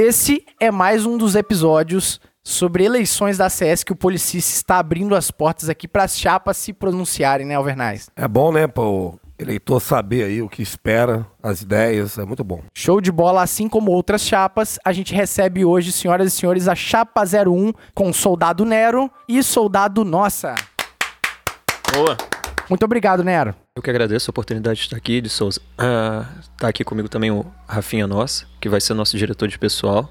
Esse é mais um dos episódios sobre eleições da CS que o Policice está abrindo as portas aqui para as chapas se pronunciarem, né, Alvernais? É bom, né, pô, eleitor saber aí o que espera, as ideias, é muito bom. Show de bola, assim como outras chapas, a gente recebe hoje, senhoras e senhores, a chapa 01 com Soldado Nero e Soldado Nossa. Boa. Muito obrigado, Nero. Eu que agradeço a oportunidade de estar aqui, de Souza. Ah, tá aqui comigo também o Rafinha Nossa, que vai ser nosso diretor de pessoal.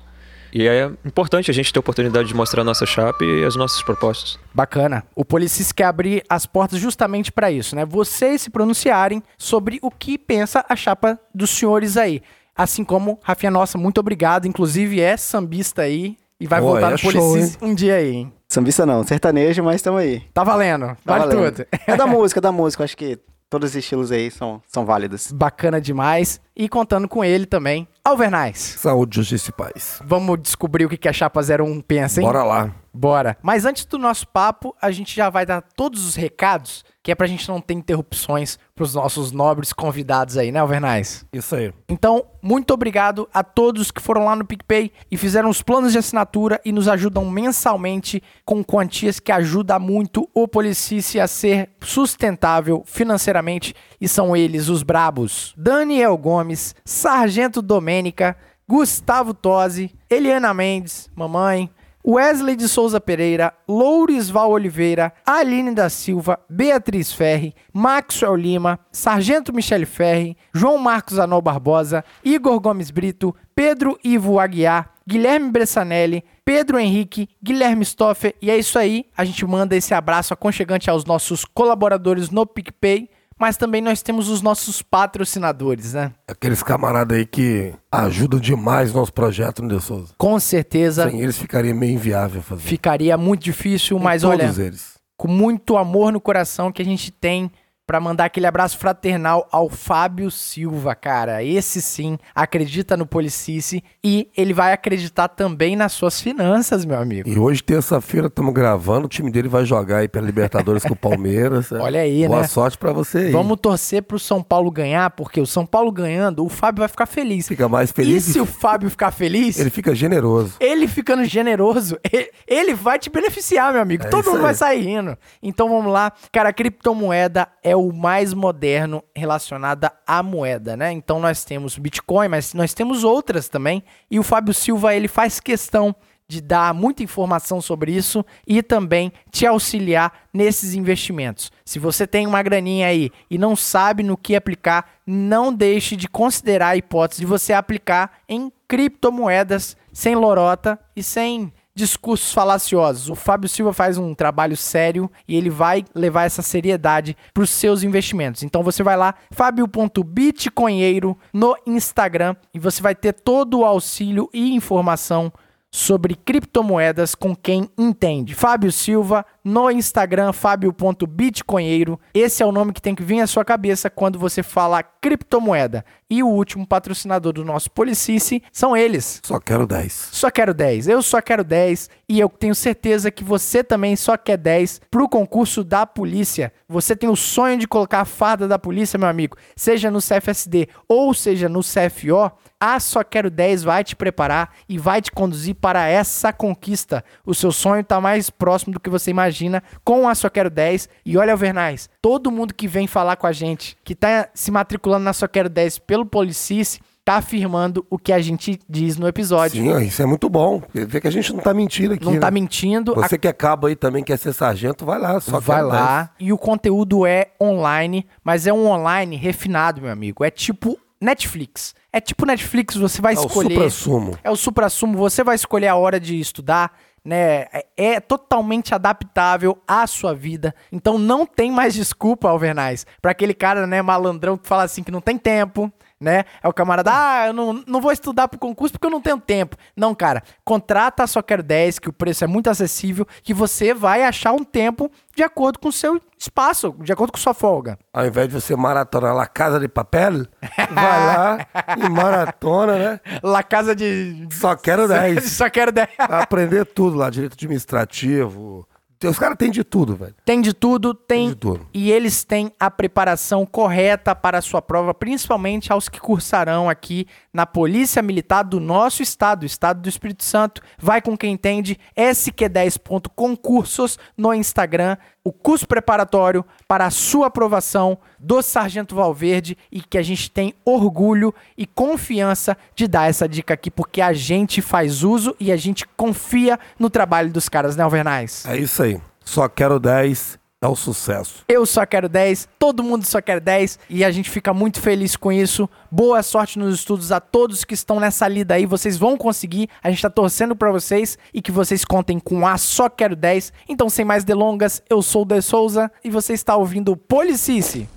E é importante a gente ter a oportunidade de mostrar a nossa chapa e as nossas propostas. Bacana. O Policis quer abrir as portas justamente para isso, né? Vocês se pronunciarem sobre o que pensa a chapa dos senhores aí. Assim como Rafinha Nossa, muito obrigado. Inclusive é sambista aí e vai voltar é no show, Policis um dia aí, hein? Sambista não, sertanejo, mas estamos aí. Tá valendo. Tá vale valendo. tudo. É da música, é da música. Acho que todos os estilos aí são, são válidos. Bacana demais. E contando com ele também, Alvernais. Saúde, justiça e paz. Vamos descobrir o que que a chapa 01 pensa, hein? Bora lá. Bora. Mas antes do nosso papo, a gente já vai dar todos os recados, que é pra gente não ter interrupções pros nossos nobres convidados aí, né, Alvernais? Isso aí. Então, muito obrigado a todos que foram lá no PicPay e fizeram os planos de assinatura e nos ajudam mensalmente com quantias que ajudam muito o Policice a ser sustentável financeiramente. E são eles os brabos: Daniel Gomes, Sargento Domênica, Gustavo Tosi, Eliana Mendes, mamãe, Wesley de Souza Pereira, Lourisval Oliveira, Aline da Silva, Beatriz Ferri, Maxwell Lima, Sargento Michele Ferri, João Marcos Anol Barbosa, Igor Gomes Brito, Pedro Ivo Aguiar, Guilherme Bressanelli, Pedro Henrique, Guilherme Stoffer. E é isso aí, a gente manda esse abraço aconchegante aos nossos colaboradores no PicPay, mas também nós temos os nossos patrocinadores, né? Aqueles camaradas aí que ajudam demais nosso projeto, né, Souza? Com certeza Sem eles ficaria meio inviável fazer. ficaria muito difícil, mas todos olha, eles. com muito amor no coração que a gente tem pra mandar aquele abraço fraternal ao Fábio Silva, cara. Esse sim acredita no Policice e ele vai acreditar também nas suas finanças, meu amigo. E hoje, terça-feira, estamos gravando. O time dele vai jogar aí pela Libertadores com o Palmeiras. Olha aí, Boa né? sorte pra você aí. Vamos torcer pro São Paulo ganhar, porque o São Paulo ganhando, o Fábio vai ficar feliz. Fica mais E feliz. se o Fábio ficar feliz, Ele fica generoso. ele ficando generoso, e- ele vai te beneficiar, meu amigo. É Todo mundo aí. vai sair rindo. Então vamos lá. Cara, a criptomoeda é o mais moderno relacionado à moeda, né? Então nós temos Bitcoin, mas nós temos outras também. E o Fábio Silva, ele faz questão de dar muita informação sobre isso e também te auxiliar nesses investimentos. Se você tem uma graninha aí e não sabe no que aplicar, não deixe de considerar a hipótese de você aplicar em criptomoedas sem lorota e sem discursos falaciosos. O Fábio Silva faz um trabalho sério e ele vai levar essa seriedade para os seus investimentos. Então você vai lá, fabio.bitcoinheiro no Instagram e você vai ter todo o auxílio e informação sobre criptomoedas com quem entende. Fábio Silva no Instagram, fábio.bitcoinheiro. Esse é o nome que tem que vir à sua cabeça quando você fala criptomoeda. E o último patrocinador do nosso Policice são eles. Só quero 10. Só quero 10. Eu só quero 10 e eu tenho certeza que você também só quer 10 pro concurso da polícia. Você tem o sonho de colocar a farda da polícia, meu amigo, seja no CFSD ou seja no CFO. A Só Quero 10 vai te preparar e vai te conduzir para essa conquista. O seu sonho está mais próximo do que você imagina com a Só Quero 10. E olha, Vernais, todo mundo que vem falar com a gente, que está se matriculando na Só Quero 10 pelo Policice, tá afirmando o que a gente diz no episódio. Sim, isso é muito bom. Vê que a gente não tá mentindo aqui. Não né? tá mentindo. a- Você que acaba aí também, quer ser sargento, vai lá. Só vai lá. E o conteúdo é online, mas é um online refinado, meu amigo. É tipo Netflix. É tipo Netflix, você vai 10. É o escolher. supra-sumo. É o supra-sumo, você vai escolher a hora de estudar, né? É, é totalmente adaptável à sua vida. Então não tem mais desculpa, Alvernais, pra aquele cara, né, malandrão que fala assim que não tem tempo, né? É o camarada, ah, eu não, não vou estudar pro concurso porque eu não tenho tempo. Não, cara, contrata a Só Quero 10, que o preço é muito acessível, que você vai achar um tempo de acordo com o seu espaço, de acordo com sua folga. Ao invés de você maratonar La Casa de Papel, vai lá e maratona, né? La Casa de... Só quero 10. Só Quero 10. Vai aprender tudo lá, direito administrativo. Os caras têm de tudo, velho. Tem de tudo, tem. de tudo. E eles têm a preparação correta para a sua prova, principalmente aos que cursarão aqui na Polícia Militar do nosso estado, o estado do Espírito Santo. Vai com quem entende, sq10.concursos no Instagram, o curso preparatório para a sua aprovação do Sargento Valverde e que a gente tem orgulho e confiança de dar essa dica aqui, porque a gente faz uso e a gente confia no trabalho dos caras, né, Alvernais? É isso aí. Só quero 10, é o sucesso. Eu só quero 10, todo mundo só quer 10 e a gente fica muito feliz com isso. Boa sorte nos estudos a todos que estão nessa lida aí, vocês vão conseguir. A gente tá torcendo pra vocês e que vocês contem com a Só Quero 10. Então, sem mais delongas, eu sou o De Souza e você está ouvindo o Policice.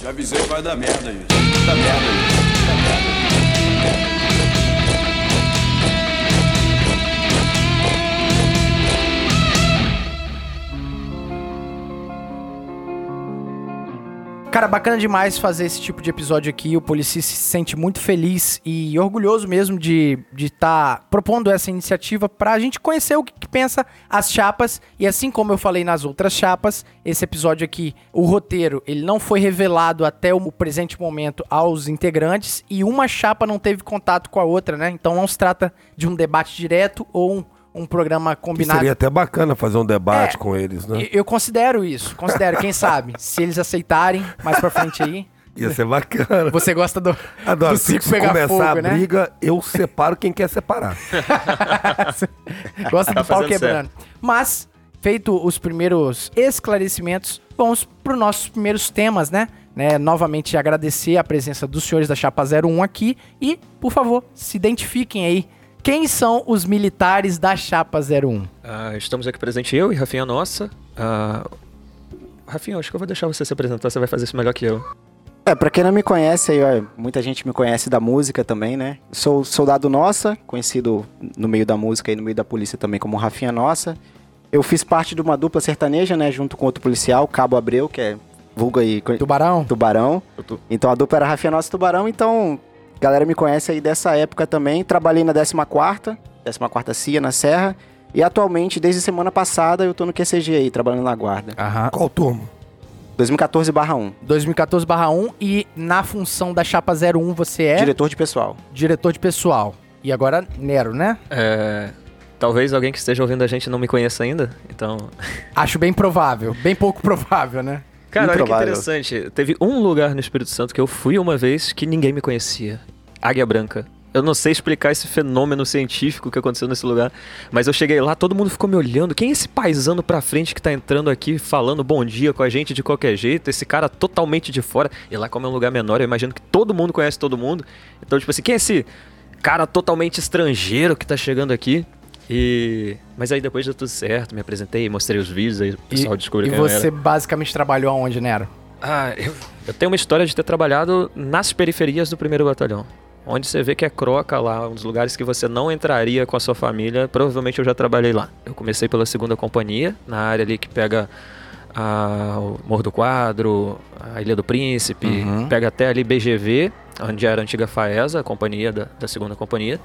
Já avisei que vai dar merda isso. Dá merda isso. Dá merda isso. Cara, bacana demais fazer esse tipo de episódio aqui. O Polici se sente muito feliz e orgulhoso mesmo de estar tá propondo essa iniciativa para a gente conhecer o que, que, pensa as chapas. E assim como eu falei nas outras chapas, esse episódio aqui, o roteiro, ele não foi revelado até o presente momento aos integrantes e uma chapa não teve contato com a outra, né? Então não se trata de um debate direto ou um um programa combinado. Que seria até bacana fazer um debate É, com eles, né? Eu considero isso, considero, quem sabe, se eles aceitarem mais pra frente aí. Ia ser bacana. Você gosta do, Adoro. do Se circo pegar começar fogo, a né? briga, eu separo quem quer separar. Gosta Tá do pau quebrando. Mas, feito os primeiros esclarecimentos, vamos para os nossos primeiros temas, né? né? Novamente agradecer a presença dos senhores da Chapa 01 aqui e, por favor, se identifiquem aí. Quem são os militares da Chapa 01? Ah, estamos aqui presente eu e Rafinha Nossa. Ah, Rafinha, acho que eu vou deixar você se apresentar, você vai fazer isso melhor que eu. É, pra quem não me conhece, aí, ó, muita gente me conhece da música também, né? Sou soldado Nossa, conhecido no meio da música e no meio da polícia também como Rafinha Nossa. Eu fiz parte de uma dupla sertaneja, né? Junto com outro policial, Cabo Abreu, que é vulgo aí... Tubarão? Tubarão. Tô- Então a dupla era Rafinha Nossa e Tubarão, então galera me conhece aí dessa época também. Trabalhei na 14ª, 14ª CIA na Serra. E atualmente, desde semana passada, eu tô no QCG aí, trabalhando na guarda. Aham. Qual turma? 2014/1, 2014-1 e na função da Chapa 01 você é diretor de pessoal. diretor de pessoal. E agora Nero, né? É, talvez alguém que esteja ouvindo a gente não me conheça ainda, então... Acho bem provável, bem pouco provável, né? Cara, olha que Improvável. interessante. Teve um lugar no Espírito Santo que eu fui uma vez que ninguém me conhecia. Águia Branca. Eu não sei explicar esse fenômeno científico que aconteceu nesse lugar, mas eu cheguei lá, todo mundo ficou me olhando. Quem é esse paisano pra frente que tá entrando aqui falando bom dia com a gente de qualquer jeito? Esse cara totalmente de fora. E lá, como é um lugar menor, eu imagino que todo mundo conhece todo mundo. Então, tipo assim, quem é esse cara totalmente estrangeiro que tá chegando aqui? E. Mas aí depois deu tudo certo, me apresentei, mostrei os vídeos, aí o pessoal descobriu e quem era. você basicamente trabalhou aonde, Nero? Ah, eu, eu tenho uma história de ter trabalhado nas periferias do primeiro batalhão. Onde você vê que é croca lá, um dos lugares que você não entraria com a sua família. Provavelmente eu já trabalhei lá. Eu comecei pela segunda companhia, na área ali que pega a, o Morro do Quadro, a Ilha do Príncipe, Uhum. pega até ali BGV, onde era a antiga FAESA, a companhia da, da segunda companhia.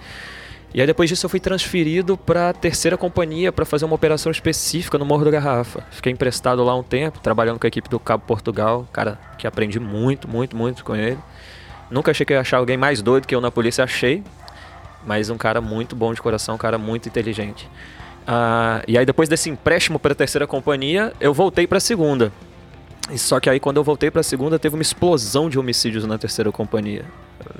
E aí depois disso eu fui transferido para a terceira companhia para fazer uma operação específica no Morro da Garrafa. Fiquei emprestado lá um tempo, trabalhando com a equipe do Cabo Portugal, cara que aprendi muito, muito, muito com ele. Nunca achei que ia achar alguém mais doido que eu na polícia, achei. Mas um cara muito bom de coração, um cara muito inteligente. Ah, e aí depois desse empréstimo para a terceira companhia, eu voltei para a segunda. Só que aí quando eu voltei para a segunda, teve uma explosão de homicídios na terceira companhia.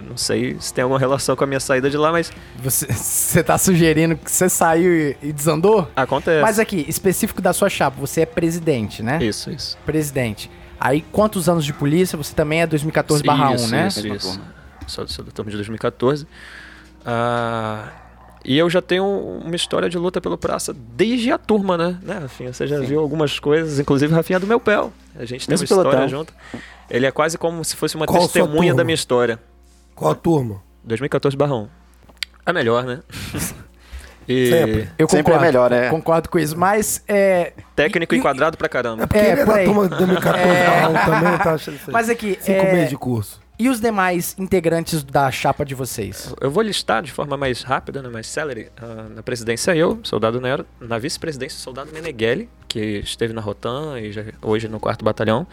Não sei se tem alguma relação com a minha saída de lá, mas Você, você tá sugerindo que você saiu e, e desandou? acontece. Mas aqui, específico da sua chapa, você é presidente, né? Isso, isso. Presidente. Aí, quantos anos de polícia? Você também é 2014 barra 1, Isso, né? Isso, isso. Sou, sou da turma de 2014. Ah, e eu já tenho uma história de luta pelo praça desde a turma, né? né Rafinha? Você já viu algumas coisas, inclusive Rafinha do meu pé. A gente tem Mesmo uma história pelotão. junto. Ele é quase como se fosse uma Qual testemunha da minha história. Qual a turma? 2014 barra 1. A melhor, né? e Sempre. Eu Sempre concordo, é melhor, né? Concordo com isso, mas é... técnico E- e, e- quadrado pra caramba. É porque É, ele é da turma de 2014 É. também, tá achando isso aí. Mas aqui, Cinco é, meses de curso. e os demais integrantes da chapa de vocês? Eu vou listar de forma mais rápida, né, mais celery. Ah, na presidência eu, soldado Nero. Na vice-presidência, soldado Meneghelli, que esteve na Rotan e já- hoje no 4 Batalhão.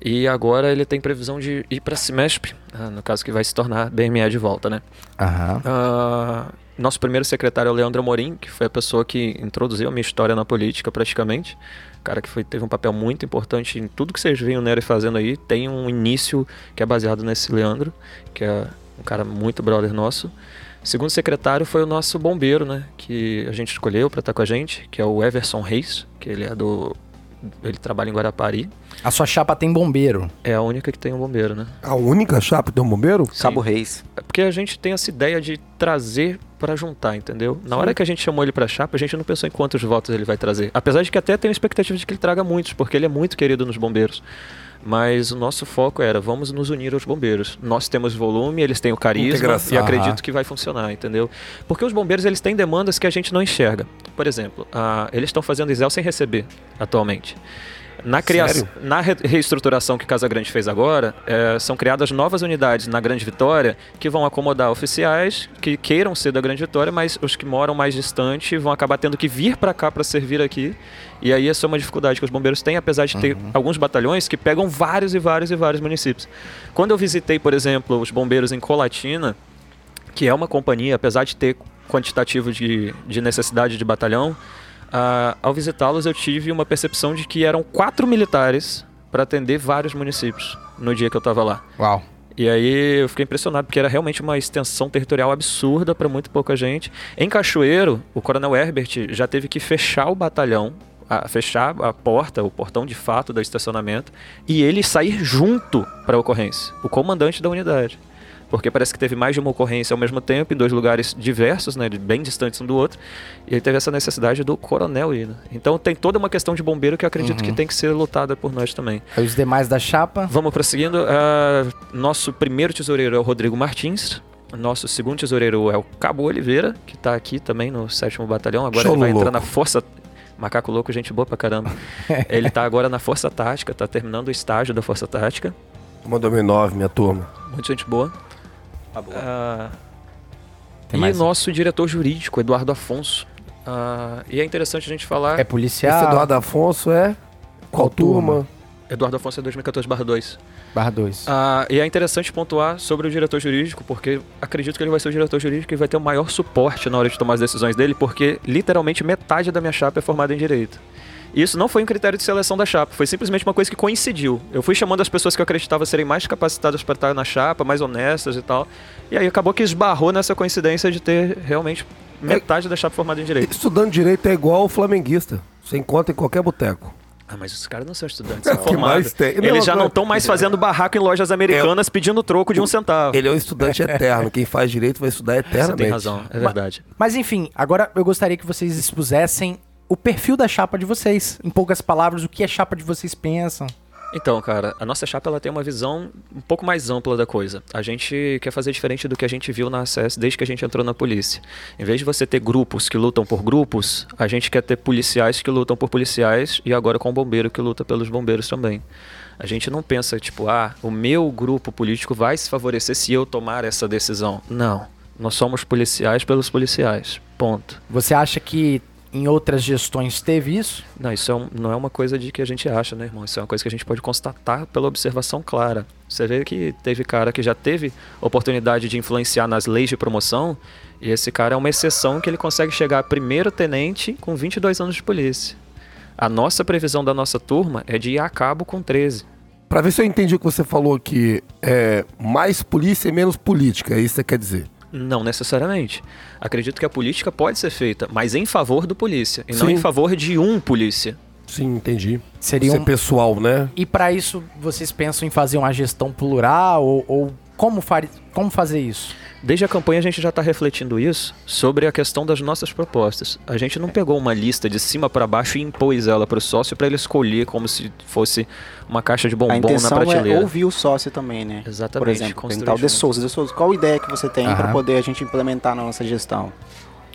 E agora ele tem previsão de ir para a Cimesp, ah, no caso que vai se tornar BME de volta, né? Aham. Ah, nosso primeiro secretário é o Leandro Amorim, que foi a pessoa que introduziu a minha história na política, praticamente. Cara que foi, teve um papel muito importante em tudo que vocês veem o Nery fazendo aí. Tem um início que é baseado nesse Leandro, que é um cara muito brother nosso. Segundo secretário foi o nosso bombeiro, né? Que a gente escolheu para estar com a gente, que é o Everson Reis, que ele é do. Ele trabalha em Guarapari. A sua chapa tem bombeiro. É a única que tem um bombeiro, né? A única chapa tem um bombeiro? Cabo Reis. É porque a gente tem essa ideia de trazer pra juntar, entendeu? Na hora que a gente chamou ele pra chapa, a gente não pensou em quantos votos ele vai trazer. Apesar de que até tem a expectativa de que ele traga muitos, porque ele é muito querido nos bombeiros. Mas o nosso foco era, vamos nos unir aos bombeiros. Nós temos volume, eles têm o carisma Integração. e acredito que vai funcionar, entendeu? Porque os bombeiros, eles têm demandas que a gente não enxerga. Por exemplo, ah, eles estão fazendo Isel sem receber, atualmente. Na, criação, na re- reestruturação que Casa Grande fez agora, eh, são criadas novas unidades na Grande Vitória que vão acomodar oficiais que queiram ser da Grande Vitória, mas os que moram mais distante vão acabar tendo que vir para cá para servir aqui. E aí essa é uma dificuldade que os bombeiros têm, apesar de ter alguns batalhões que pegam vários e vários e vários municípios. Quando eu visitei, por exemplo, os bombeiros em Colatina, que é uma companhia, apesar de ter quantitativo de, de necessidade de batalhão, ah, ao visitá-los eu tive uma percepção de que eram quatro militares para atender vários municípios no dia que eu estava lá. Uau. E aí eu fiquei impressionado, porque era realmente uma extensão territorial absurda para muito pouca gente. Em Cachoeiro, o coronel Herbert já teve que fechar o batalhão, a- fechar a porta, o portão de fato do estacionamento, e ele sair junto para a ocorrência, o comandante da unidade. Porque parece que teve mais de uma ocorrência ao mesmo tempo, em dois lugares diversos, né, bem distantes um do outro, e aí teve essa necessidade do coronel ir. né? Então tem toda uma questão de bombeiro que eu acredito que tem que ser lutada por nós também. Aí os demais da chapa. Vamos prosseguindo. Ah, nosso primeiro tesoureiro é o Rodrigo Martins. Nosso segundo tesoureiro é o Cabo Oliveira, que está aqui também no sétimo batalhão. Agora Show ele vai louco. entrar na Força. Macaco louco, gente boa pra caramba. ele tá agora na Força Tática, tá terminando o estágio da Força Tática. Uma 2009, minha turma. Muito gente boa. Ah, Tem e mais? nosso diretor jurídico, Eduardo Afonso. Ah, e é interessante a gente falar. É policial. Esse Eduardo Afonso é. Qual Qual turma? turma? Eduardo Afonso é 2014/2. Barra 2. Ah, e é interessante pontuar sobre o diretor jurídico, porque acredito que ele vai ser o diretor jurídico e vai ter o maior suporte na hora de tomar as decisões dele, porque literalmente metade da minha chapa é formada em direito. E isso não foi um critério de seleção da chapa, foi simplesmente uma coisa que coincidiu. Eu fui chamando as pessoas que eu acreditava serem mais capacitadas para estar na chapa, mais honestas e tal. E aí acabou que esbarrou nessa coincidência de ter realmente metade da chapa formada em direito. Estudando direito é igual o flamenguista. Você encontra em qualquer boteco. Ah, mas os caras não são estudantes, É são que formados. Não, Eles já não estão mais fazendo barraco em lojas americanas pedindo troco de um centavo. Ele é um estudante eterno. Quem faz direito vai estudar eternamente. Você tem razão, é verdade. Mas enfim, agora eu gostaria que vocês expusessem o perfil da chapa de vocês. Em poucas palavras, o que a chapa de vocês pensam. Então, cara, a nossa chapa ela tem uma visão um pouco mais ampla da coisa. A gente quer fazer diferente do que a gente viu na ACS desde que a gente entrou na polícia. Em vez de você ter grupos que lutam por grupos, a gente quer ter policiais que lutam por policiais e agora com o bombeiro que luta pelos bombeiros também. A gente não pensa, tipo, ah, o meu grupo político vai se favorecer se eu tomar essa decisão. Não. Nós somos policiais pelos policiais. Ponto. Você acha que em outras gestões teve isso? Não, isso é um- não é uma coisa de que a gente acha, né, irmão? Isso é uma coisa que a gente pode constatar pela observação clara. Você vê que teve cara que já teve oportunidade de influenciar nas leis de promoção, e esse cara é uma exceção que ele consegue chegar a primeiro tenente com 22 anos de polícia. A nossa previsão da nossa turma é de ir a cabo com 13. Pra ver se eu entendi o que você falou aqui, é mais polícia e menos política, é isso que você quer dizer? Não necessariamente. Acredito que a política pode ser feita, mas em favor do polícia, e não Sim. em favor de um polícia. Sim, entendi. Seria um- é pessoal, né? E pra isso, vocês pensam em fazer uma gestão plural ou, ou como, fari- como fazer isso? Desde a campanha a gente já está refletindo isso sobre a questão das nossas propostas. A gente não pegou uma lista de cima para baixo e impôs ela para o sócio para ele escolher como se fosse uma caixa de A bombom na intenção é prateleira. ouvir o sócio também, né? Exatamente, Por exemplo, perguntar o De. Souza. De Souza, qual ideia que você tem para poder a gente implementar na nossa gestão?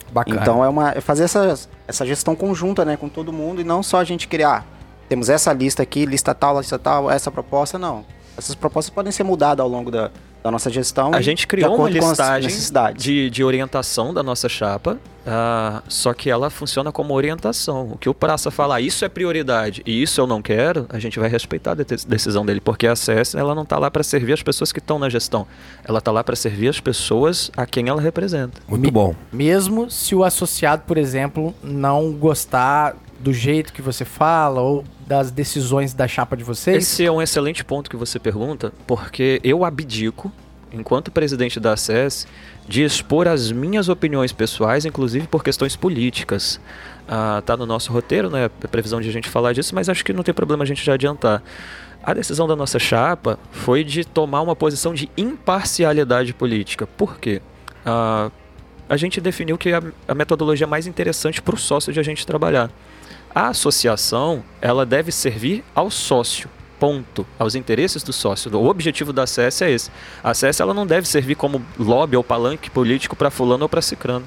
Bacana. Então é uma é fazer essa, essa gestão conjunta, né, com todo mundo e não só a gente criar. Temos essa lista aqui, lista tal, lista tal, essa proposta, não. Essas propostas podem ser mudadas ao longo da, da nossa gestão. A e gente criou uma listagem necessidades. de, de orientação da nossa chapa, ah, só que ela funciona como orientação. O que o praça falar, isso é prioridade e isso eu não quero, a gente vai respeitar a de- decisão dele, porque a CS ela não está lá para servir as pessoas que estão na gestão, ela está lá para servir as pessoas a quem ela representa. Muito bom. Mesmo se o associado, por exemplo, não gostar do jeito que você fala ou das decisões da chapa de vocês. Esse é um excelente ponto que você pergunta, porque eu abdico, enquanto presidente da ACS, de expor as minhas opiniões pessoais, inclusive por questões políticas. Ah, tá no nosso roteiro, né? A previsão de a gente falar disso, mas acho que não tem problema a gente já adiantar. A decisão da nossa chapa foi de tomar uma posição de imparcialidade política. Por quê? Ah, a gente definiu que a, a metodologia mais interessante para o sócio de a gente trabalhar. A associação, ela deve servir ao sócio, ponto, aos interesses do sócio. O objetivo da CS é esse. A CS ela não deve servir como lobby ou palanque político para fulano ou para cicrano.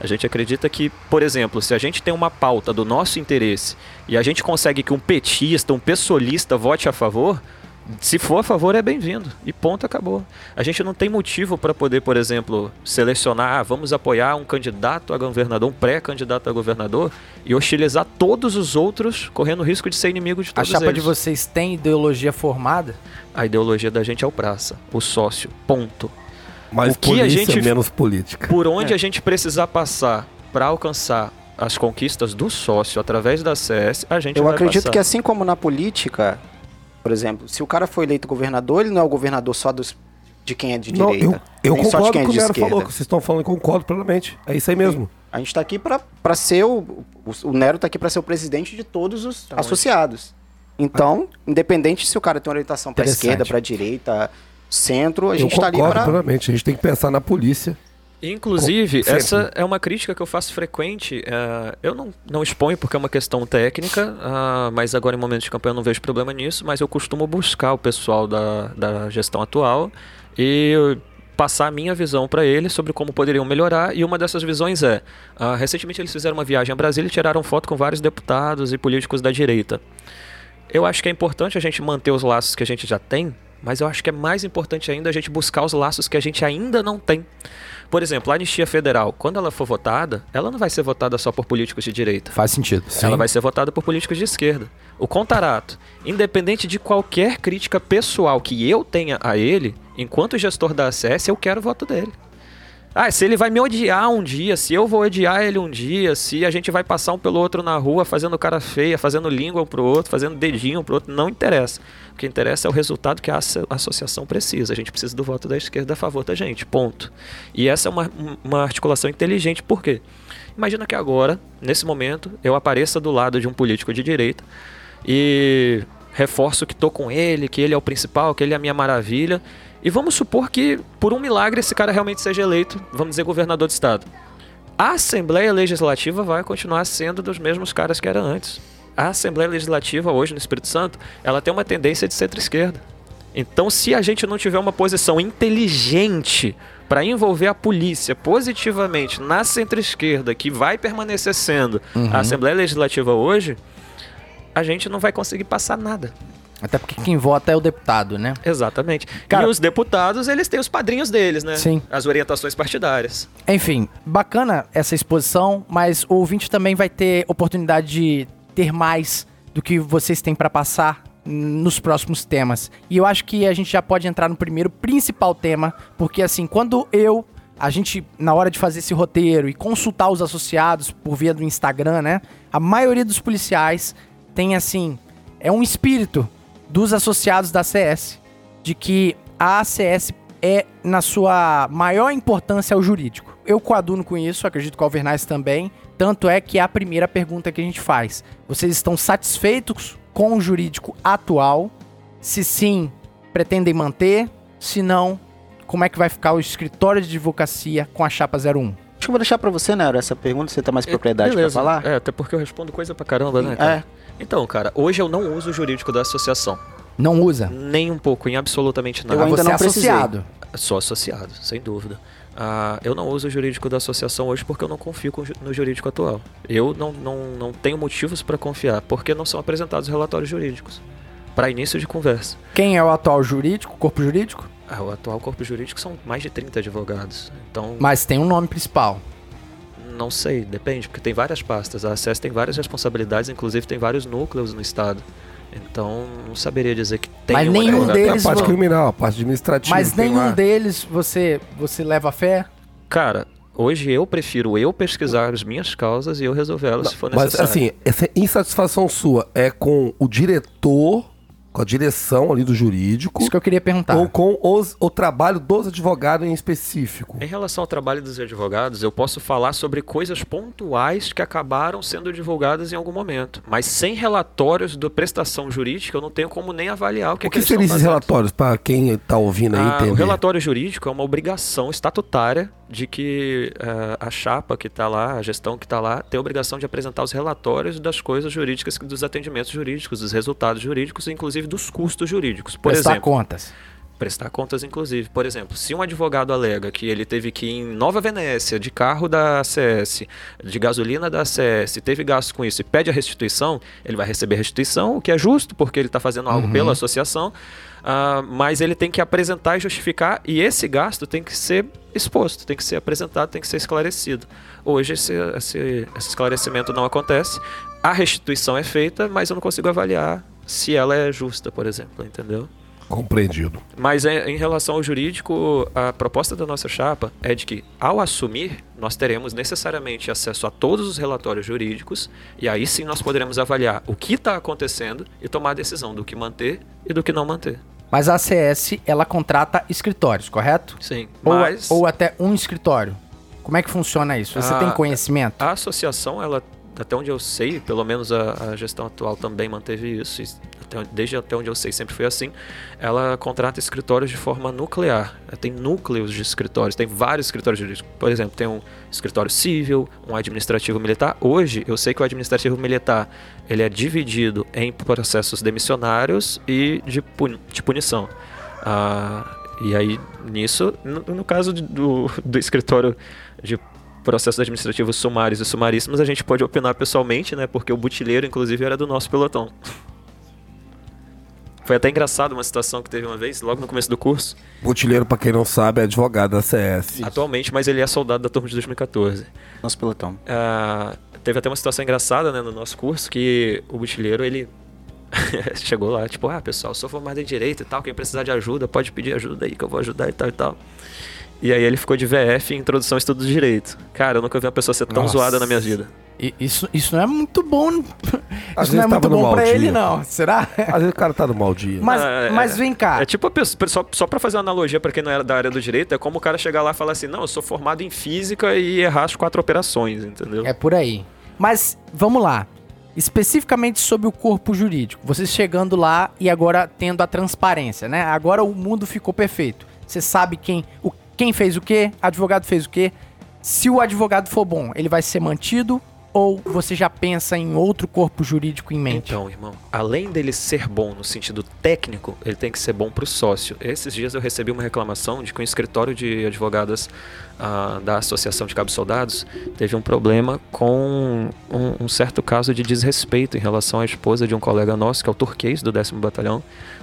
A gente acredita que, por exemplo, se a gente tem uma pauta do nosso interesse e a gente consegue que um petista, um pessoalista vote a favor, se for a favor é bem-vindo. E ponto, acabou. A gente não tem motivo para poder, por exemplo, selecionar, ah, vamos apoiar um candidato a governador, um pré-candidato a governador e hostilizar todos os outros, correndo o risco de ser inimigo de a todos chapa eles. de vocês tem ideologia formada? A ideologia da gente é o praça, o sócio, ponto. Mais O que a gente- menos política. Por onde a gente precisar passar para alcançar as conquistas do sócio através da CS, a gente Eu vai acredito passar. que assim como na política, por exemplo, se o cara foi eleito governador, ele não é o governador só dos, de quem é de Não, direita. eu, eu nem só de concordo quem é com o de Nero esquerda. falou, que vocês estão falando, eu concordo plenamente. É isso aí mesmo. A gente tá aqui pra ser o, o. o Nero tá aqui pra ser o presidente de todos os associados. Então, independente se o cara tem orientação Interessante. esquerda, pra direita, centro, a gente tá ali concordo pra. plenamente. A gente tem que pensar na polícia. Inclusive, Sempre. essa é uma crítica que eu faço frequente. é, eu não, não exponho porque é uma questão técnica, ah, mas agora em momentos de campanha eu não vejo problema nisso, mas eu costumo buscar o pessoal da, da gestão atual e passar a minha visão para eles sobre como poderiam melhorar. E uma dessas visões é: ah, recentemente eles fizeram uma viagem a Brasília e tiraram foto com vários deputados e políticos da direita. Eu acho que é importante a gente manter os laços que a gente já tem, mas eu acho que é mais importante ainda a gente buscar os laços que a gente ainda não tem. Por exemplo, a anistia federal, quando ela for votada, ela não vai ser votada só por políticos de direita. Faz sentido. Ela vai ser votada por políticos de esquerda. O Contarato, independente de qualquer crítica pessoal que eu tenha a ele, enquanto gestor da ACS, eu quero o voto dele. Ah, se ele vai me odiar um dia, se eu vou odiar ele um dia, se a gente vai passar um pelo outro na rua fazendo cara feia, fazendo língua um pro outro, fazendo dedinho um pro outro, não interessa. O que interessa é o resultado que a asso- associação precisa. A gente precisa do voto da esquerda a favor da gente, ponto. E essa é uma, uma articulação inteligente, por quê? Imagina que agora, nesse momento, eu apareça do lado de um político de direita e reforço que tô com ele, que ele é o principal, que ele é a minha maravilha. E vamos supor que, por um milagre, esse cara realmente seja eleito, vamos dizer, governador de estado. A Assembleia Legislativa vai continuar sendo dos mesmos caras que era antes. A Assembleia Legislativa hoje no Espírito Santo, ela tem uma tendência de centro-esquerda. Então, se a gente não tiver uma posição inteligente para envolver a polícia positivamente na centro-esquerda, que vai permanecer sendo a Assembleia Legislativa hoje, a gente não vai conseguir passar nada. Até porque quem vota é o deputado, né? Exatamente. Cara- e os deputados, eles têm os padrinhos deles, né? Sim. As orientações partidárias. Enfim, bacana essa exposição, mas o ouvinte também vai ter oportunidade de ter mais do que vocês têm pra passar nos próximos temas. E eu acho que a gente já pode entrar no primeiro principal tema, porque assim, quando eu a gente na hora de fazer esse roteiro e consultar os associados por via do Instagram, né? A maioria dos policiais tem assim, é um espírito dos associados da CS de que a ACS é, na sua maior importância, o jurídico. Eu coaduno com isso, acredito que o Alvernais também. Tanto é que é a primeira pergunta que a gente faz. Vocês estão satisfeitos com o jurídico atual? Se sim, pretendem manter? Se não, como é que vai ficar o escritório de advocacia com a chapa 01? Acho que eu vou deixar pra você, Nero, essa pergunta, você tem mais propriedade pra Beleza. falar? É, até porque eu respondo coisa pra caramba, né? cara? É. Então, cara, hoje eu não uso o jurídico da associação. Não usa? Nem um pouco, em absolutamente Eu nada. ainda você não é associado. Sou associado, sem dúvida. Ah, eu não uso o jurídico da associação hoje porque eu não confio no jurídico atual. Eu não, não, não tenho motivos para confiar, porque não são apresentados relatórios jurídicos. Para início de conversa. Quem é o atual jurídico, corpo jurídico? Ah, o atual corpo jurídico são mais de 30 advogados. Então, Mas tem um nome principal. Não sei, depende, porque tem várias pastas. A ACS tem várias responsabilidades, inclusive tem vários núcleos no estado. Então, não saberia dizer que tem Mas um nenhum. Tem a deles parte criminal, a parte administrativa. Mas nenhum lá. deles você, você leva fé? Cara, hoje eu prefiro eu pesquisar as minhas causas e eu resolver elas se for Mas necessário. assim, essa insatisfação sua é com o diretor, com a direção ali do jurídico, Isso que eu queria perguntar. ou com os- o trabalho dos advogados em específico? Em relação ao trabalho dos advogados, eu posso falar sobre coisas pontuais que acabaram sendo divulgadas em algum momento. Mas sem relatórios da prestação jurídica, eu não tenho como nem avaliar o que, o que eles seriam estão esses relatórios, para quem tá ouvindo aí Ah, entender? o relatório jurídico é uma obrigação estatutária de que eh, a chapa que está lá, a gestão que está lá, tem a obrigação de apresentar os relatórios das coisas jurídicas, dos atendimentos jurídicos, dos resultados jurídicos, inclusive dos custos jurídicos. Por Prestar exemplo, contas. prestar contas, inclusive. Por exemplo, se um advogado alega que ele teve que ir em Nova Venécia, de carro da ACS, de gasolina da ACS, teve gasto com isso e pede a restituição, ele vai receber a restituição, o que é justo, porque ele está fazendo algo pela associação, ah, mas ele tem que apresentar e justificar, e esse gasto tem que ser exposto, tem que ser apresentado, tem que ser esclarecido. Hoje esse, esse- esse esclarecimento não acontece, a restituição é feita, mas eu não consigo avaliar se ela é justa, por exemplo, entendeu? Compreendido. Mas em, em relação ao jurídico, a proposta da nossa chapa é de que, ao assumir, nós teremos necessariamente acesso a todos os relatórios jurídicos e aí sim nós poderemos avaliar o que está acontecendo e tomar a decisão do que manter e do que não manter. Mas a ACS, ela contrata escritórios, correto? Sim, Ou, mas ou até um escritório. Como é que funciona isso? Você Ah, tem conhecimento? a associação, ela, até onde eu sei, pelo menos a, a gestão atual também manteve isso, até desde até onde eu sei sempre foi assim, ela contrata escritórios de forma nuclear. Ela Tem núcleos de escritórios, tem vários escritórios jurídicos. Por exemplo, tem um escritório civil, um administrativo militar. Hoje, eu sei que o administrativo militar ele é dividido em processos demissionários e de, de punição. Ah, e aí, nisso, no, no caso do, do escritório de processos administrativos sumários e sumaríssimos, a gente pode opinar pessoalmente, né? Porque o butileiro, inclusive, era do nosso pelotão. Foi até engraçado uma situação que teve uma vez, logo no começo do curso. Botilheiro, pra quem não sabe, é advogado da CS. Atualmente, mas ele é soldado da turma de 2014. Nosso pelotão. Ah, teve até uma situação engraçada né, no nosso curso que o butileiro ele chegou lá, tipo, ah, pessoal, sou formado em direito e tal, quem precisar de ajuda pode pedir ajuda aí que eu vou ajudar e tal e tal. E aí ele ficou de VF em Introdução ao Estudo do Direito. Cara, eu nunca vi uma pessoa ser tão Nossa. zoada na minha vida. E- Isso, isso não é muito bom. Às isso não é muito bom pra dia. ele, não. Será? Às vezes o cara tá no mau dia. Mas, Ah, é- mas vem cá. É tipo a pessoa, só, só pra fazer uma analogia pra quem não era da área do direito, é como o cara chegar lá e falar assim, não, eu sou formado em física e errar as quatro operações, entendeu? É por aí. Mas vamos lá. Especificamente sobre o corpo jurídico. Vocês chegando lá e agora tendo a transparência, né? Agora o mundo ficou perfeito. Você sabe quem, o, quem fez o quê, advogado fez o quê. Se o advogado for bom, ele vai ser mantido ou você já pensa em outro corpo jurídico em mente? Então, irmão, além dele ser bom no sentido técnico, ele tem que ser bom pro sócio. Esses dias eu recebi uma reclamação de que um escritório de advogadas ah, da Associação de Cabos Soldados teve um problema com um, um certo caso de desrespeito em relação à esposa de um colega nosso, que é o turquês do 10º Batalhão.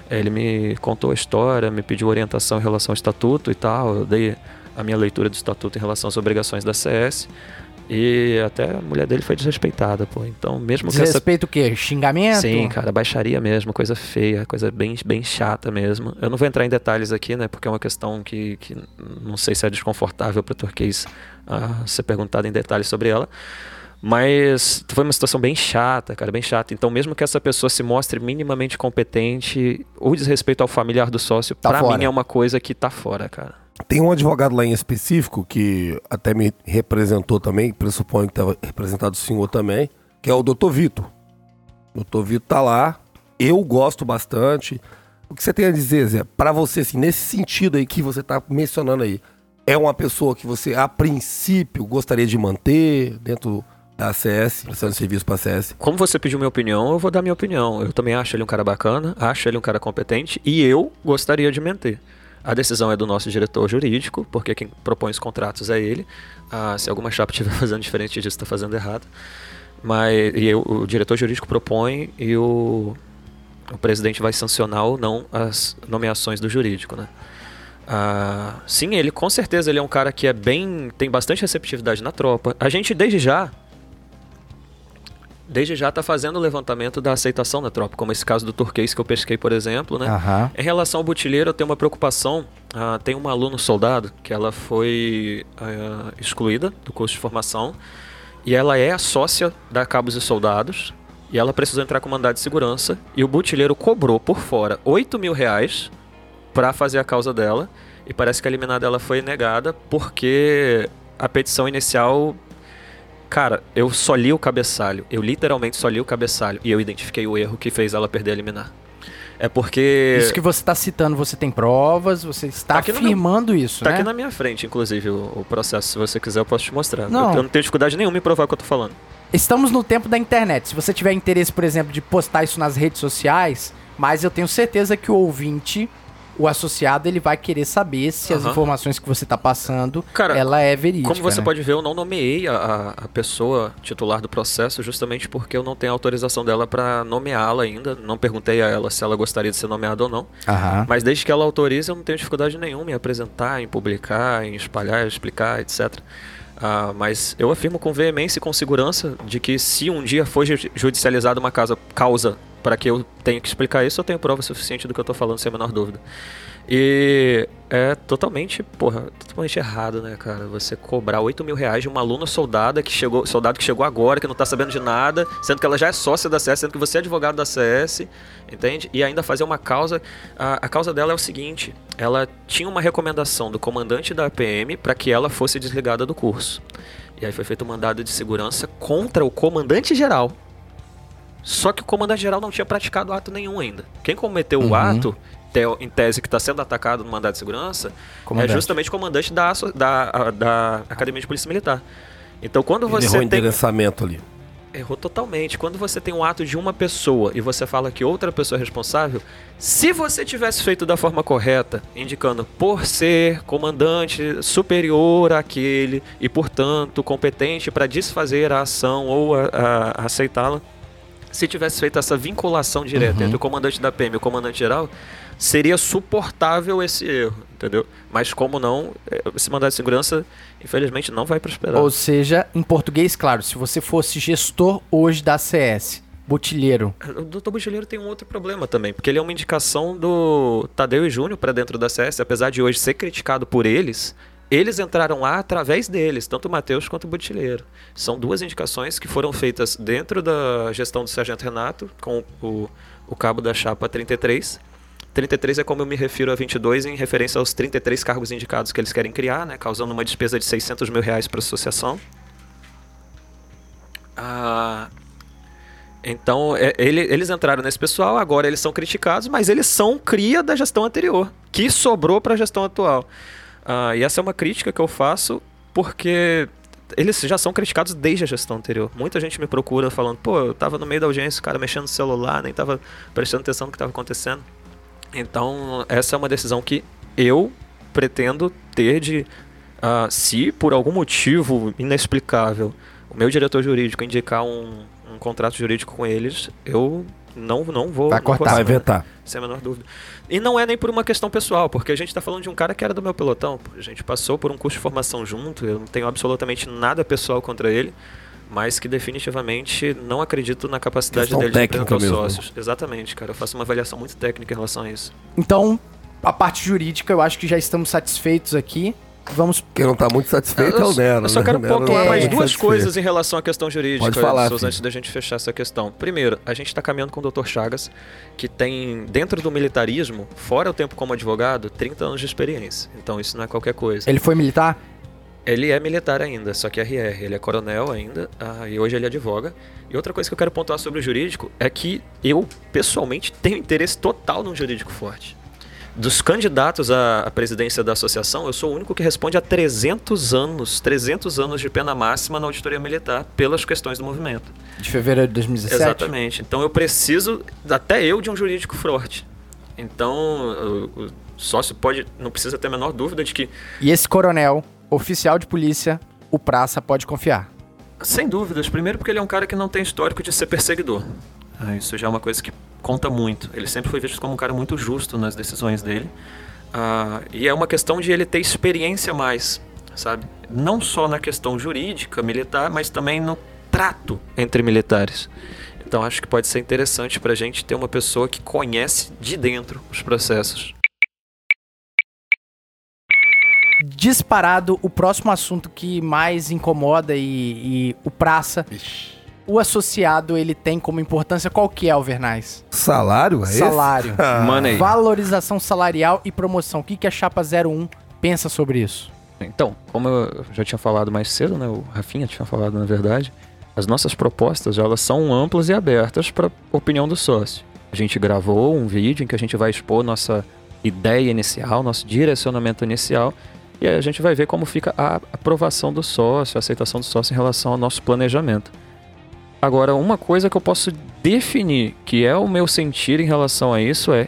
Ele me contou a história, me pediu orientação em relação ao estatuto e tal. Eu dei a minha leitura do estatuto em relação às obrigações da CS. E até a mulher dele foi desrespeitada, pô. Então, mesmo que essa Desrespeito o quê? Xingamento? Sim, cara, baixaria mesmo, coisa feia, coisa bem, bem chata mesmo. Eu não vou entrar em detalhes aqui, né, porque é uma questão que, que não sei se é desconfortável para o turquês ah, ser perguntado em detalhes sobre ela. Mas foi uma situação bem chata, cara, bem chata. Então, mesmo que essa pessoa se mostre minimamente competente, o desrespeito ao familiar do sócio, Tá pra fora. mim é uma coisa que tá fora, cara. Tem um advogado lá em específico que até me representou também, pressuponho que estava representado o senhor também, que é o Dr. Vitor. O Dr. Vitor tá lá, eu gosto bastante. O que você tem a dizer, Zé, pra você, assim, nesse sentido aí que você tá mencionando aí, é uma pessoa que você, a princípio, gostaria de manter dentro da ACS, prestando serviço pra ACS? Como você pediu minha opinião, eu vou dar minha opinião. Eu também acho ele um cara bacana, acho ele um cara competente e eu gostaria de manter. A decisão é do nosso diretor jurídico, porque quem propõe os contratos é ele. Ah, se alguma chapa estiver fazendo diferente disso, está fazendo errado. Mas e eu- o diretor jurídico propõe e o, o presidente vai sancionar ou não as nomeações do jurídico, né? Ah, sim, ele com certeza ele é um cara que é bem. tem bastante receptividade na tropa. A gente desde já. Desde já tá fazendo o levantamento da aceitação da tropa, como esse caso do turquês que eu pesquei, por exemplo, né? Aham. Em relação ao butileiro, eu tenho uma preocupação. Ah, tem uma aluna soldado que ela foi ah, excluída do curso de formação e ela é a sócia da Cabos e Soldados e ela precisou entrar com mandado de segurança e o butileiro cobrou por fora 8 mil reais para fazer a causa dela e parece que a liminar dela foi negada porque a petição inicial Cara, eu só li o cabeçalho. Eu literalmente só li o cabeçalho. E eu identifiquei o erro que fez ela perder a liminar. É porque. Isso que você está citando, você tem provas, você está Tá afirmando isso, Tá né? aqui na minha frente, inclusive, o, o processo. Se você quiser, eu posso te mostrar. Não. Eu, eu não tenho dificuldade nenhuma em provar o que eu tô falando. Estamos no tempo da internet. Se você tiver interesse, por exemplo, de postar isso nas redes sociais, mas eu tenho certeza que o ouvinte, o associado, ele vai querer saber se as Aham. informações que você está passando, Cara, ela é verídica. Como você né? pode ver, eu não nomeei a, a- pessoa titular do processo justamente porque eu não tenho autorização dela para nomeá-la ainda. Não perguntei a ela se ela gostaria de ser nomeada ou não. Aham. Mas desde que ela autorize, eu não tenho dificuldade nenhuma em apresentar, em publicar, em espalhar, explicar, etc. Ah, mas eu afirmo com veemência e com segurança de que se um dia for ju- judicializada uma casa, causa para que eu tenha que explicar isso, eu tenho prova suficiente do que eu tô falando, sem a menor dúvida. E é totalmente, porra, totalmente errado, né, cara? Você cobrar 8 mil reais de uma aluna soldada que chegou, soldado que chegou agora, que não tá sabendo de nada, sendo que ela já é sócia da CS, sendo que você é advogado da CS, entende? E ainda fazer uma causa. A, a causa dela é o seguinte: ela tinha uma recomendação do comandante da PM para que ela fosse desligada do curso. E aí foi feito um mandado de segurança contra o comandante geral. Só que o comandante geral não tinha praticado ato nenhum ainda. Quem cometeu o Uhum. ato, teo- em tese que está sendo atacado no mandado de segurança, Comandante. é justamente o comandante da, da, da Academia de Polícia Militar. Então quando Ele você errou o tem... endereçamento ali. Errou totalmente. Quando você tem um ato de uma pessoa e você fala que outra pessoa é responsável, se você tivesse feito da forma correta, indicando por ser comandante superior àquele e, portanto, competente para desfazer a ação ou aceitá-la, se tivesse feito essa vinculação direta Uhum. entre o comandante da PM e o comandante geral, seria suportável esse erro, entendeu? Mas como não, eh, esse mandado de segurança, infelizmente, não vai prosperar. Ou seja, em português, claro, se você fosse gestor hoje da CS, botilheiro, O Dr. Buchileiro tem um outro problema também, porque ele é uma indicação do Tadeu e Júnior para dentro da CS, apesar de hoje ser criticado por eles, eles entraram lá através deles, tanto o Matheus quanto o Butileiro. São duas indicações que foram feitas dentro da gestão do Sargento Renato, com o, o cabo da chapa 33. 33 é como eu me refiro a 22 em referência aos 33 cargos indicados que eles querem criar, né, causando uma despesa de 600 mil reais para a associação. Ah, então, é, ele- eles entraram nesse pessoal, agora eles são criticados, mas eles são cria da gestão anterior, que sobrou para a gestão atual. Ah, e essa é uma crítica que eu faço porque eles já são criticados desde a gestão anterior. Muita gente me procura falando, pô, eu tava no meio da audiência, o cara mexendo no celular, nem tava prestando atenção no que estava acontecendo. Então, essa é uma decisão que eu pretendo ter de, ah, se por algum motivo inexplicável o meu diretor jurídico indicar um, um contrato jurídico com eles, eu não, não vou. Vai cortar. Vai vetar. Sem a menor dúvida. E não é nem por uma questão pessoal, porque a gente está falando de um cara que era do meu pelotão. A gente passou por um curso de formação junto, eu não tenho absolutamente nada pessoal contra ele, mas que definitivamente não acredito na capacidade Questão dele de técnica representar os mesmo. sócios. Exatamente, cara. Eu faço uma avaliação muito técnica em relação a isso. Então, a parte jurídica, eu acho que já estamos satisfeitos aqui. Vamos. Quem não tá muito satisfeito é Eu, o Nero. eu só né? quero pontuar tá mais muito duas satisfeito. coisas em relação à questão jurídica, Pode falar, Souza, antes da gente fechar essa questão. Primeiro, a gente está caminhando com o Dr. Chagas, que tem, dentro do militarismo, fora o tempo como advogado, 30 anos de experiência. Então isso não é qualquer coisa. Ele foi militar? Ele é militar ainda, só que RR. Ele é coronel ainda ah, e hoje ele advoga. E outra coisa que eu quero pontuar sobre o jurídico é que eu, pessoalmente, tenho interesse total num jurídico forte. Dos candidatos à presidência da associação, eu sou o único que responde a 300 anos, 300 anos de pena máxima na auditoria militar pelas questões do movimento. De fevereiro de 2017? Exatamente. Então eu preciso, até eu, de um jurídico forte. Então o, o sócio pode, não precisa ter a menor dúvida de que E esse coronel, oficial de polícia, o Praça pode confiar. Sem dúvidas. Primeiro porque ele é um cara que não tem histórico de ser perseguidor. Ah, isso já é uma coisa que conta muito. Ele sempre foi visto como um cara muito justo nas decisões dele. Ah, e é uma questão de ele ter experiência mais, sabe? Não só na questão jurídica, militar, mas também no trato entre militares. Então acho que pode ser interessante para a gente ter uma pessoa que conhece de dentro os processos. Disparado, o próximo assunto que mais incomoda e, e o praça, o associado ele tem como importância qual que é, Alvernais? Salário? É? Salário. Ah, Money. Valorização salarial e promoção. O que, que a Chapa 01 pensa sobre isso? Então, como eu já tinha falado mais cedo, né, o Rafinha tinha falado na verdade, as nossas propostas elas são amplas e abertas para opinião do sócio. A gente gravou um vídeo em que a gente vai expor nossa ideia inicial, nosso direcionamento inicial, e aí a gente vai ver como fica a aprovação do sócio, a aceitação do sócio em relação ao nosso planejamento. Agora, uma coisa que eu posso definir, que é o meu sentir em relação a isso, é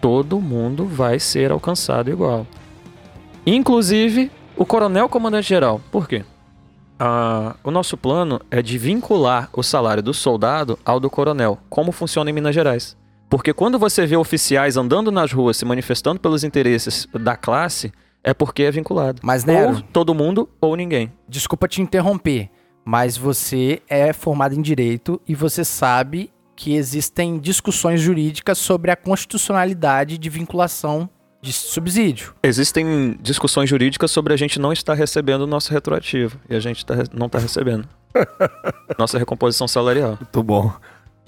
todo mundo vai ser alcançado igual. Inclusive o coronel comandante geral. Por quê? Ah, o nosso plano é de vincular o salário do soldado ao do coronel, como funciona em Minas Gerais. Porque quando você vê oficiais andando nas ruas se manifestando pelos interesses da classe, é porque é vinculado. Mas, Nero, Ou todo mundo ou ninguém. desculpa te interromper, mas você é formado em direito e você sabe que existem discussões jurídicas sobre a constitucionalidade de vinculação de subsídio. Existem discussões jurídicas sobre a gente não estar recebendo o nosso retroativo. E a gente tá não está recebendo. Nossa recomposição salarial. Muito bom.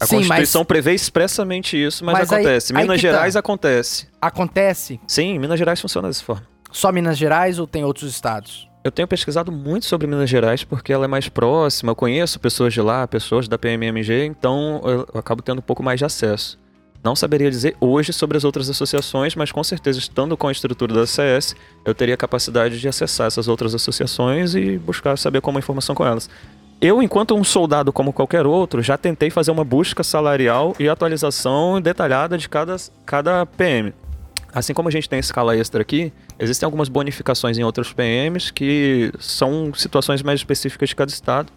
A Sim, Constituição prevê expressamente isso, mas, Mas aí- acontece. aí Minas que tá. Gerais acontece. Acontece Sim, Minas Gerais funciona dessa forma. Só Minas Gerais ou tem outros estados? Eu tenho pesquisado muito sobre Minas Gerais porque ela é mais próxima, eu conheço pessoas de lá, pessoas da PMMG, então eu, acabo tendo um pouco mais de acesso. Não saberia dizer hoje sobre as outras associações, mas com certeza, estando com a estrutura da CS, eu teria capacidade de acessar essas outras associações e buscar saber como a informação com elas. Eu, enquanto um soldado como qualquer outro, já tentei fazer uma busca salarial e atualização detalhada de cada, cada PM. Assim como a gente tem escala extra aqui, existem algumas bonificações em outros PMs que são situações mais específicas de cada estado.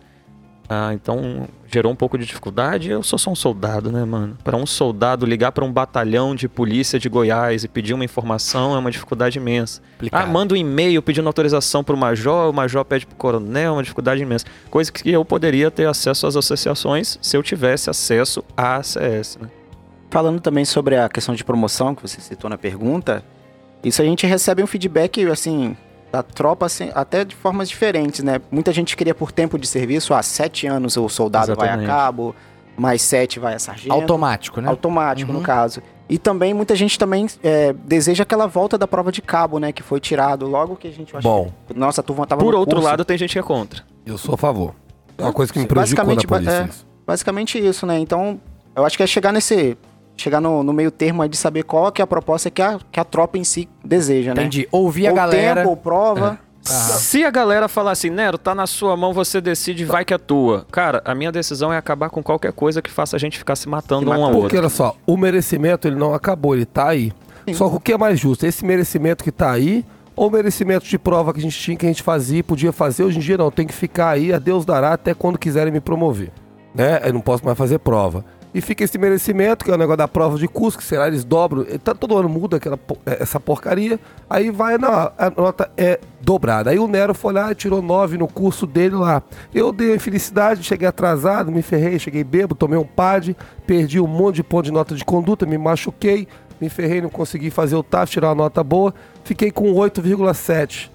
Ah, então gerou um pouco de dificuldade. Eu sou só um soldado, né, mano? Para um soldado ligar para um batalhão de polícia de Goiás e pedir uma informação é uma dificuldade imensa. Ah, manda um e-mail pedindo autorização pro major, o major pede pro coronel, é uma dificuldade imensa. Coisa que eu poderia ter acesso às associações se eu tivesse acesso à ACS, né? Falando também sobre a questão de promoção que você citou na pergunta, isso a gente recebe um feedback, assim, da tropa, assim, até de formas diferentes, né? Muita gente queria por tempo de serviço, há sete anos o soldado vai a Exatamente. cabo, mais sete vai a sargento. Automático, né? Automático, Uhum. no caso. E também, muita gente também é, deseja aquela volta da prova de cabo, né? Que foi tirado logo que a gente... Bom. que- nossa, a turma tava Por outro curso. lado, tem gente que é contra. Eu sou a favor. É uma coisa que me prejudicou na Basicamente, ba- polícia. é. isso. Basicamente isso, né? Então, eu acho que é chegar nesse... Chegar no, no meio termo aí de saber qual que é a proposta que a, que a tropa em si deseja, né? Entendi. Ouvir a ou galera. tempo, ou prova. Se a galera falar assim, Nero, tá na sua mão, você decide, vai que é tua. Cara, a minha decisão é acabar com qualquer coisa que faça a gente ficar se matando Se um ao matando. Porque outro. olha só, o merecimento ele não acabou, ele tá aí. Só que o que é mais justo? Esse merecimento que tá aí ou o merecimento de prova que a gente tinha, que a gente fazia e podia fazer, hoje em dia não, tem que ficar aí, a Deus dará até quando quiserem me promover. Né? Eu não posso mais fazer prova. E fica esse merecimento, que é o negócio da prova de curso, que será, eles dobram, tá- todo ano muda aquela, eh, essa porcaria, aí vai, não, a nota é dobrada. Aí o Nero foi lá e tirou nove no curso dele lá. Eu dei a infelicidade, cheguei atrasado, me ferrei, cheguei bêbado, tomei um pad, perdi um monte de ponto de nota de conduta, me machuquei, me ferrei, não consegui fazer o TAF, tirar uma nota boa, fiquei com 8,7.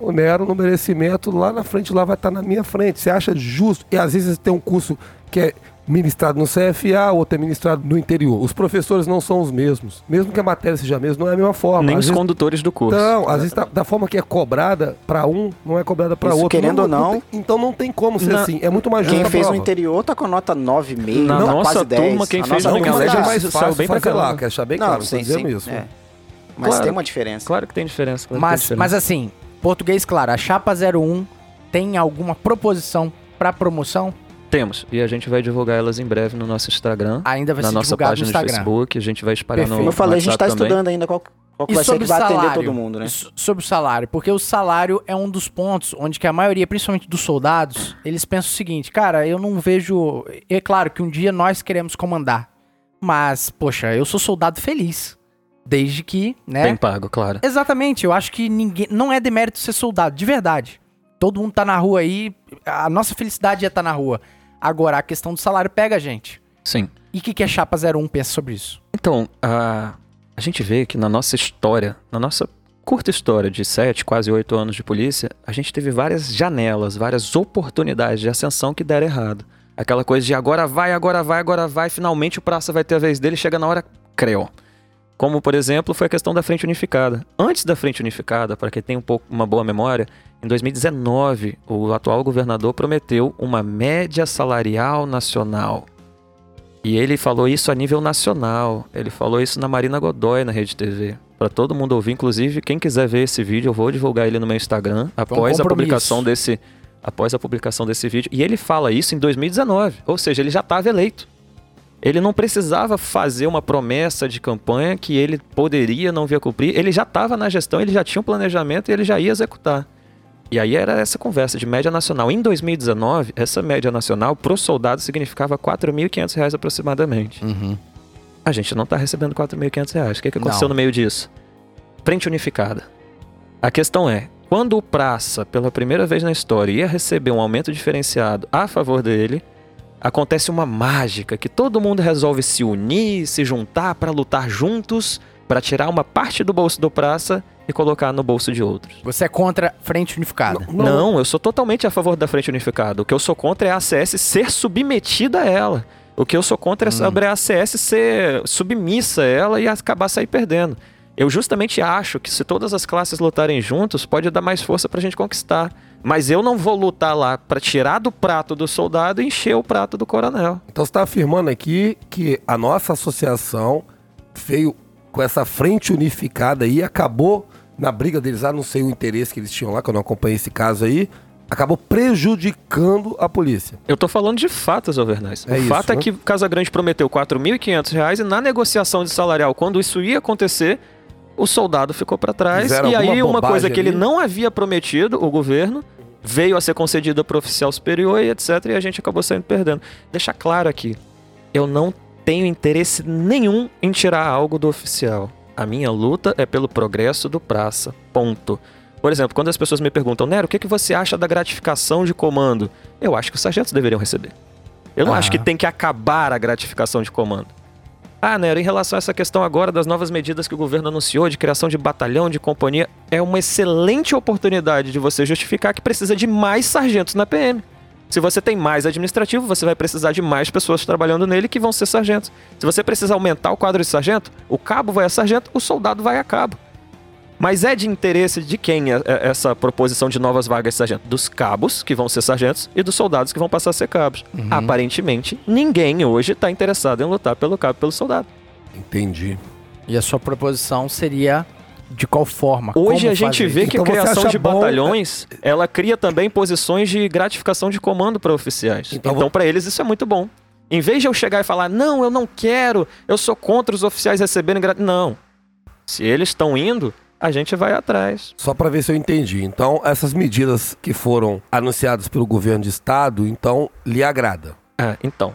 O Nero no merecimento, lá na frente, lá vai estar na minha frente. Você acha justo? E às vezes tem um curso que é ministrado no CFA, outro é ministrado no interior. Os professores não são os mesmos. Mesmo que a matéria seja a mesma, não é a mesma forma. Nem Às os vezes- condutores do curso. Não, às vezes da, da forma que é cobrada para um, não é cobrada para outro. querendo ou não- tem- então não tem como ser Na- assim. É muito mais justo Quem fez no prova. interior tá com nota 9,5, Na tá nossa quase 10. turma, quem A fez no Não, turma mas é tá- mais fácil bem pra fazer lá, quer achar bem Não, claro, sim, sim. isso. é. Mas Claro. tem uma diferença. Claro que tem diferença. claro Mas, tem mas diferença. assim, português claro, a Chapa 01 tem alguma proposição pra promoção? Temos. E a gente vai divulgar elas em breve no nosso Instagram. Ainda vai na ser nossa no página do Instagram. Facebook. A gente vai espalhar no Perfeito. Como eu falei, a gente tá também. estudando ainda qual, qual que E vai ser sobre que vai atender salário? todo mundo, né? So- Sobre o salário, porque o salário é um dos pontos onde que a maioria, principalmente dos soldados, eles pensam o seguinte, cara, eu não vejo... É claro que um dia nós queremos comandar, mas, poxa, eu sou soldado feliz. Desde que, né? Bem pago, claro. Exatamente, eu acho que ninguém. Não é demérito ser soldado, de verdade. Todo mundo tá na rua aí, a nossa felicidade é estar tá na rua. Agora, a questão do salário pega a gente. Sim. E o que, que a Chapa 01 pensa sobre isso? Então, a, a gente vê que na nossa história, na nossa curta história de sete, quase oito anos de polícia, a gente teve várias janelas, várias oportunidades de ascensão que deram errado. Aquela coisa de agora vai, agora vai, agora vai, finalmente o praça vai ter a vez dele, chega na hora, creu. Como, por exemplo, foi a questão da Frente Unificada. Antes da Frente Unificada, para quem tem um pouco uma boa memória, em 2019, o atual governador prometeu uma média salarial nacional. E ele falou isso a nível nacional. Ele falou isso na Marina Godoy, na Rede TV. Para todo mundo ouvir, inclusive, quem quiser ver esse vídeo, eu vou divulgar ele no meu Instagram após a publicação desse após a publicação desse vídeo. E ele fala isso em 2019, ou seja, ele já estava eleito. Ele não precisava fazer uma promessa de campanha que ele poderia não vir a cumprir. Ele já estava na gestão, ele já tinha um planejamento e ele já ia executar. E aí era essa conversa de média nacional. Em 2019, essa média nacional para o soldado significava R$ 4.500 aproximadamente. Uhum. A gente não está recebendo R$ 4.500. O que, que aconteceu Não. no meio disso? Frente unificada. A questão é, quando o praça, pela primeira vez na história, ia receber um aumento diferenciado a favor dele, acontece uma mágica que todo mundo resolve se unir, se juntar para lutar juntos, para tirar uma parte do bolso do praça e colocar no bolso de outros. Você é contra Frente Unificada. Não, eu sou totalmente a favor da Frente Unificada. O que eu sou contra é a ACS ser submetida a ela. O que eu sou contra é sobre a ACS ser submissa a ela e acabar sair perdendo. Eu justamente acho que se todas as classes lutarem juntos, pode dar mais força pra gente conquistar. Mas eu não vou lutar lá pra tirar do prato do soldado e encher o prato do coronel. Então você está afirmando aqui que a nossa associação veio com essa frente unificada aí, acabou na briga deles, ah, não sei o interesse que eles tinham lá, que eu não acompanhei esse caso aí, acabou prejudicando a polícia. Eu tô falando de fatos, Alvernais. É o isso, fato é né? que Casa Grande prometeu 4.500 reais e na negociação de salarial, quando isso ia acontecer, o soldado ficou para trás. Fizeram e aí uma coisa que ele não havia prometido, o governo, veio a ser concedida para oficial superior e etc. E a gente acabou saindo perdendo. Deixar claro aqui, eu não tenho interesse nenhum em tirar algo do oficial. A minha luta é pelo progresso do praça. Ponto. Por exemplo, quando as pessoas me perguntam, Nero, o que, que você acha da gratificação de comando? Eu acho que os sargentos deveriam receber. Eu não Ah. acho que tem que acabar a gratificação de comando. Ah, Nero, em relação a essa questão agora das novas medidas que o governo anunciou de criação de batalhão, de companhia, é uma excelente oportunidade de você justificar que precisa de mais sargentos na PM. Se você tem mais administrativo, você vai precisar de mais pessoas trabalhando nele que vão ser sargentos. Se você precisa aumentar o quadro de sargento, o cabo vai a sargento, o soldado vai a cabo. Mas é de interesse de quem é- é essa proposição de novas vagas de sargento? Dos cabos, que vão ser sargentos, e dos soldados que vão passar a ser cabos. Aparentemente, ninguém hoje está interessado em lutar pelo cabo e pelo soldado. Entendi. E a sua proposição seria de qual forma? Hoje Como a gente fazer vê isso? que Então a criação de bom- batalhões, ela cria também posições de gratificação de comando para oficiais. Então Então, vo- para eles isso é muito bom. Em vez de eu chegar e falar, não, eu não quero, eu sou contra os oficiais receberem grat... Não. Se eles estão indo, a gente vai atrás. Só para ver se eu entendi. Então, essas medidas que foram anunciadas pelo governo de estado, então, lhe agrada. Ah, então.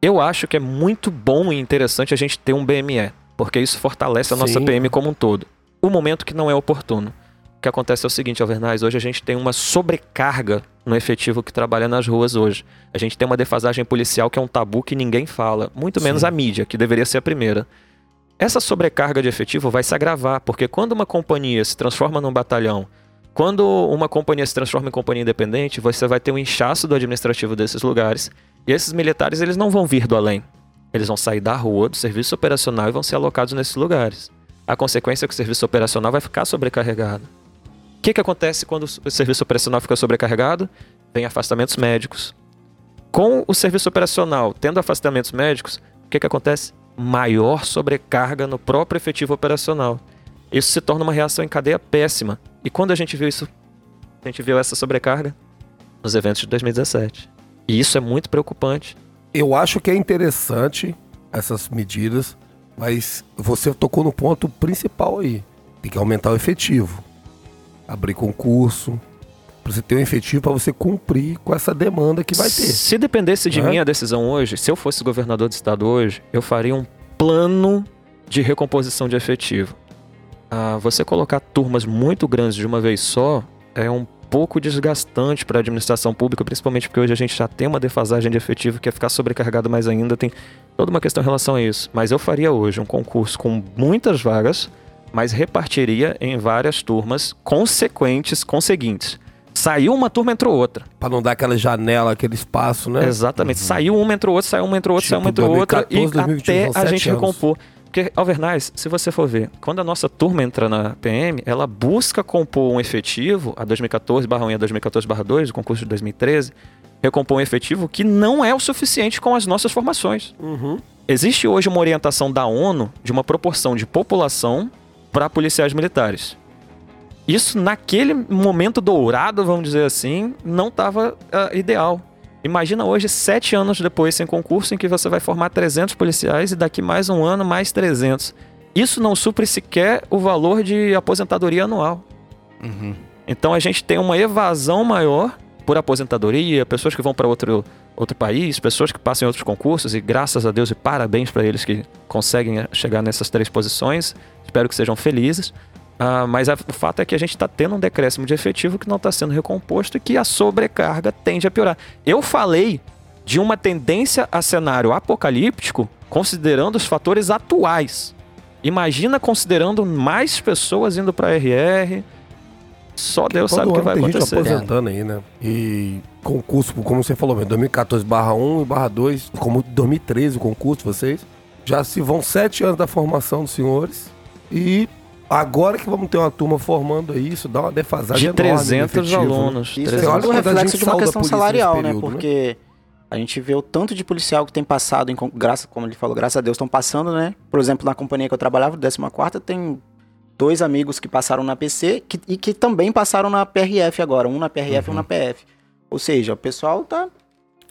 Eu acho que é muito bom e interessante a gente ter um BME, porque isso fortalece a nossa Sim. PM como um todo. O momento que não é oportuno. O que acontece é o seguinte, Alvernaz, hoje a gente tem uma sobrecarga no efetivo que trabalha nas ruas hoje. A gente tem uma defasagem policial que é um tabu que ninguém fala, muito menos Sim. a mídia, que deveria ser a primeira. Essa sobrecarga de efetivo vai se agravar, porque quando uma companhia se transforma num batalhão, quando uma companhia se transforma em companhia independente, você vai ter um inchaço do administrativo desses lugares, e esses militares eles não vão vir do além. Eles vão sair da rua, do serviço operacional e vão ser alocados nesses lugares. A consequência é que o serviço operacional vai ficar sobrecarregado. O que, que acontece quando o serviço operacional fica sobrecarregado? Vem afastamentos médicos. Com o serviço operacional tendo afastamentos médicos, o que, que acontece? Maior sobrecarga no próprio efetivo operacional. Isso se torna uma reação em cadeia péssima. E quando a gente viu isso, a gente viu essa sobrecarga nos eventos de 2017. E isso é muito preocupante. Eu acho que é interessante essas medidas, mas você tocou no ponto principal aí. Tem que aumentar o efetivo. Abrir concurso. Pra você ter um efetivo para você cumprir com essa demanda que vai ter. Se dependesse de Né? mim a decisão hoje, se eu fosse governador do estado hoje, eu faria um plano de recomposição de efetivo. Ah, você colocar turmas muito grandes de uma vez só é um pouco desgastante para a administração pública, principalmente porque hoje a gente já tem uma defasagem de efetivo que é ficar sobrecarregado mais ainda, tem toda uma questão em relação a isso. Mas eu faria hoje um concurso com muitas vagas, mas repartiria em várias turmas consequentes, conseguintes. Saiu uma turma, entrou outra. Pra não dar aquela janela, aquele espaço, né? Exatamente. Saiu uma, entrou outra, saiu uma, entrou outra, saiu uma, Tipo, entrou outra. E 2014, 2021, até a gente anos. recompor. Porque, Alvernais, se você for ver, quando a nossa turma entra na PM, ela busca compor um efetivo, a 2014-1 e a 2014-2, o concurso de 2013, recompor um efetivo que não é o suficiente com as nossas formações. Uhum. Existe hoje uma orientação da ONU de uma proporção de população para policiais militares. Isso, naquele momento dourado, vamos dizer assim, não estava ideal. Imagina hoje, sete anos depois, sem concurso, em que você vai formar 300 policiais e daqui mais um ano, mais 300. Isso não supre sequer o valor de aposentadoria anual. Então a gente tem uma evasão maior por aposentadoria, pessoas que vão para outro, outro país, pessoas que passam em outros concursos, e graças a Deus e parabéns para eles que conseguem chegar nessas três posições. Espero que sejam felizes. Ah, mas a- o fato é que a gente está tendo um decréscimo de efetivo que não está sendo recomposto e que a sobrecarga tende a piorar. Eu falei de uma tendência a cenário apocalíptico considerando os fatores atuais. Imagina considerando mais pessoas indo para RR. Só Deus Todo sabe o que vai tem gente acontecer. aposentando aí, né? E concurso, como você falou, 2014 barra 1 e barra 2, como 2013 o concurso, vocês, já se vão sete anos da formação dos senhores e agora que vamos ter uma turma formando isso dá uma defasagem De enorme no 300 efetivo, né? alunos. Isso 300. é olha tudo quanta reflexo de uma questão salarial, né? período, né? Porque a gente vê o tanto de policial que tem passado, em, graças, como ele falou, graças a Deus estão passando, né? Por exemplo, na companhia que eu trabalhava, 14 tem dois amigos que passaram na PC que- e que também passaram na PRF agora, um na PRF e um Uhum. na PF. Ou seja, o pessoal tá,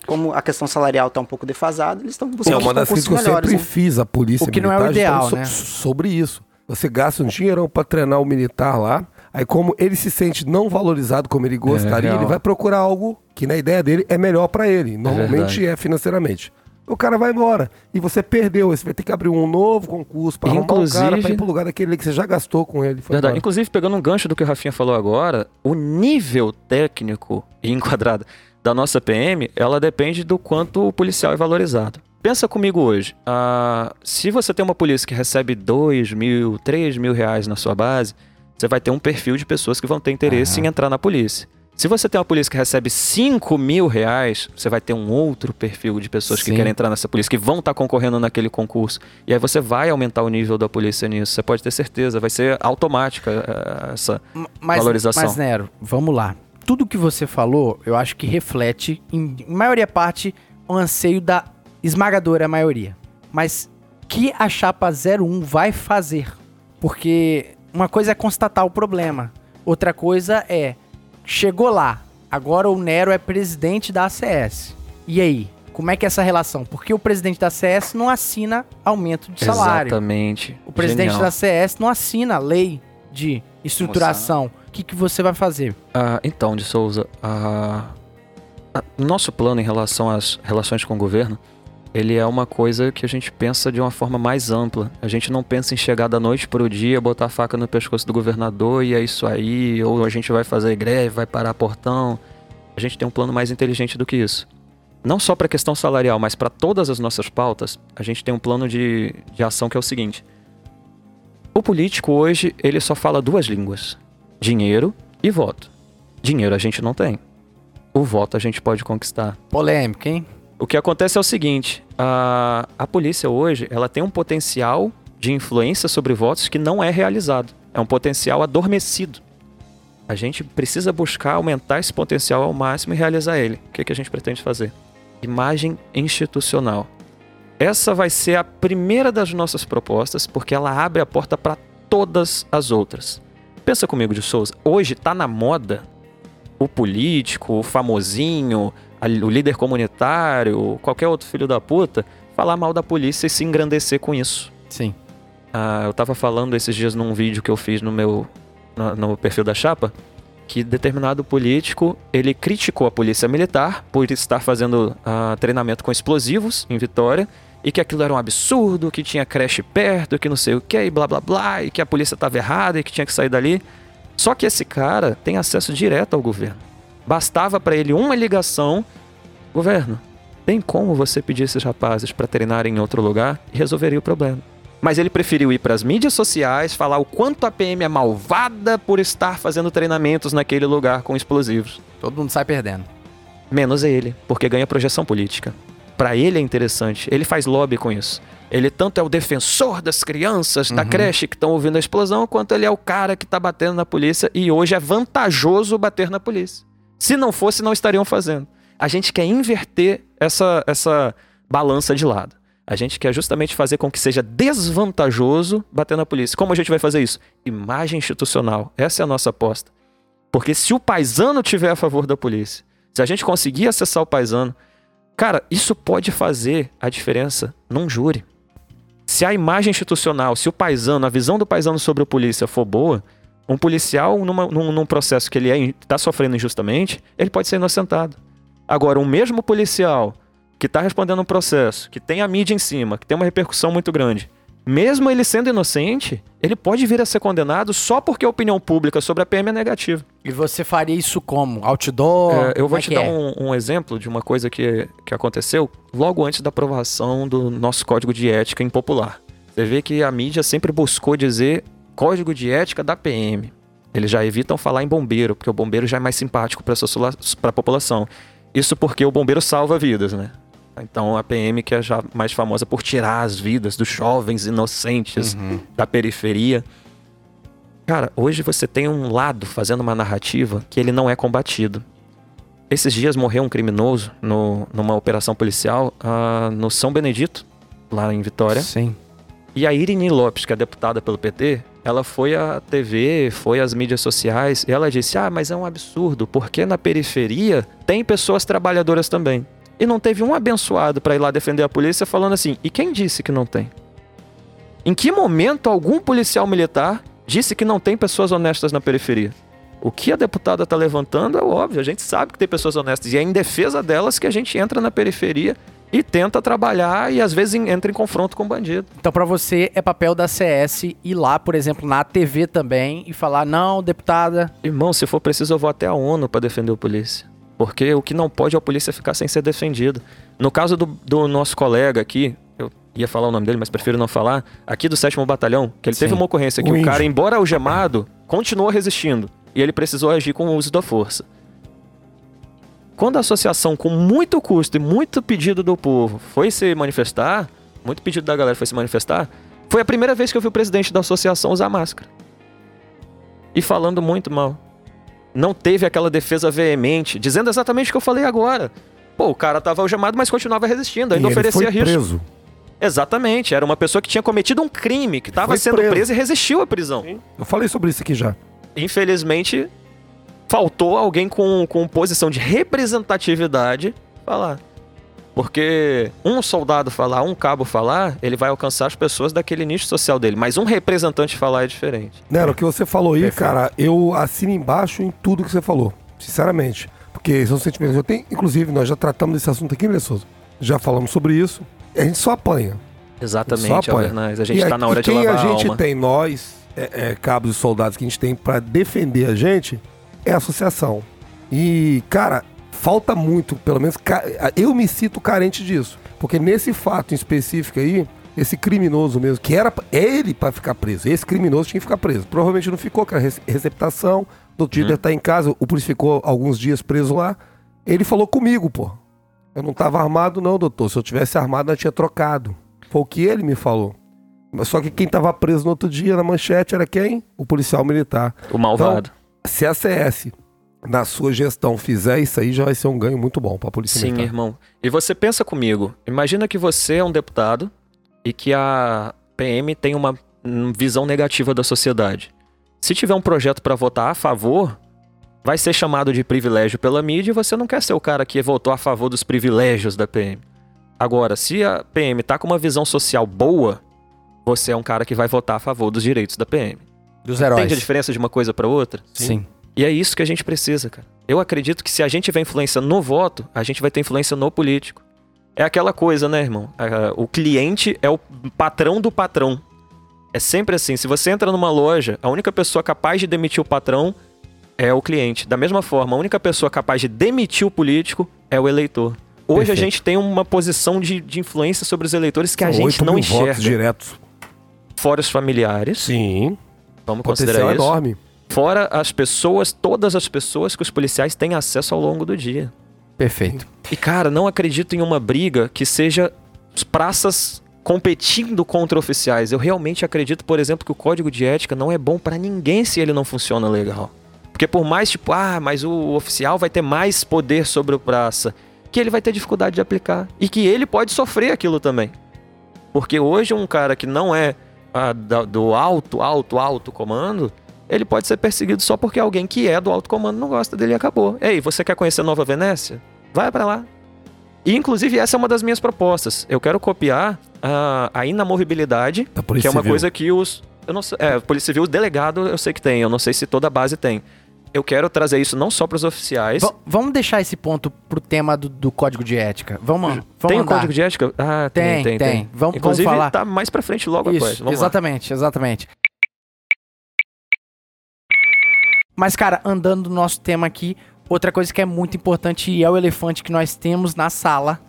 como a questão salarial tá um pouco defasada, eles estão É buscando uma das coisas que eu melhores, sempre né? fiz, a polícia O que não é o militar, ideal, né? so- sobre isso. Você gasta um dinheirão pra treinar o militar lá, aí como ele se sente não valorizado como ele gostaria, É ele vai procurar algo que na ideia dele é melhor pra ele. Normalmente verdade. é, financeiramente. O cara vai embora. E você perdeu. Você vai ter que abrir um novo concurso pra arrumar um cara pra ir pro lugar daquele que você já gastou com ele. Verdade. embora. Inclusive, pegando um gancho do que o Rafinha falou agora, o nível técnico e enquadrado da nossa PM, ela depende do quanto o policial é valorizado. Pensa comigo hoje. ah, se você tem uma polícia que recebe 2 mil, 3 mil reais na sua base, você vai ter um perfil de pessoas que vão ter interesse em entrar na polícia. Se você tem uma polícia que recebe 5 mil reais, você vai ter um outro perfil de pessoas que Sim. querem entrar nessa polícia, que vão estar concorrendo naquele concurso. E aí você vai aumentar o nível da polícia nisso. Você pode ter certeza, vai ser automática eh, essa. M- Mas, Valorização. Mas, Nero, vamos lá. Tudo que você falou, eu acho que reflete, em maioria parte, o anseio da esmagadora maioria. Mas que a chapa 01 vai fazer? Porque uma coisa é constatar o problema, outra coisa é chegou lá, agora o Nero é presidente da ACS. E aí? Como é que é essa relação? Porque o presidente da ACS não assina aumento de salário. Exatamente. O presidente Genial. da CS não assina a lei de estruturação. O que, que você vai fazer? Ah, então, de Souza, ah, ah, nosso plano em relação às relações com o governo, ele é uma coisa que a gente pensa de uma forma mais ampla. A gente não pensa em chegar da noite para o dia, botar a faca no pescoço do governador e é isso aí, ou a gente vai fazer greve, vai parar portão. A gente tem um plano mais inteligente do que isso. Não só para a questão salarial, mas para todas as nossas pautas, a gente tem um plano de, de ação que é o seguinte. O político hoje, ele só fala duas línguas: dinheiro e voto. Dinheiro a gente não tem. O voto a gente pode conquistar. Polêmica, hein? O que acontece é o seguinte: a, a polícia hoje ela tem um potencial de influência sobre votos que não é realizado. É um potencial adormecido. A gente precisa buscar aumentar esse potencial ao máximo e realizar ele. O que, que a gente pretende fazer? Imagem institucional. Essa vai ser a primeira das nossas propostas, porque ela abre a porta para todas as outras. Pensa comigo, de Souza. Hoje está na moda o político, o famosinho, o líder comunitário, qualquer outro filho da puta, falar mal da polícia e se engrandecer com isso. Sim. Ah, eu tava falando esses dias num vídeo que eu fiz no meu no, no perfil da chapa que determinado político ele criticou a polícia militar por estar fazendo ah, treinamento com explosivos em Vitória e que aquilo era um absurdo, que tinha creche perto, que não sei o que, e blá blá blá, e que a polícia estava errada e que tinha que sair dali. Só que esse cara tem acesso direto ao governo. Bastava para ele uma ligação: governo, tem como você pedir esses rapazes para treinarem em outro lugar e resolveria o problema. Mas ele preferiu ir para as mídias sociais, falar o quanto a PM é malvada por estar fazendo treinamentos naquele lugar com explosivos. Todo mundo sai perdendo. Menos ele, porque ganha projeção política. Para ele é interessante, ele faz lobby com isso. Ele tanto é o defensor das crianças da creche que estão ouvindo a explosão, quanto ele é o cara que tá batendo na polícia e hoje é vantajoso bater na polícia. Se não fosse, não estariam fazendo. A gente quer inverter essa, essa balança de lado. A gente quer justamente fazer com que seja desvantajoso bater na polícia. Como a gente vai fazer isso? Imagem institucional. Essa é a nossa aposta. Porque se o paisano tiver a favor da polícia, se a gente conseguir acessar o paisano, cara, isso pode fazer a diferença num júri. Se a imagem institucional, se o paisano, a visão do paisano sobre a polícia for boa, um policial numa- num, num processo que ele está sofrendo injustamente, ele pode ser inocentado. Agora, um mesmo policial que está respondendo um processo, que tem a mídia em cima, que tem uma repercussão muito grande, mesmo ele sendo inocente, ele pode vir a ser condenado só porque a opinião pública sobre a PM é negativa. E você faria isso como? Outdoor? É, eu Como vou é te dar é? um, um exemplo de uma coisa que, que aconteceu logo antes da aprovação do nosso código de ética impopular. Você vê que a mídia sempre buscou dizer código de ética da PM. Eles já evitam falar em bombeiro, porque o bombeiro já é mais simpático para a população. Isso porque o bombeiro salva vidas, né? Então a PM que é já mais famosa por tirar as vidas dos jovens inocentes da periferia. Cara, hoje você tem um lado fazendo uma narrativa que ele não é combatido. Esses dias morreu um criminoso no- numa operação policial ah, no São Benedito, lá em Vitória. Sim. E a Irine Lopes, que é deputada pelo PT, ela foi à TV, foi às mídias sociais, e ela disse: Ah, mas é um absurdo, porque na periferia tem pessoas trabalhadoras também. E não teve um abençoado para ir lá defender a polícia falando assim: e quem disse que não tem? Em que momento algum policial militar disse que não tem pessoas honestas na periferia? O que a deputada está levantando é óbvio, a gente sabe que tem pessoas honestas, e é em defesa delas que a gente entra na periferia e tenta trabalhar e às vezes entra em confronto com o bandido. Então, pra você, é papel da CS ir lá, por exemplo, na TV também e falar: não, deputada. Irmão, se for preciso, eu vou até a ONU para defender o polícia. Porque o que não pode é a polícia ficar sem ser defendida. No caso do, do nosso colega aqui, eu ia falar o nome dele, mas prefiro não falar, aqui do 7 Batalhão, que ele teve Sim. uma ocorrência que O o, cara, índio. embora algemado, continuou resistindo. E ele precisou agir com o uso da força. Quando a associação, com muito custo e muito pedido do povo, foi se manifestar, muito pedido da galera foi se manifestar, foi a primeira vez que eu vi o presidente da associação usar máscara. E falando muito mal não teve aquela defesa veemente, dizendo exatamente o que eu falei agora. Pô, o cara tava algemado, mas continuava resistindo, ainda E ele oferecia foi risco. preso. Exatamente, era uma pessoa que tinha cometido um crime, que estava sendo preso. presa e resistiu à prisão. Eu falei sobre isso aqui já. Infelizmente, faltou alguém com, com posição de representatividade falar. Porque um soldado falar, um cabo falar, ele vai alcançar as pessoas daquele nicho social dele. Mas um representante falar é diferente. Nero, o que você falou aí, Perfeito. cara, eu assino embaixo em tudo que você falou. Sinceramente. Porque são sentimentos. Eu tenho, inclusive, nós já tratamos desse assunto aqui, né, Souza? Já falamos sobre isso. A gente só apanha. Exatamente, Só apanha. Alvernaz. A gente E tá na hora e de quem lavar a gente alma. tem, nós, é, é, cabos e soldados que a gente tem pra defender a gente, é associação. E, cara, falta muito, pelo menos eu me sinto carente disso. Porque nesse fato em específico aí, esse criminoso mesmo, que era é ele pra ficar preso, esse criminoso tinha que ficar preso. Provavelmente não ficou, com a rece- receptação, do dia deve estar em casa, o polícia ficou alguns dias preso lá. Ele falou comigo, pô. Eu não tava armado, não, doutor. Se eu tivesse armado, eu tinha trocado. Foi o que ele me falou. Só que quem tava preso no outro dia na manchete era quem? O policial militar. O malvado. Se a CS, na sua gestão, fizer isso aí, já vai ser um ganho muito bom pra polícia Sim, militar. irmão. E você pensa comigo, imagina que você é um deputado e que a PM tem uma hum, visão negativa da sociedade. Se tiver um projeto pra votar a favor, vai ser chamado de privilégio pela mídia e você não quer ser o cara que votou a favor dos privilégios da PM. Agora, se a PM tá com uma visão social boa, você é um cara que vai votar a favor dos direitos da PM. Dos heróis. Entende a diferença de uma coisa pra outra? Sim. E é isso que a gente precisa, cara. Eu acredito que se a gente tiver influência no voto, a gente vai ter influência no político. É aquela coisa, né, irmão? O cliente é o patrão do patrão. É sempre assim. Se você entra numa loja, a única pessoa capaz de demitir o patrão é o cliente. Da mesma forma, a única pessoa capaz de demitir o político é o eleitor. Hoje Perfeito. a gente tem uma posição de, de influência sobre os eleitores que a gente 8 não mil enxerga. votos diretos. Fora os familiares, Sim. Vamos Potencial considerar isso. enorme. Fora as pessoas, todas as pessoas que os policiais têm acesso ao longo do dia. Perfeito. E cara, não acredito em uma briga que seja as praças competindo contra oficiais. Eu realmente acredito, por exemplo, que o código de ética não é bom pra ninguém se ele não funciona legal. Porque por mais tipo, ah, mas o oficial vai ter mais poder sobre o praça, que ele vai ter dificuldade de aplicar e que ele pode sofrer aquilo também. Porque hoje um cara que não é ah, da- do alto, alto, alto comando, ele pode ser perseguido só porque alguém que é do alto comando não gosta dele e acabou. Ei, você quer conhecer Nova Venécia? Vai pra lá. E, inclusive, essa é uma das minhas propostas. Eu quero copiar a, a inamovibilidade, que é uma Civil. coisa que os. Eu não sei, é, Polícia Civil, delegado, eu sei que tem. Eu não sei se toda a base tem. Eu quero trazer isso não só pros oficiais. V- vamos deixar esse ponto pro tema do, do código de ética. Vamos, vamos tem um andar. código de ética? Ah, Tem, tem, tem, tem. tem. Vamos- Inclusive, vamos falar. tá mais pra frente logo Isso, após. Vamos lá. exatamente, exatamente. Mas, cara, andando no nosso tema aqui, outra coisa que é muito importante e é o elefante que nós temos na sala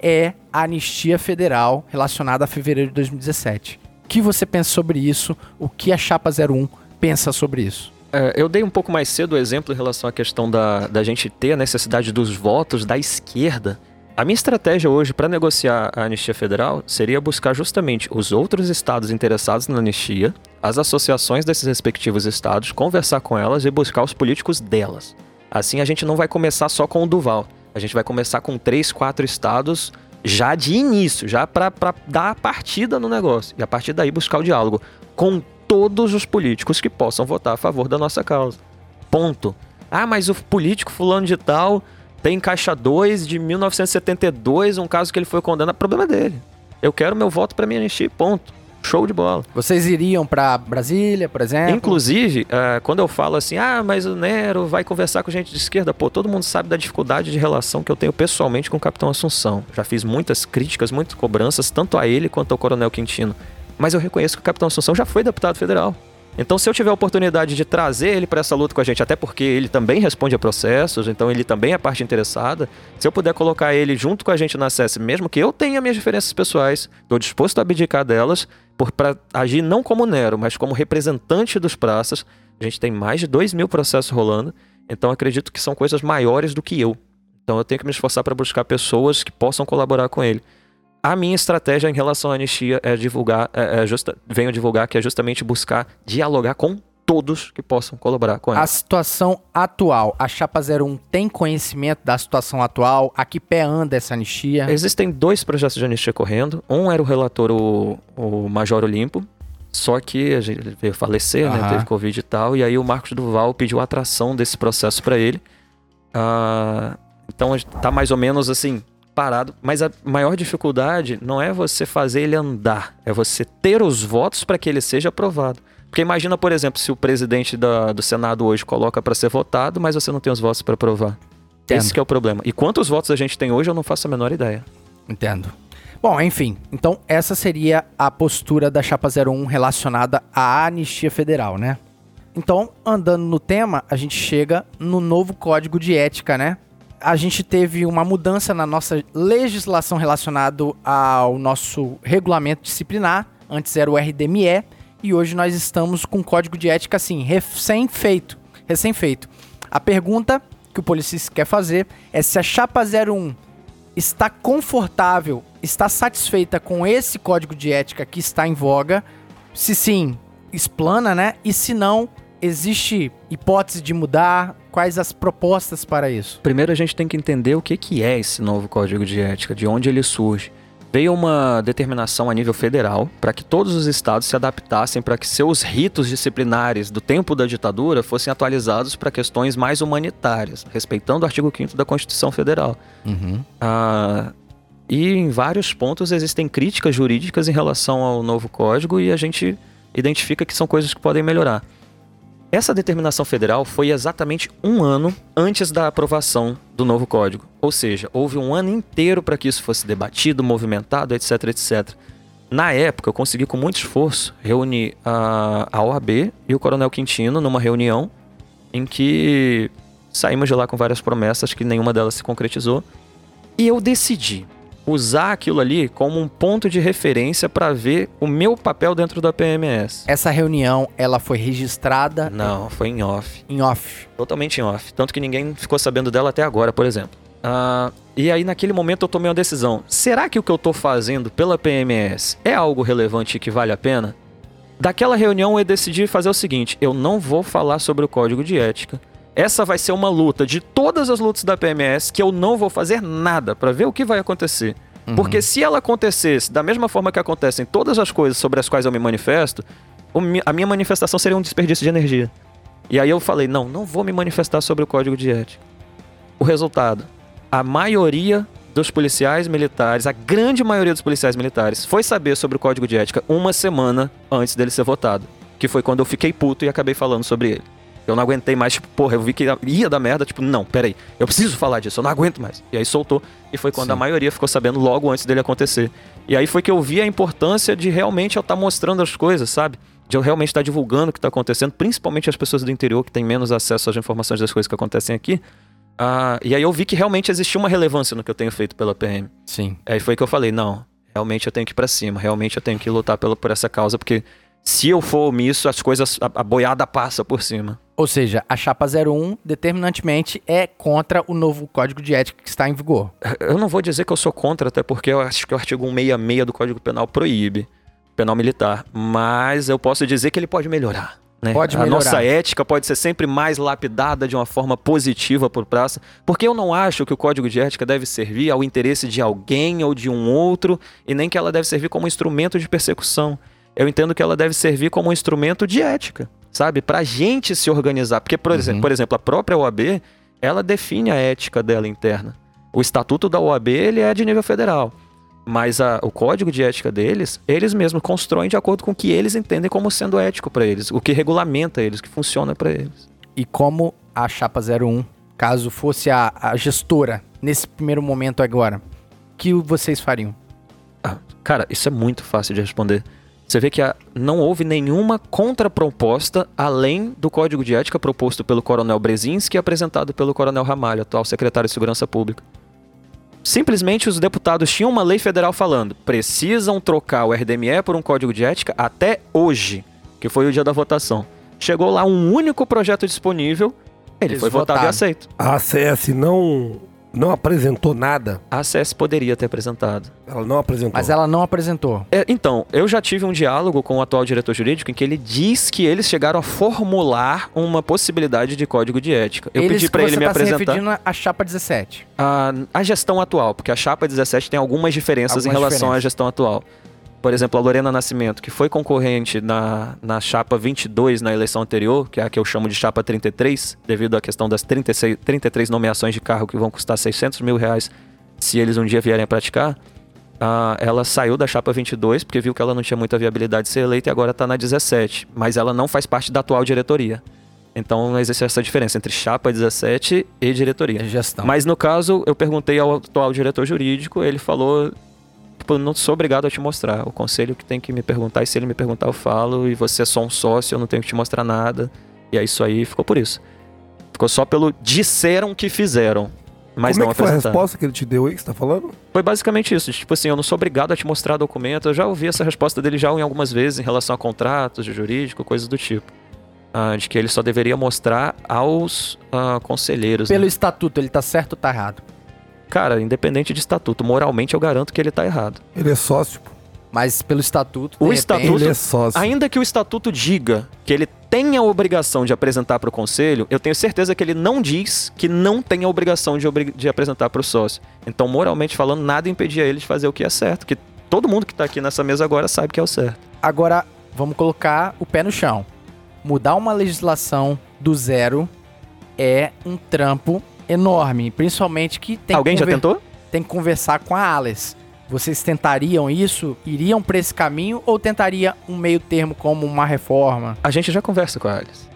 é a anistia federal relacionada a fevereiro de 2017. O que você pensa sobre isso? O que a Chapa 01 pensa sobre isso? É, eu dei um pouco mais cedo o exemplo em relação à questão da, da gente ter a necessidade dos votos da esquerda. A minha estratégia hoje para negociar a anistia federal seria buscar justamente os outros estados interessados na anistia, as associações desses respectivos estados, conversar com elas e buscar os políticos delas. Assim a gente não vai começar só com o Duval. A gente vai começar com três, quatro estados já de início, já para dar a partida no negócio. E a partir daí buscar o diálogo com todos os políticos que possam votar a favor da nossa causa. Ponto. Ah, mas o político fulano de tal tem caixa 2 de 1972, um caso que ele foi condenado. Problema dele. Eu quero meu voto para me anistia, ponto. Show de bola. Vocês iriam pra Brasília, por exemplo? Inclusive, ah, quando eu falo assim, ah, mas o Nero vai conversar com gente de esquerda, pô, todo mundo sabe da dificuldade de relação que eu tenho pessoalmente com o Capitão Assunção. Já fiz muitas críticas, muitas cobranças, tanto a ele quanto ao Coronel Quintino. Mas eu reconheço que o Capitão Assunção já foi deputado federal. Então, se eu tiver a oportunidade de trazer ele para essa luta com a gente, até porque ele também responde a processos, então ele também é parte interessada, se eu puder colocar ele junto com a gente na SES, mesmo que eu tenha minhas diferenças pessoais, estou disposto a abdicar delas para agir não como Nero, mas como representante dos praças. A gente tem mais de 2 mil processos rolando, então acredito que são coisas maiores do que eu. Então eu tenho que me esforçar para buscar pessoas que possam colaborar com ele. A minha estratégia em relação à anistia é divulgar, é, é justa, venho divulgar que é justamente buscar dialogar com todos que possam colaborar com ela. A situação atual, a Chapa 01 tem conhecimento da situação atual? A que pé anda essa anistia? Existem dois projetos de anistia correndo. Um era o relator, o, o Major Olimpo, só que a gente ele veio falecer, né? Aham. Teve Covid e tal. E aí o Marcos Duval pediu a atração desse processo para ele. Ah, então tá mais ou menos assim, parado. Mas a maior dificuldade não é você fazer ele andar, é você ter os votos para que ele seja aprovado. Porque imagina, por exemplo, se o presidente da- do Senado hoje coloca para ser votado, mas você não tem os votos para aprovar. Entendo. Esse que é o problema. E quantos votos a gente tem hoje, eu não faço a menor ideia. Entendo. Bom, enfim, então essa seria a postura da Chapa 01 relacionada à anistia federal, né? Então, andando no tema, a gente chega no novo código de ética, né? A gente teve uma mudança na nossa legislação relacionada ao nosso regulamento disciplinar. Antes era o RDME e hoje nós estamos com um código de ética assim, recém-feito. Recém-feito. A pergunta que o policista quer fazer é se a Chapa 01 está confortável, está satisfeita com esse código de ética que está em voga? Se sim, explana, né? E se não, existe hipótese de mudar? Quais as propostas para isso? Primeiro a gente tem que entender o que, que é esse novo código de ética, de onde ele surge. Veio uma determinação a nível federal para que todos os estados se adaptassem para que seus ritos disciplinares do tempo da ditadura fossem atualizados para questões mais humanitárias, respeitando o artigo 5 da Constituição Federal. Ah, e em vários pontos existem críticas jurídicas em relação ao novo código e a gente identifica que são coisas que podem melhorar. Essa determinação federal foi exatamente um ano antes da aprovação do novo código. Ou seja, houve um ano inteiro para que isso fosse debatido, movimentado, etc, etc. Na época, eu consegui com muito esforço reunir a, a OAB e o Coronel Quintino numa reunião em que saímos de lá com várias promessas que nenhuma delas se concretizou. E eu decidi usar aquilo ali como um ponto de referência para ver o meu papel dentro da PMS. Essa reunião, ela foi registrada Não, foi em off. em off. Totalmente em off. Tanto que ninguém ficou sabendo dela até agora, por exemplo. Ah, e aí, naquele momento, eu tomei uma decisão. Será que o que eu tô fazendo pela PMS é algo relevante e que vale a pena? Daquela reunião, eu decidi fazer o seguinte: eu não vou falar sobre o código de ética. Essa vai ser uma luta de todas as lutas da PMS que eu não vou fazer nada para ver o que vai acontecer. Porque se ela acontecesse da mesma forma que acontecem todas as coisas sobre as quais eu me manifesto, a minha manifestação seria um desperdício de energia. E aí eu falei, não, não vou me manifestar sobre o código de ética. O resultado, a maioria dos policiais militares, a grande maioria dos policiais militares, foi saber sobre o código de ética uma semana antes dele ser votado. Que foi quando eu fiquei puto e acabei falando sobre ele. Eu não aguentei mais, tipo, porra, eu vi que ia dar merda, tipo, não, peraí, eu preciso falar disso, eu não aguento mais. E aí soltou, e foi quando Sim. a maioria ficou sabendo logo antes dele acontecer. E aí foi que eu vi a importância de realmente eu estar mostrando as coisas, sabe? De eu realmente estar divulgando o que está acontecendo, principalmente as pessoas do interior que têm menos acesso às informações das coisas que acontecem aqui. Ah, e aí eu vi que realmente existia uma relevância no que eu tenho feito pela PM. Sim. Aí foi que eu falei, não, realmente eu tenho que ir pra cima, realmente eu tenho que lutar pela, por essa causa, porque se eu for omisso, as coisas, a, a boiada passa por cima. Ou seja, a chapa 01 determinantemente é contra o novo código de ética que está em vigor. Eu não vou dizer que eu sou contra, até porque eu acho que o artigo 166 do Código Penal proíbe penal militar, mas eu posso dizer que ele pode melhorar. Né? Pode a melhorar. nossa ética pode ser sempre mais lapidada de uma forma positiva por praça, porque eu não acho que o código de ética deve servir ao interesse de alguém ou de um outro, e nem que ela deve servir como instrumento de persecução. Eu entendo que ela deve servir como um instrumento de ética, sabe? Pra gente se organizar. Porque, por, exemplo, por exemplo, a própria OAB, ela define a ética dela interna. O estatuto da OAB, ele é de nível federal. Mas a- o código de ética deles, eles mesmos constroem de acordo com o que eles entendem como sendo ético pra eles, o que regulamenta eles, o que funciona pra eles. E como a chapa 01, caso fosse a, a gestora nesse primeiro momento agora, o que vocês fariam? Ah, cara, isso é muito fácil de responder. Você vê que a- não houve nenhuma contraproposta além do código de ética proposto pelo Coronel Brezinski e apresentado pelo Coronel Ramalho, atual secretário de Segurança Pública. Simplesmente os deputados tinham uma lei federal falando: precisam trocar o RDME por um código de ética até hoje, que foi o dia da votação. Chegou lá um único projeto disponível, ele Eles foi votado e votaram. aceito. A ACS não, não apresentou nada. A ACS poderia ter apresentado. Ela não apresentou. Mas ela não apresentou. É, então, eu já tive um diálogo com o atual diretor jurídico em que ele diz que eles chegaram a formular uma possibilidade de código de ética. Eu Eles pedi que pra ele você me tá se apresentar referindo à chapa 17. a, a gestão atual, porque a chapa 17 tem algumas diferenças em Algumas relação à diferenças. gestão atual. Por exemplo, a Lorena Nascimento, que foi concorrente na, na chapa 22 na eleição anterior, que é a que eu chamo de chapa 33, devido à questão das 36, 33 nomeações de carro que vão custar 600 mil reais se eles um dia vierem a praticar. ah, ela saiu da chapa 22 porque viu que ela não tinha muita viabilidade de ser eleita e agora está na 17. Mas ela não faz parte da atual diretoria. Então existe essa diferença entre chapa 17 e diretoria. Gestão. Mas no caso, eu perguntei ao atual diretor jurídico, ele falou: tipo, não sou obrigado a te mostrar. O conselho que tem que me perguntar, e se ele me perguntar, eu falo, e você é só um sócio, eu não tenho que te mostrar nada. E é isso aí, ficou por isso. Ficou só pelo disseram que fizeram, mas Como não é que foi a resposta que ele te deu aí que você tá falando? Foi basicamente isso. Tipo assim, eu não sou obrigado a te mostrar documento. Eu já ouvi essa resposta dele já em algumas vezes em relação a contratos de jurídico, coisas do tipo. Ah, de que ele só deveria mostrar aos ah, conselheiros. Pelo né? estatuto, ele tá certo ou tá errado? Cara, independente de estatuto, moralmente eu garanto que ele tá errado. Ele é sócio. pô. Mas pelo estatuto, O repente- estatuto- Ele é sócio. Ainda que o estatuto diga que ele tem a obrigação de apresentar para o conselho, eu tenho certeza que ele não diz que não tem a obrigação de, obri- de apresentar para o sócio. Então, moralmente falando, nada impedia ele de fazer o que é certo. Que todo mundo que tá aqui nessa mesa agora sabe que é o certo. Agora, vamos colocar o pé no chão. Mudar uma legislação do zero é um trampo enorme. Principalmente que tem Alguém que já tentou? tem que conversar com a Alice. Vocês tentariam isso? Iriam pra esse caminho ou tentaria um meio termo como uma reforma? A gente já conversa com a Alice.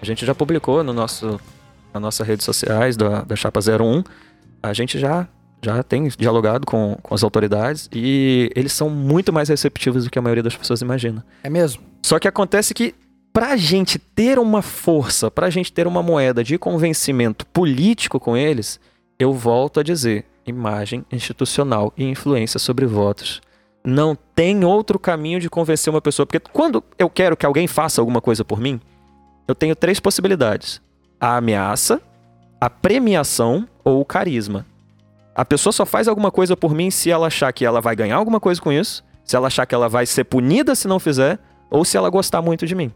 A gente já publicou no nosso, na nossa redes sociais da, da Chapa 01. A gente já, já tem dialogado com, com as autoridades e eles são muito mais receptivos do que a maioria das pessoas imagina. É mesmo? Só que acontece que pra gente ter uma força, pra gente ter uma moeda de convencimento político com eles, eu volto a dizer, imagem institucional e influência sobre votos. Não tem outro caminho de convencer uma pessoa, porque quando eu quero que alguém faça alguma coisa por mim, eu tenho três possibilidades: a ameaça, a premiação ou o carisma. A pessoa só faz alguma coisa por mim se ela achar que ela vai ganhar alguma coisa com isso, se ela achar que ela vai ser punida se não fizer, ou se ela gostar muito de mim.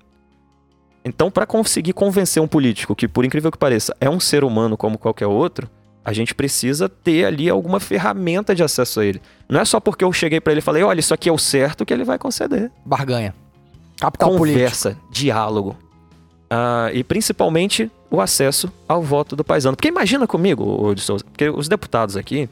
Então, para conseguir convencer um político que, por incrível que pareça, é um ser humano como qualquer outro, a gente precisa ter ali alguma ferramenta de acesso a ele. Não é só porque eu cheguei para ele e falei, olha, isso aqui é o certo que ele vai conceder. Barganha. Capital político. Conversa, diálogo. Ah, e principalmente o acesso ao voto do paisano. Porque imagina comigo, de Souza, porque os deputados aqui,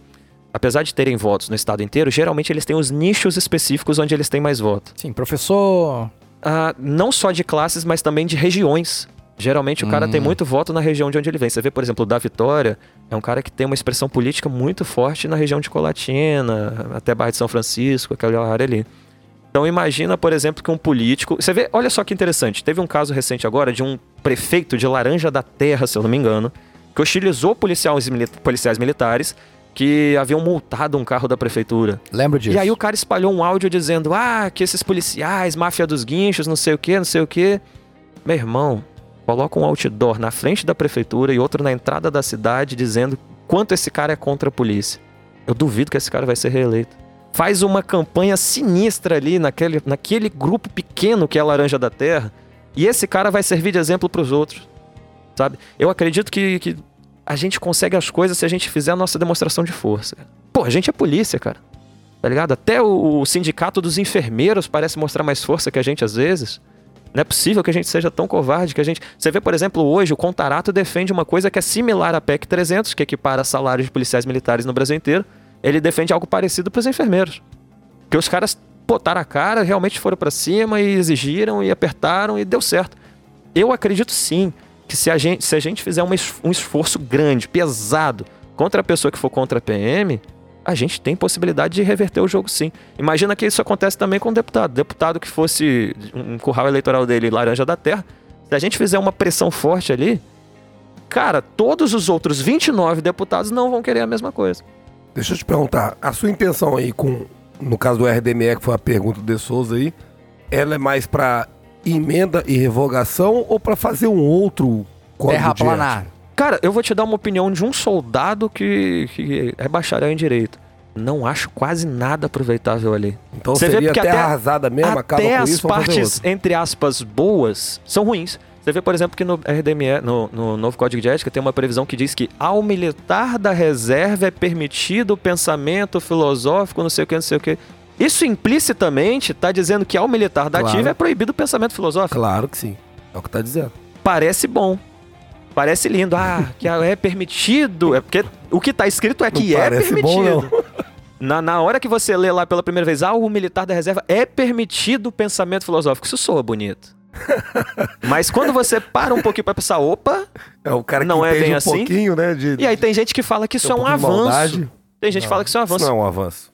apesar de terem votos no estado inteiro, geralmente eles têm os nichos específicos onde eles têm mais voto. Sim, professor. Ah, não só de classes, mas também de regiões. Geralmente o cara Hum. tem muito voto na região de onde ele vem. Você vê, por exemplo, o da Vitória, é um cara que tem uma expressão política muito forte na região de Colatina, até Barra de São Francisco, aquela área ali. Então imagina, por exemplo, que um político. Você vê, olha só que interessante. Teve um caso recente agora de um prefeito de Laranja da Terra, se eu não me engano, que hostilizou policiais militares que haviam multado um carro da prefeitura. Lembro disso. E aí o cara espalhou um áudio dizendo: Ah, que esses policiais, máfia dos guinchos, não sei o que, não sei o que. Meu irmão, coloca um outdoor na frente da prefeitura e outro na entrada da cidade dizendo quanto esse cara é contra a polícia. Eu duvido que esse cara vai ser reeleito. Faz uma campanha sinistra ali naquele, naquele grupo pequeno que é a Laranja da Terra e esse cara vai servir de exemplo para os outros. Sabe? Eu acredito que, que a gente consegue as coisas se a gente fizer a nossa demonstração de força. Pô, a gente é polícia, cara. Tá ligado? Até o, sindicato dos enfermeiros parece mostrar mais força que a gente às vezes. Não é possível que a gente seja tão covarde que a gente. Você vê, por exemplo, hoje o Contarato defende uma coisa que é similar à PEC 300, que equipara salários de policiais militares no Brasil inteiro. Ele defende algo parecido para os enfermeiros. Que os caras botaram a cara, realmente foram para cima e exigiram e apertaram e deu certo. Eu acredito sim que se a gente, se a gente fizer um es- um esforço grande, pesado, contra a pessoa que for contra a PM, a gente tem possibilidade de reverter o jogo sim. Imagina que isso acontece também com o deputado. Deputado que fosse um curral eleitoral dele laranja da terra, se a gente fizer uma pressão forte ali, cara, todos os outros 29 deputados não vão querer a mesma coisa. Deixa eu te perguntar, a sua intenção aí com, no caso do RDME, que foi a pergunta do De Souza aí, ela é mais pra emenda e revogação ou pra fazer um outro código de ética? Terraplanar. Cara, eu vou te dar uma opinião de um soldado que, que é bacharel em direito. Não acho quase nada aproveitável ali. Então Você vê seria porque terra até- arrasada mesmo, acaba Até com as isso, partes, entre aspas, boas são ruins. Você vê, por exemplo, que no RDME, no, no novo Código de Ética, tem uma previsão que diz que ao militar da reserva é permitido o pensamento filosófico, não sei o que, não sei o que. Isso implicitamente está dizendo que ao militar da Claro. ativa é proibido o pensamento filosófico. Claro que sim, é o que tá dizendo. Parece bom. Parece lindo. Ah, que é permitido. É porque o que tá escrito é que Não é parece bom, permitido. Na, na hora que você lê lá pela primeira vez, ah, o militar da reserva é permitido o pensamento filosófico. Isso soa bonito. Mas quando você para um pouquinho pra pensar, opa, É o cara que Não é bem um assim? né? De, e aí tem gente que fala que isso é um avanço. maldade. Tem gente que fala que isso é um Isso avanço. não é um avanço.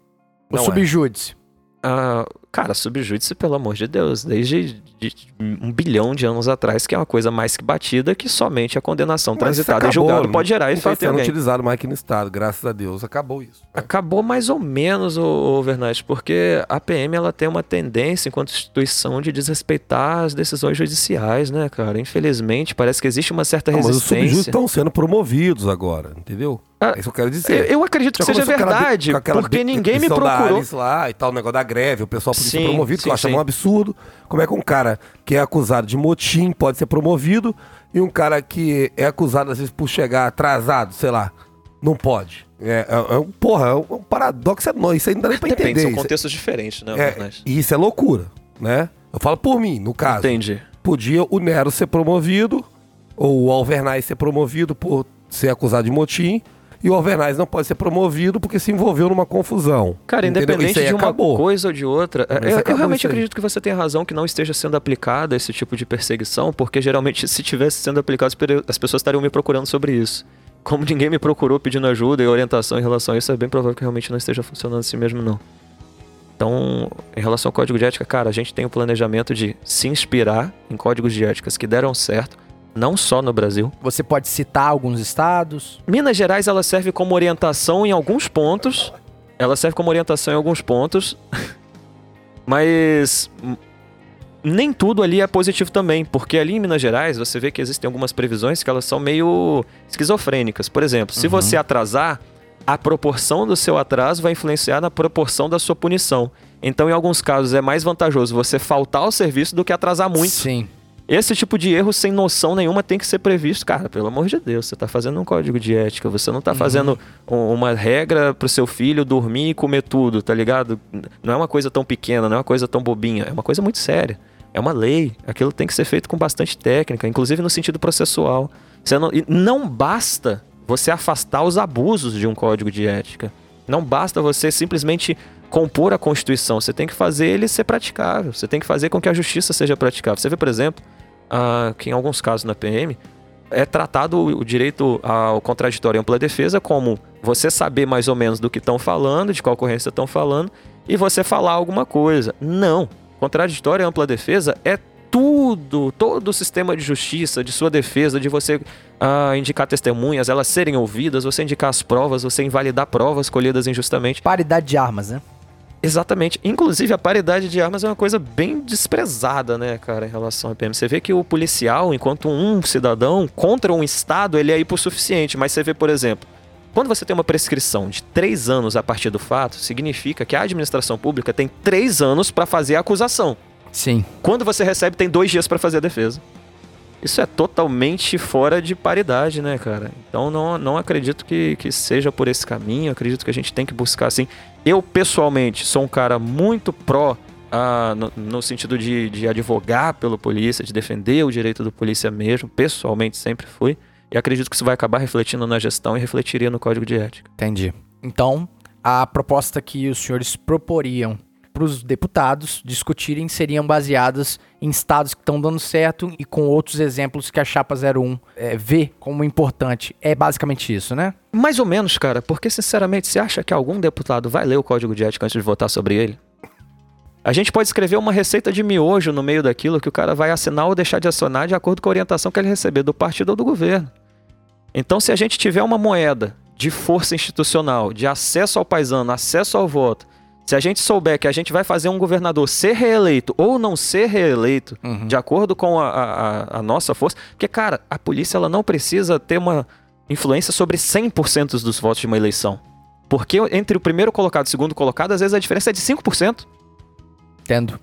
O Não é. subjúdice. Ah, cara, subjúdice, pelo amor de Deus, desde de um bilhão de anos atrás, que é uma coisa mais que batida, que somente a condenação Mas transitada acabou, e julgado não- pode gerar Não efeito alguém. utilizado mais aqui no estado, graças a Deus. Acabou isso. Acabou mais ou menos, o, Vernat, porque a PM ela tem uma tendência, enquanto instituição, de desrespeitar as decisões judiciais, né, cara? Infelizmente, parece que existe uma certa Ah, mas os subjúdices resistência. estão sendo promovidos agora, entendeu? Ah, é isso que eu quero Eu, dizer. eu acredito que seja verdade, aquela porque ninguém me procurou. Lá e tal, o negócio da greve, o pessoal podia Sim, ser promovido, que eu sim, achava sim. um absurdo. Como é que um cara que é acusado de motim pode ser promovido e um cara que é acusado, às vezes, por chegar atrasado, sei lá, não pode? É, é, é um- porra, é um, é um paradoxo enorme. Isso aí não dá nem pra Depende, entender. são Isso contextos diferentes, né, é, e isso é loucura, né? Eu falo por mim, no caso. Entendi. Podia o Nero ser promovido, ou o Alvernais ser promovido por ser acusado de motim, e o overnight não pode ser promovido porque se envolveu numa confusão. Cara, Entendeu? independente de uma acabou. coisa ou de outra, é, eu, eu realmente acredito que você tem razão que não esteja sendo aplicada esse tipo de perseguição, porque geralmente se tivesse sendo aplicado, as pessoas estariam me procurando sobre isso. Como ninguém me procurou pedindo ajuda e orientação em relação a isso, é bem provável que realmente não esteja funcionando assim mesmo, não. Então, em relação ao código de ética, cara, a gente tem o planejamento de se inspirar em códigos de éticas que deram certo, não só no Brasil, Você pode citar alguns estados. Minas Gerais ela serve como orientação em alguns pontos. Ela serve como orientação em alguns pontos. Mas nem tudo ali é positivo também, porque ali em Minas Gerais você vê que existem algumas previsões que elas são meio esquizofrênicas. Por exemplo, se você atrasar, a proporção do seu atraso vai influenciar na proporção da sua punição. Então, em alguns casos, é mais vantajoso você faltar ao serviço do que atrasar muito. Sim. Esse tipo de erro sem noção nenhuma tem que ser previsto. Cara, pelo amor de Deus, você tá fazendo um código de ética, você não tá fazendo um- uma regra pro seu filho dormir e comer tudo, tá ligado? Não é uma coisa tão pequena, não é uma coisa tão bobinha, é uma coisa muito séria. É uma lei, aquilo tem que ser feito com bastante técnica, inclusive no sentido processual. Você não, não basta você afastar os abusos de um código de ética. Não basta você simplesmente compor a Constituição, você tem que fazer ele ser praticável, você tem que fazer com que a justiça seja praticável. Você vê, por exemplo, ah, que em alguns casos na PM é tratado o direito ao contraditório e ampla defesa como você saber mais ou menos do que estão falando, de qual ocorrência estão falando, e você falar alguma coisa. Não. Contraditório e ampla defesa é tudo, todo o sistema de justiça, de sua defesa, de você ah, indicar testemunhas, elas serem ouvidas, você indicar as provas, você invalidar provas colhidas injustamente. Paridade de armas, né? Exatamente. Inclusive, a paridade de armas é uma coisa bem desprezada, né, cara, em relação à PM. Você vê que o policial, enquanto um cidadão, contra um Estado, ele é hipossuficiente. Mas você vê, por exemplo, quando você tem uma prescrição de três anos a partir do fato, significa que a administração pública tem três anos para fazer a acusação. Sim. Quando você recebe, tem dois dias para fazer a defesa. Isso é totalmente fora de paridade, né, cara? Então não, não acredito que, que seja por esse caminho. Acredito que a gente tem que buscar assim. Eu, pessoalmente, sou um cara muito pró. ah, no, no sentido de, de advogar pelo polícia, de defender o direito do polícia mesmo. Pessoalmente, sempre fui. E acredito que isso vai acabar refletindo na gestão e refletiria no código de ética. Entendi. Então, a proposta que os senhores proporiam para os deputados discutirem seriam baseadas em estados que estão dando certo e com outros exemplos que a Chapa 01 é, vê como importante. É basicamente isso, né? Mais ou menos, cara, porque sinceramente, você acha que algum deputado vai ler o código de ética antes de votar sobre ele? A gente pode escrever uma receita de miojo no meio daquilo que o cara vai assinar ou deixar de assinar de acordo com a orientação que ele receber do partido ou do governo. Então, se a gente tiver uma moeda de força institucional, de acesso ao paisano, acesso ao voto, se a gente souber que a gente vai fazer um governador ser reeleito ou não ser reeleito, de acordo com a, a- a nossa força, porque, cara, a polícia ela não precisa ter uma influência sobre 100% dos votos de uma eleição. Porque entre o primeiro colocado e o segundo colocado, às vezes a diferença é de 5%. Entendo.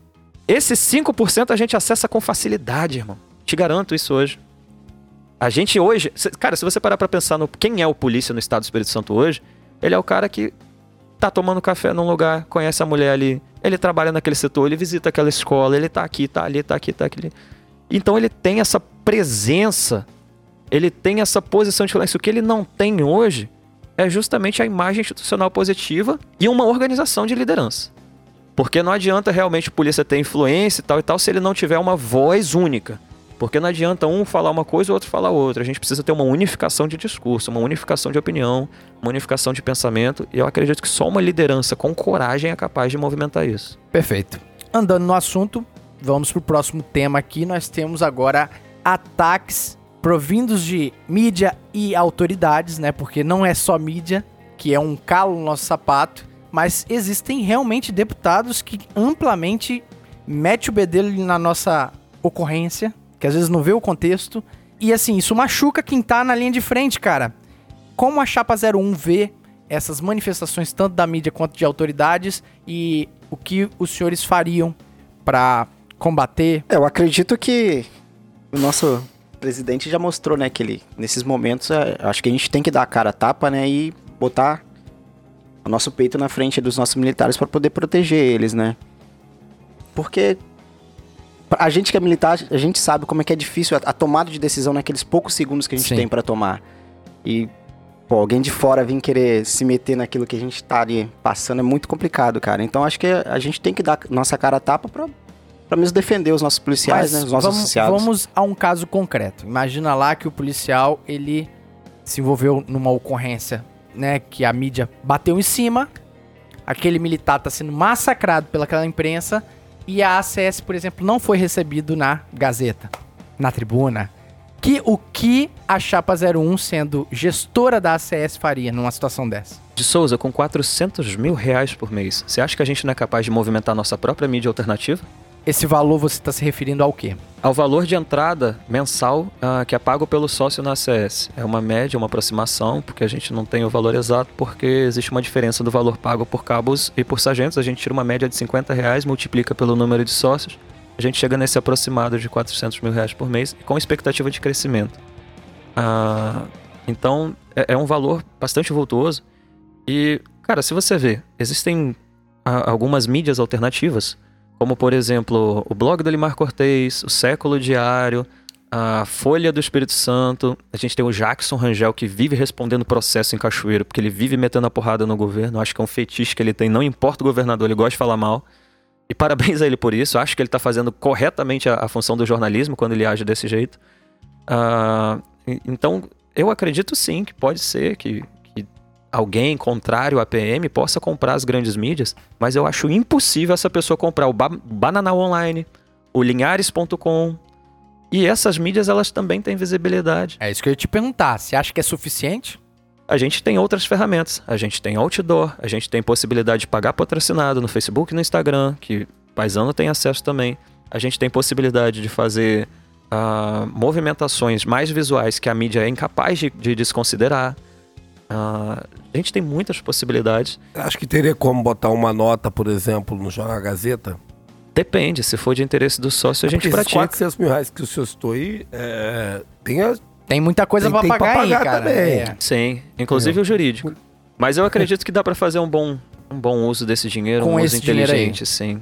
Esse 5% a gente acessa com facilidade, irmão. Te garanto isso hoje. A gente hoje. Cara, se você parar pra pensar no quem é o polícia no estado do Espírito Santo hoje, ele é o cara que tá tomando café num lugar, conhece a mulher ali, ele trabalha naquele setor, ele visita aquela escola, ele tá aqui, tá ali, tá aqui, tá aqui. Então ele tem essa presença, ele tem essa posição de influência. O que ele não tem hoje é justamente a imagem institucional positiva e uma organização de liderança. Porque não adianta realmente a polícia ter influência e tal e tal se ele não tiver uma voz única. Porque não adianta um falar uma coisa e o outro falar outra. A gente precisa ter uma unificação de discurso, uma unificação de opinião, uma unificação de pensamento. E eu acredito que só uma liderança com coragem é capaz de movimentar isso. Perfeito. Andando no assunto, vamos pro próximo tema aqui. Nós temos agora ataques provindos de mídia e autoridades, né? Porque não é só mídia, que é um calo no nosso sapato, mas existem realmente deputados que amplamente mete o bedelho na nossa ocorrência, que às vezes não vê o contexto. E assim, isso machuca quem tá na linha de frente, cara. Como a Chapa 01 vê essas manifestações tanto da mídia quanto de autoridades e o que os senhores fariam pra combater? É, eu acredito que o nosso presidente já mostrou, né, que ele, nesses momentos, é, acho que a gente tem que dar a cara a tapa, né, e botar o nosso peito na frente dos nossos militares para poder proteger eles, né? Porque a gente que é militar, a gente sabe como é que é difícil a, a tomada de decisão naqueles poucos segundos que a gente Sim. tem para tomar. E pô, alguém de fora vir querer se meter naquilo que a gente tá ali passando é muito complicado, cara. Então acho que a gente tem que dar nossa cara a tapa pra, pra mesmo defender os nossos policiais, Mas né? Os nossos vamos, associados. vamos a um caso concreto. Imagina lá que o policial, ele se envolveu numa ocorrência, né, que a mídia bateu em cima, aquele militar tá sendo massacrado pelaquela imprensa e a ACS, por exemplo, não foi recebido na Gazeta, na tribuna. Que o que a Chapa 01, sendo gestora da ACS, faria numa situação dessa? De Souza, com 400 mil reais por mês, você acha que a gente não é capaz de movimentar nossa própria mídia alternativa? Esse valor você está se referindo ao quê? Ao valor de entrada mensal ah, que é pago pelo sócio na ACS. É uma média, uma aproximação, porque a gente não tem o valor exato, porque existe uma diferença do valor pago por cabos e por sargentos. A gente tira uma média de 50 reais, multiplica pelo número de sócios, a gente chega nesse aproximado de 400 mil reais por mês, com expectativa de crescimento. Ah, então, é, é um valor bastante vultuoso. E, cara, se você vê, existem ah, algumas mídias alternativas, como por exemplo o blog do Limar Cortez, o Século Diário, a Folha do Espírito Santo. A gente tem o Jackson Rangel que vive respondendo processo em Cachoeiro, porque ele vive metendo a porrada no governo. Acho que é um fetiche que ele tem, não importa o governador, ele gosta de falar mal. E parabéns a ele por isso. Acho que ele está fazendo corretamente a, a, função do jornalismo quando ele age desse jeito. Uh, então, eu acredito sim que pode ser que, que alguém contrário à PM possa comprar as grandes mídias, mas eu acho impossível essa pessoa comprar o ba Bananal Online, o Linhares.com. E essas mídias, elas também têm visibilidade. É isso que eu ia te perguntar. Você acha que é suficiente? A gente tem outras ferramentas. A gente tem outdoor, a gente tem possibilidade de pagar patrocinado no Facebook e no Instagram, que Paisano tem acesso também. A gente tem possibilidade de fazer uh, movimentações mais visuais que a mídia é incapaz de, de desconsiderar. Uh, a gente tem muitas possibilidades. Acho que teria como botar uma nota, por exemplo, no Jornal Gazeta? Depende, se for de interesse do sócio, a gente pratica. 400 mil reais que o senhor citou aí, é, tem a, Tem muita coisa tem pra pagar, aí, pagar cara. também. É. Sim, inclusive o jurídico. Mas eu acredito que dá pra fazer um bom, um bom uso desse dinheiro, Com um uso inteligente, sim.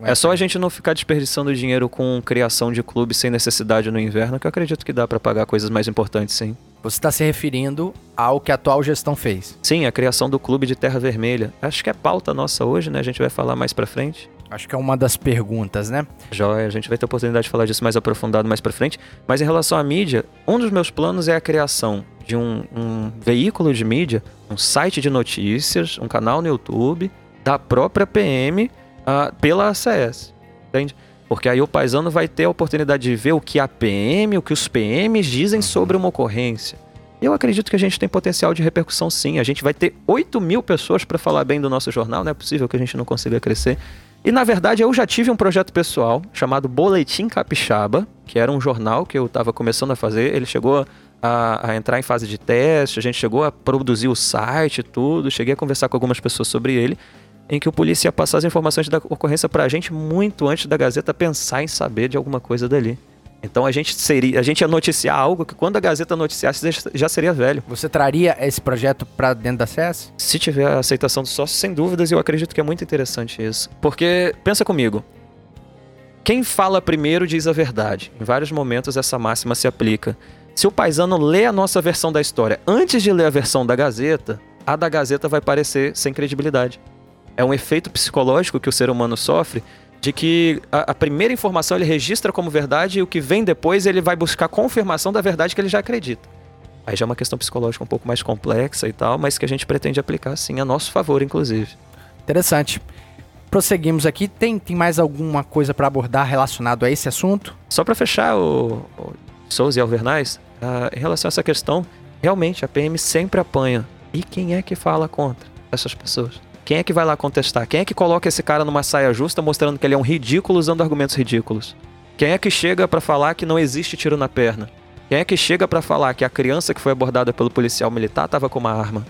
É só a gente não ficar desperdiçando dinheiro com criação de clube sem necessidade no inverno, que eu acredito que dá pra pagar coisas mais importantes, sim. Você está se referindo ao que a atual gestão fez. Sim, a criação do clube de Terra Vermelha. Acho que é pauta nossa hoje, né? A gente vai falar mais pra frente. Acho que é uma das perguntas, né? Joia, a gente vai ter oportunidade de falar disso mais aprofundado mais pra frente. Mas em relação à mídia, um dos meus planos é a criação de um, um veículo de mídia, um site de notícias, um canal no YouTube, da própria PM ah, pela ACS. Entende? Porque aí o paisano vai ter a oportunidade de ver o que a PM, o que os PMs dizem sobre uma ocorrência. Eu acredito que a gente tem potencial de repercussão sim. A gente vai ter 8 mil pessoas para falar bem do nosso jornal, não é possível que a gente não consiga crescer. E na verdade eu já tive um projeto pessoal chamado Boletim Capixaba, que era um jornal que eu estava começando a fazer. Ele chegou a, a entrar em fase de teste, a gente chegou a produzir o site e tudo. Cheguei a conversar com algumas pessoas sobre ele, em que o polícia ia passar as informações da ocorrência para a gente muito antes da Gazeta pensar em saber de alguma coisa dali. Então a gente seria, a gente ia noticiar algo que quando a Gazeta noticiasse já- seria velho. Você traria esse projeto pra dentro da CS? Se tiver a aceitação do sócio, sem dúvidas, eu acredito que é muito interessante isso. Porque, pensa comigo, quem fala primeiro diz a verdade. Em vários momentos essa máxima se aplica. Se o paisano lê a nossa versão da história antes de ler a versão da Gazeta, a da Gazeta vai parecer sem credibilidade. É um efeito psicológico que o ser humano sofre de que a, a primeira informação ele registra como verdade e o que vem depois ele vai buscar confirmação da verdade que ele já acredita. Aí já é uma questão psicológica um pouco mais complexa e tal, mas que a gente pretende aplicar sim a nosso favor, inclusive. Interessante. Prosseguimos aqui. Tem, tem mais alguma coisa pra abordar relacionado a esse assunto? Só para fechar o, o Souza e Alvernais, ah, em relação a essa questão, realmente a PM sempre apanha. E quem é que fala contra essas pessoas? Quem é que vai lá contestar? Quem é que coloca esse cara numa saia justa mostrando que ele é um ridículo usando argumentos ridículos? Quem é que chega pra falar que não existe tiro na perna? Quem é que chega pra falar que a criança que foi abordada pelo policial militar estava com uma arma?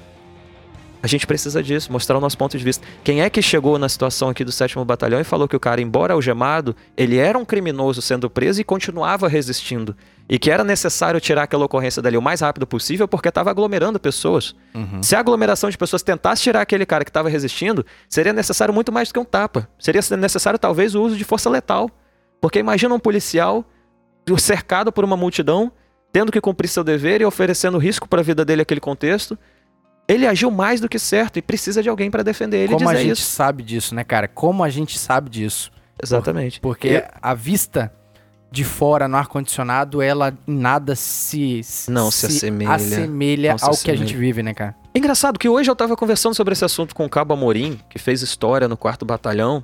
A gente precisa disso, mostrar o nosso ponto de vista. Quem é que chegou na situação aqui do 7 Batalhão e falou que o cara, embora algemado, ele era um criminoso sendo preso e continuava resistindo? E que era necessário tirar aquela ocorrência dali o mais rápido possível porque estava aglomerando pessoas. Se a aglomeração de pessoas tentasse tirar aquele cara que estava resistindo, seria necessário muito mais do que um tapa. Seria necessário talvez o uso de força letal. Porque imagina um policial cercado por uma multidão tendo que cumprir seu dever e oferecendo risco para a vida dele naquele contexto, ele agiu mais do que certo e precisa de alguém para defender ele Como a gente isso. sabe disso, né, cara? Como a gente sabe disso? Exatamente. Porque E- a vista de fora no ar-condicionado, ela em nada se, Não se assemelha. assemelha Não se ao que a assemelha. gente vive, né, cara? Engraçado que hoje eu tava conversando sobre esse assunto com o Cabo Amorim, que fez história no quarto batalhão.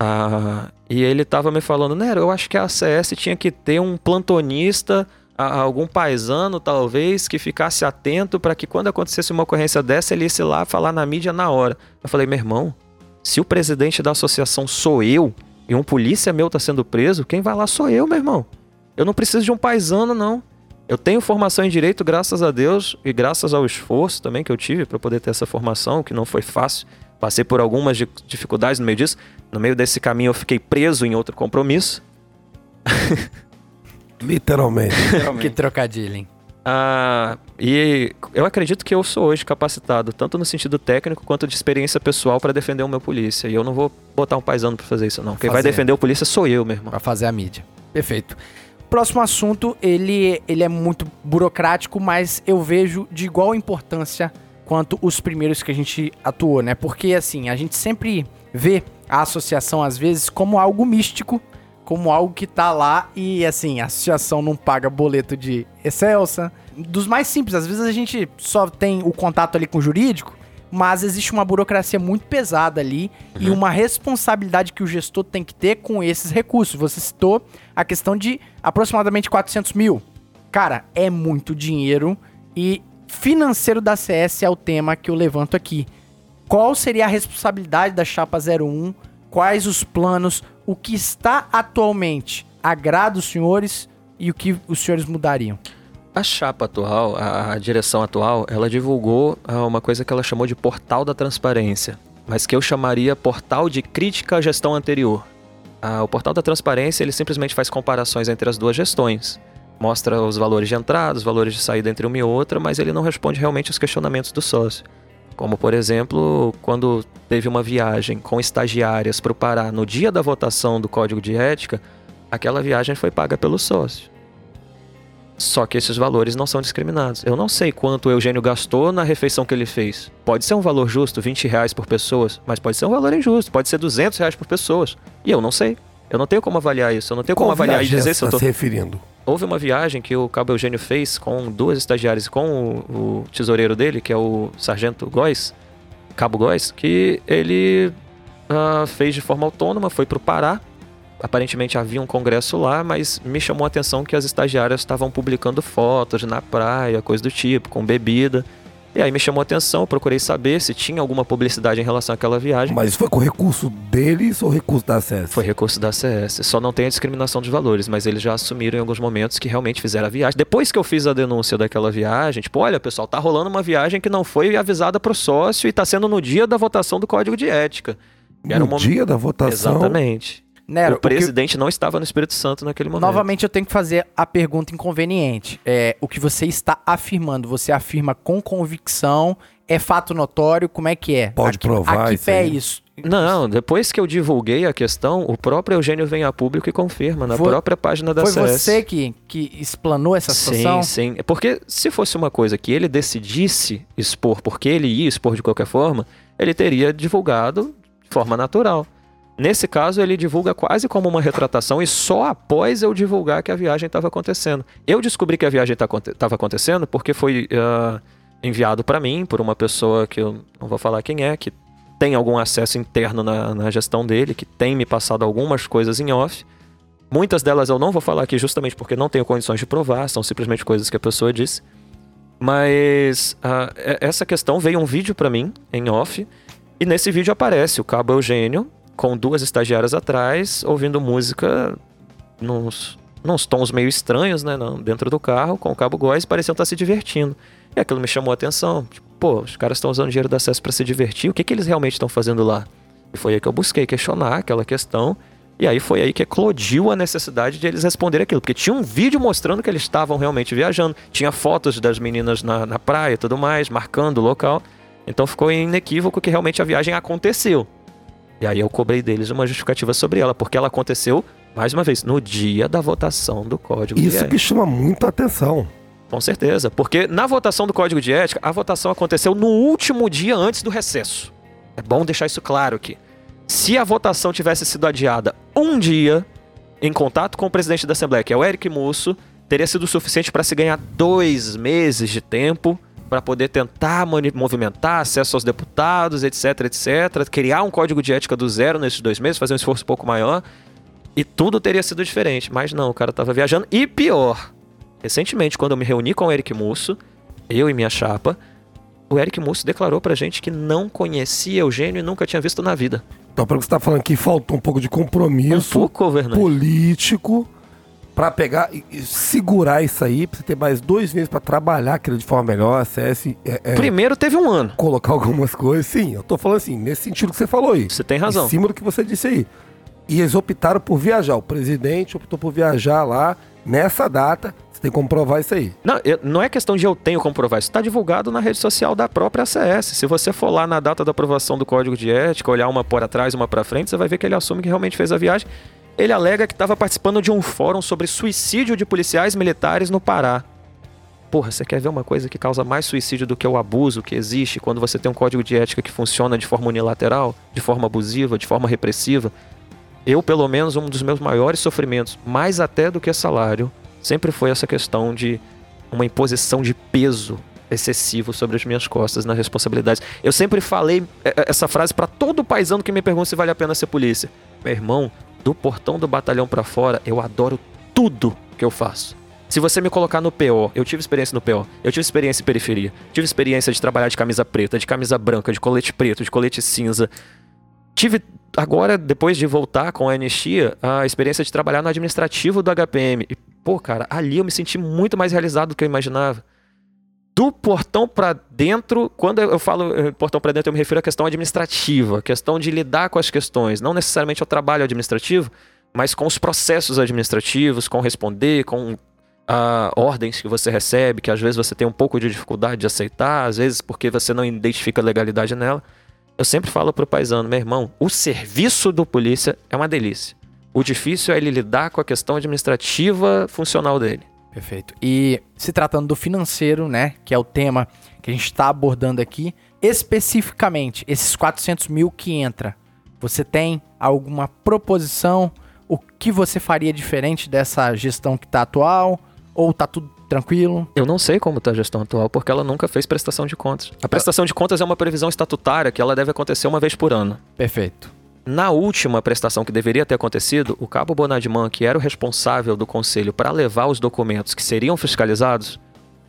ah, e ele tava me falando, Nero, eu acho que a ACS tinha que ter um plantonista, a- algum paisano talvez, que ficasse atento para que quando acontecesse uma ocorrência dessa, ele ia lá falar na mídia na hora. Eu falei, meu irmão, se o presidente da associação sou eu e um polícia meu tá sendo preso, quem vai lá sou eu, meu irmão. Eu não preciso de um paisano, não. Eu tenho formação em direito, graças a Deus, e graças ao esforço também que eu tive para poder ter essa formação, que não foi fácil. Passei por algumas di- dificuldades no meio disso. No meio desse caminho eu fiquei preso em outro compromisso. Literalmente. Que trocadilho, hein? Ah, e eu acredito que eu sou hoje capacitado, tanto no sentido técnico quanto de experiência pessoal para defender o meu polícia. E eu não vou botar um paisano para fazer isso, não. Quem vai Fazer. defender o polícia sou eu, meu irmão. Pra fazer a mídia. Perfeito. Próximo assunto, ele, ele é muito burocrático, mas eu vejo de igual importância quanto os primeiros que a gente atuou, né? Porque, assim, a gente sempre vê a associação, às vezes, como algo místico, como algo que tá lá e, assim, a associação não paga boleto de Excelsa. Dos mais simples, às vezes a gente só tem o contato ali com o jurídico, mas existe uma burocracia muito pesada ali e uma responsabilidade que o gestor tem que ter com esses recursos. Você citou a questão de aproximadamente 400 mil. Cara, é muito dinheiro e financeiro da CS é o tema que eu levanto aqui. Qual seria a responsabilidade da Chapa 01? Quais os planos? O que está atualmente agrada os senhores e o que os senhores mudariam? A chapa atual, a, direção atual, ela divulgou ah, uma coisa que ela chamou de portal da transparência, mas que eu chamaria portal de crítica à gestão anterior. Ah, o portal da transparência ele simplesmente faz comparações entre as duas gestões. Mostra os valores de entrada, os valores de saída entre uma e outra, mas ele não responde realmente aos questionamentos do sócio. Como, por exemplo, quando teve uma viagem com estagiárias para o Pará no dia da votação do Código de Ética, aquela viagem foi paga pelo sócio. Só que esses valores não são discriminados. Eu não sei quanto o Eugênio gastou na refeição que ele fez. Pode ser um valor justo, 20 reais por pessoas, mas pode ser um valor injusto, pode ser 200 reais por pessoas. E eu não sei. Eu não tenho como avaliar isso. Eu não tenho como Qual avaliar e dizer se eu tô... se referindo? Houve uma viagem que o Cabo Eugênio fez com duas estagiárias, com o, o tesoureiro dele, que é o Sargento Góes, Cabo Góes, que ele ah, fez de forma autônoma, foi pro Pará. Aparentemente havia um congresso lá, mas me chamou a atenção que as estagiárias estavam publicando fotos na praia, coisa do tipo, com bebida. E aí me chamou a atenção, procurei saber se tinha alguma publicidade em relação àquela viagem. Mas foi com recurso deles ou recurso da acesso? Foi recurso da CS. Só não tem a discriminação de valores, mas eles já assumiram em alguns momentos que realmente fizeram a viagem. Depois que eu fiz a denúncia daquela viagem, tipo, olha, pessoal, tá rolando uma viagem que não foi avisada pro sócio e tá sendo no dia da votação do Código de Ética. Era no um dia da votação. Exatamente. Nero, o presidente não estava no Espírito Santo naquele momento. Novamente eu tenho que fazer a pergunta inconveniente. É, o que você está afirmando, você afirma com convicção, é fato notório, como é que é? Pode a que, provar A que isso pé é isso? Não, depois que eu divulguei a questão, o próprio Eugênio vem a público e confirma na Foi- própria página da Foi CS. você que, que explanou essa situação? Sim, sim. Porque se fosse uma coisa que ele decidisse expor, porque ele ia expor de qualquer forma, ele teria divulgado de forma natural. Nesse caso, ele divulga quase como uma retratação e só após eu divulgar que a viagem estava acontecendo. Eu descobri que a viagem estava acontecendo porque foi ah, enviado para mim por uma pessoa que eu não vou falar quem é, que tem algum acesso interno na, na gestão dele, que tem me passado algumas coisas em off. Muitas delas eu não vou falar aqui justamente porque não tenho condições de provar, são simplesmente coisas que a pessoa disse. Mas e- essa questão veio um vídeo pra mim em off e nesse vídeo aparece o Cabo Eugênio com duas estagiárias atrás ouvindo música nos, nos tons meio estranhos, né, dentro do carro com o Cabo Góes, pareciam estar se divertindo. E aquilo me chamou a atenção. Tipo, pô, os caras estão usando dinheiro do acesso pra se divertir, o que, que eles realmente estão fazendo lá? E foi aí que eu busquei questionar aquela questão. E aí foi aí que eclodiu a necessidade de eles responderem aquilo. Porque tinha um vídeo mostrando que eles estavam realmente viajando. Tinha fotos das meninas na, na praia e tudo mais, marcando o local. Então ficou inequívoco que realmente a viagem aconteceu. E aí eu cobrei deles uma justificativa sobre ela, porque ela aconteceu, mais uma vez, no dia da votação do Código de Isso que Ética. chama muito a atenção. Com certeza, porque na votação do Código de Ética, a votação aconteceu no último dia antes do recesso. É bom deixar isso claro aqui. Se a votação tivesse sido adiada um dia, em contato com o presidente da Assembleia, que é o Eric Musso, teria sido suficiente para se ganhar dois meses de tempo para poder tentar movimentar acesso aos deputados, etc, etc, criar um código de ética do zero nesses dois meses, fazer um esforço um pouco maior, e tudo teria sido diferente. Mas não, o cara tava viajando. E pior, recentemente, quando eu me reuni com o Eric Musso, eu e minha chapa, o Eric Musso declarou pra gente que não conhecia Eugênio e nunca tinha visto na vida. Então, pelo que você tá falando aqui, faltou um pouco de Um compromisso pouco, governante. político pra pegar e segurar isso aí, pra você ter mais dois meses pra trabalhar aquilo de forma melhor, acesse, é, é, Primeiro teve um ano. colocar algumas coisas. Sim, eu tô falando assim, nesse sentido que você falou aí. Você tem razão. Em cima do que você disse aí. E eles optaram por viajar. O presidente optou por viajar lá nessa data. Você tem que comprovar isso aí. Não, eu- não é questão de eu tenho como provar. Isso está divulgado na rede social da própria ACS. Se você for lá na data da aprovação do Código de Ética, olhar uma por atrás, uma para frente, você vai ver que ele assume que realmente fez a viagem. Ele alega que estava participando de um fórum sobre suicídio de policiais militares no Pará. Porra, você quer ver uma coisa que causa mais suicídio do que o abuso que existe quando você tem um código de ética que funciona de forma unilateral, de forma abusiva, de forma repressiva? Eu, pelo menos, um dos meus maiores sofrimentos, mais até do que salário, sempre foi essa questão de uma imposição de peso excessivo sobre as minhas costas nas responsabilidades. Eu sempre falei é, é, essa frase pra todo paisano que me pergunta se vale a pena ser polícia. Meu irmão, do portão do batalhão pra fora, eu adoro tudo que eu faço. Se você me colocar no PO, eu tive experiência no PO, eu tive experiência em periferia, tive experiência de trabalhar de camisa preta, de camisa branca, de colete preto, de colete cinza. Tive agora, depois de voltar com a anistia, a experiência de trabalhar no administrativo do HPM. E, pô, cara, ali eu me senti muito mais realizado do que eu imaginava. Do portão pra dentro, quando eu falo eh, portão pra dentro, eu me refiro à questão administrativa, questão de lidar com as questões, não necessariamente ao trabalho administrativo, mas com os processos administrativos, com responder, com ah, ordens que você recebe, que às vezes você tem um pouco de dificuldade de aceitar, às vezes porque você não identifica legalidade nela. Eu sempre falo pro paisano, meu irmão, o serviço do polícia é uma delícia. O difícil é ele lidar com a questão administrativa funcional dele. Perfeito. E se tratando do financeiro, né, que é o tema que a gente está abordando aqui, especificamente, esses 400 mil que entra, você tem alguma proposição? O que você faria diferente dessa gestão que tá atual? Ou tá tudo tranquilo? Eu não sei como está a gestão atual, porque ela nunca fez prestação de contas. A prestação de contas é uma previsão estatutária que ela deve acontecer uma vez por ano. Perfeito. Na última prestação que deveria ter acontecido, o cabo Bonadimã, que era o responsável do conselho para levar os documentos que seriam fiscalizados,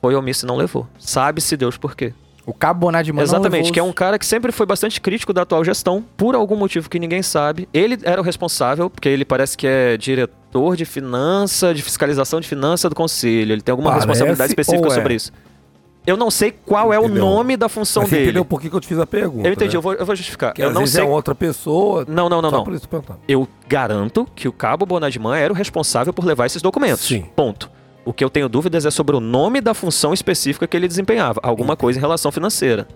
foi omisso e não levou. Sabe-se Deus por quê. O Cabo Bonadimã não Exatamente, que é um cara que sempre foi bastante crítico da atual gestão, por algum motivo que ninguém sabe. Ele era o responsável, porque ele parece que é diretor de finança, de fiscalização de finança do conselho. Ele tem alguma Parece responsabilidade específica é? sobre isso. Eu não sei qual é o nome da função Mas você dele. entendeu por que que eu te fiz a pergunta? Eu entendi, né? eu, vou, eu vou justificar. Que eu não vezes sei. é outra pessoa. Não, não, não, só não. por isso perguntando. Eu garanto que o cabo Bonadimã era o responsável por levar esses documentos. Sim. Ponto. O que eu tenho dúvidas é sobre o nome da função específica que ele desempenhava. Alguma coisa em relação financeira.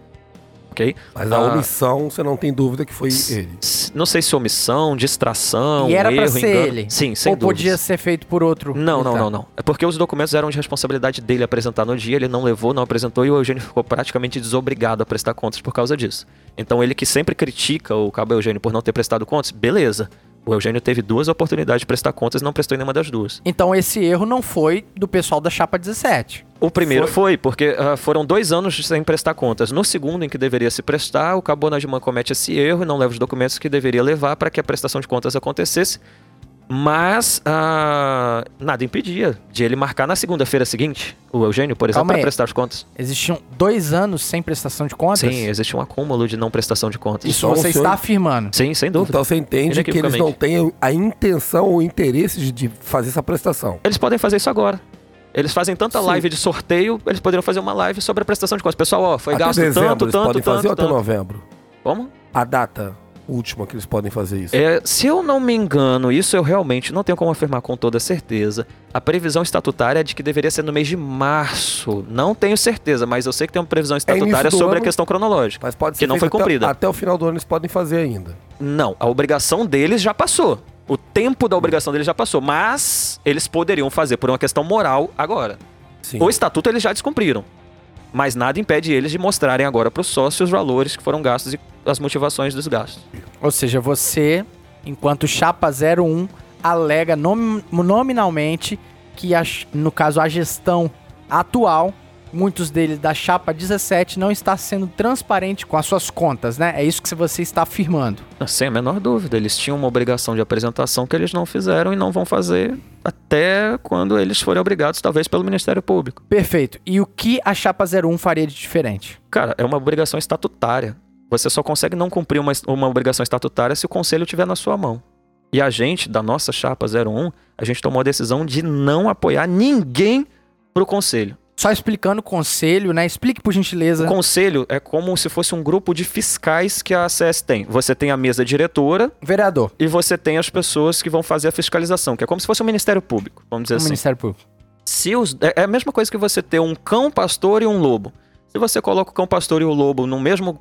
Ok? Mas a Ah, omissão, você não tem dúvida que foi ele. Não sei se omissão, distração, E era pra erro, ser engano. ele? Sim, sem Ou dúvidas. podia ser feito por outro? Não, não, não, não. É porque os documentos eram de responsabilidade dele apresentar no dia, ele não levou, não apresentou e o Eugênio ficou praticamente desobrigado a prestar contas por causa disso. Então ele que sempre critica o cabo Eugênio por não ter prestado contas, beleza. O Eugênio teve duas oportunidades de prestar contas e não prestou em nenhuma das duas. Então esse erro não foi do pessoal da Chapa 17. O primeiro foi, porque ah, foram dois anos sem prestar contas. No segundo, em que deveria se prestar, o Cabo Najman comete esse erro e não leva os documentos que deveria levar para que a prestação de contas acontecesse. Mas ah, nada impedia de ele marcar na segunda-feira seguinte, o Eugênio, por exemplo, para prestar as contas. Existiam dois anos sem prestação de contas? Sim, existe um acúmulo de não prestação de contas. Isso você está afirmando. Sim, sem dúvida. Então você entende que eles não têm a intenção ou interesse de- de fazer essa prestação. Eles podem fazer isso agora. Eles fazem tanta Sim. live de sorteio, eles poderiam fazer uma live sobre a prestação de contas. Pessoal, ó, foi até gasto dezembro tanto, eles tanto, podem tanto, fazer ou até tanto. novembro? Como? A data última que eles podem fazer isso. É, se eu não me engano, isso eu realmente não tenho como afirmar com toda certeza. A previsão estatutária é de que deveria ser no mês de março. Não tenho certeza, mas eu sei que tem uma previsão estatutária É início do sobre a ano. questão cronológica. Mas pode ser que não foi até- cumprida. Até, o final do ano eles podem fazer ainda. Não, a obrigação deles já passou. O tempo da obrigação deles já passou, mas eles poderiam fazer por uma questão moral agora. Sim. O estatuto eles já descumpriram. Mas nada impede eles de mostrarem agora para os sócios os valores que foram gastos e as motivações dos gastos. Ou seja, você, enquanto chapa 01, alega nom- nominalmente que, a no caso, a gestão atual, muitos deles da chapa 17, não está sendo transparente com as suas contas, né? É isso que você está afirmando. Sem a menor dúvida, eles tinham uma obrigação de apresentação que eles não fizeram e não vão fazer até quando eles forem obrigados, talvez pelo Ministério Público. Perfeito. E o que a chapa 01 faria de diferente? Cara, é uma obrigação estatutária. Você só consegue não cumprir uma, uma obrigação estatutária se o conselho estiver na sua mão. E a gente, da nossa chapa 01, a gente tomou a decisão de não apoiar ninguém pro conselho. Só explicando o conselho, né? Explique por gentileza. O conselho é como se fosse um grupo de fiscais que a ACS tem. Você tem a mesa diretora Vereador, e você tem as pessoas que vão fazer a fiscalização, que é como se fosse um Ministério Público, vamos dizer o assim. Ministério Público. Se os, é é a mesma coisa que você ter um cão pastor e um lobo. Se você coloca o cão pastor e o lobo no mesmo,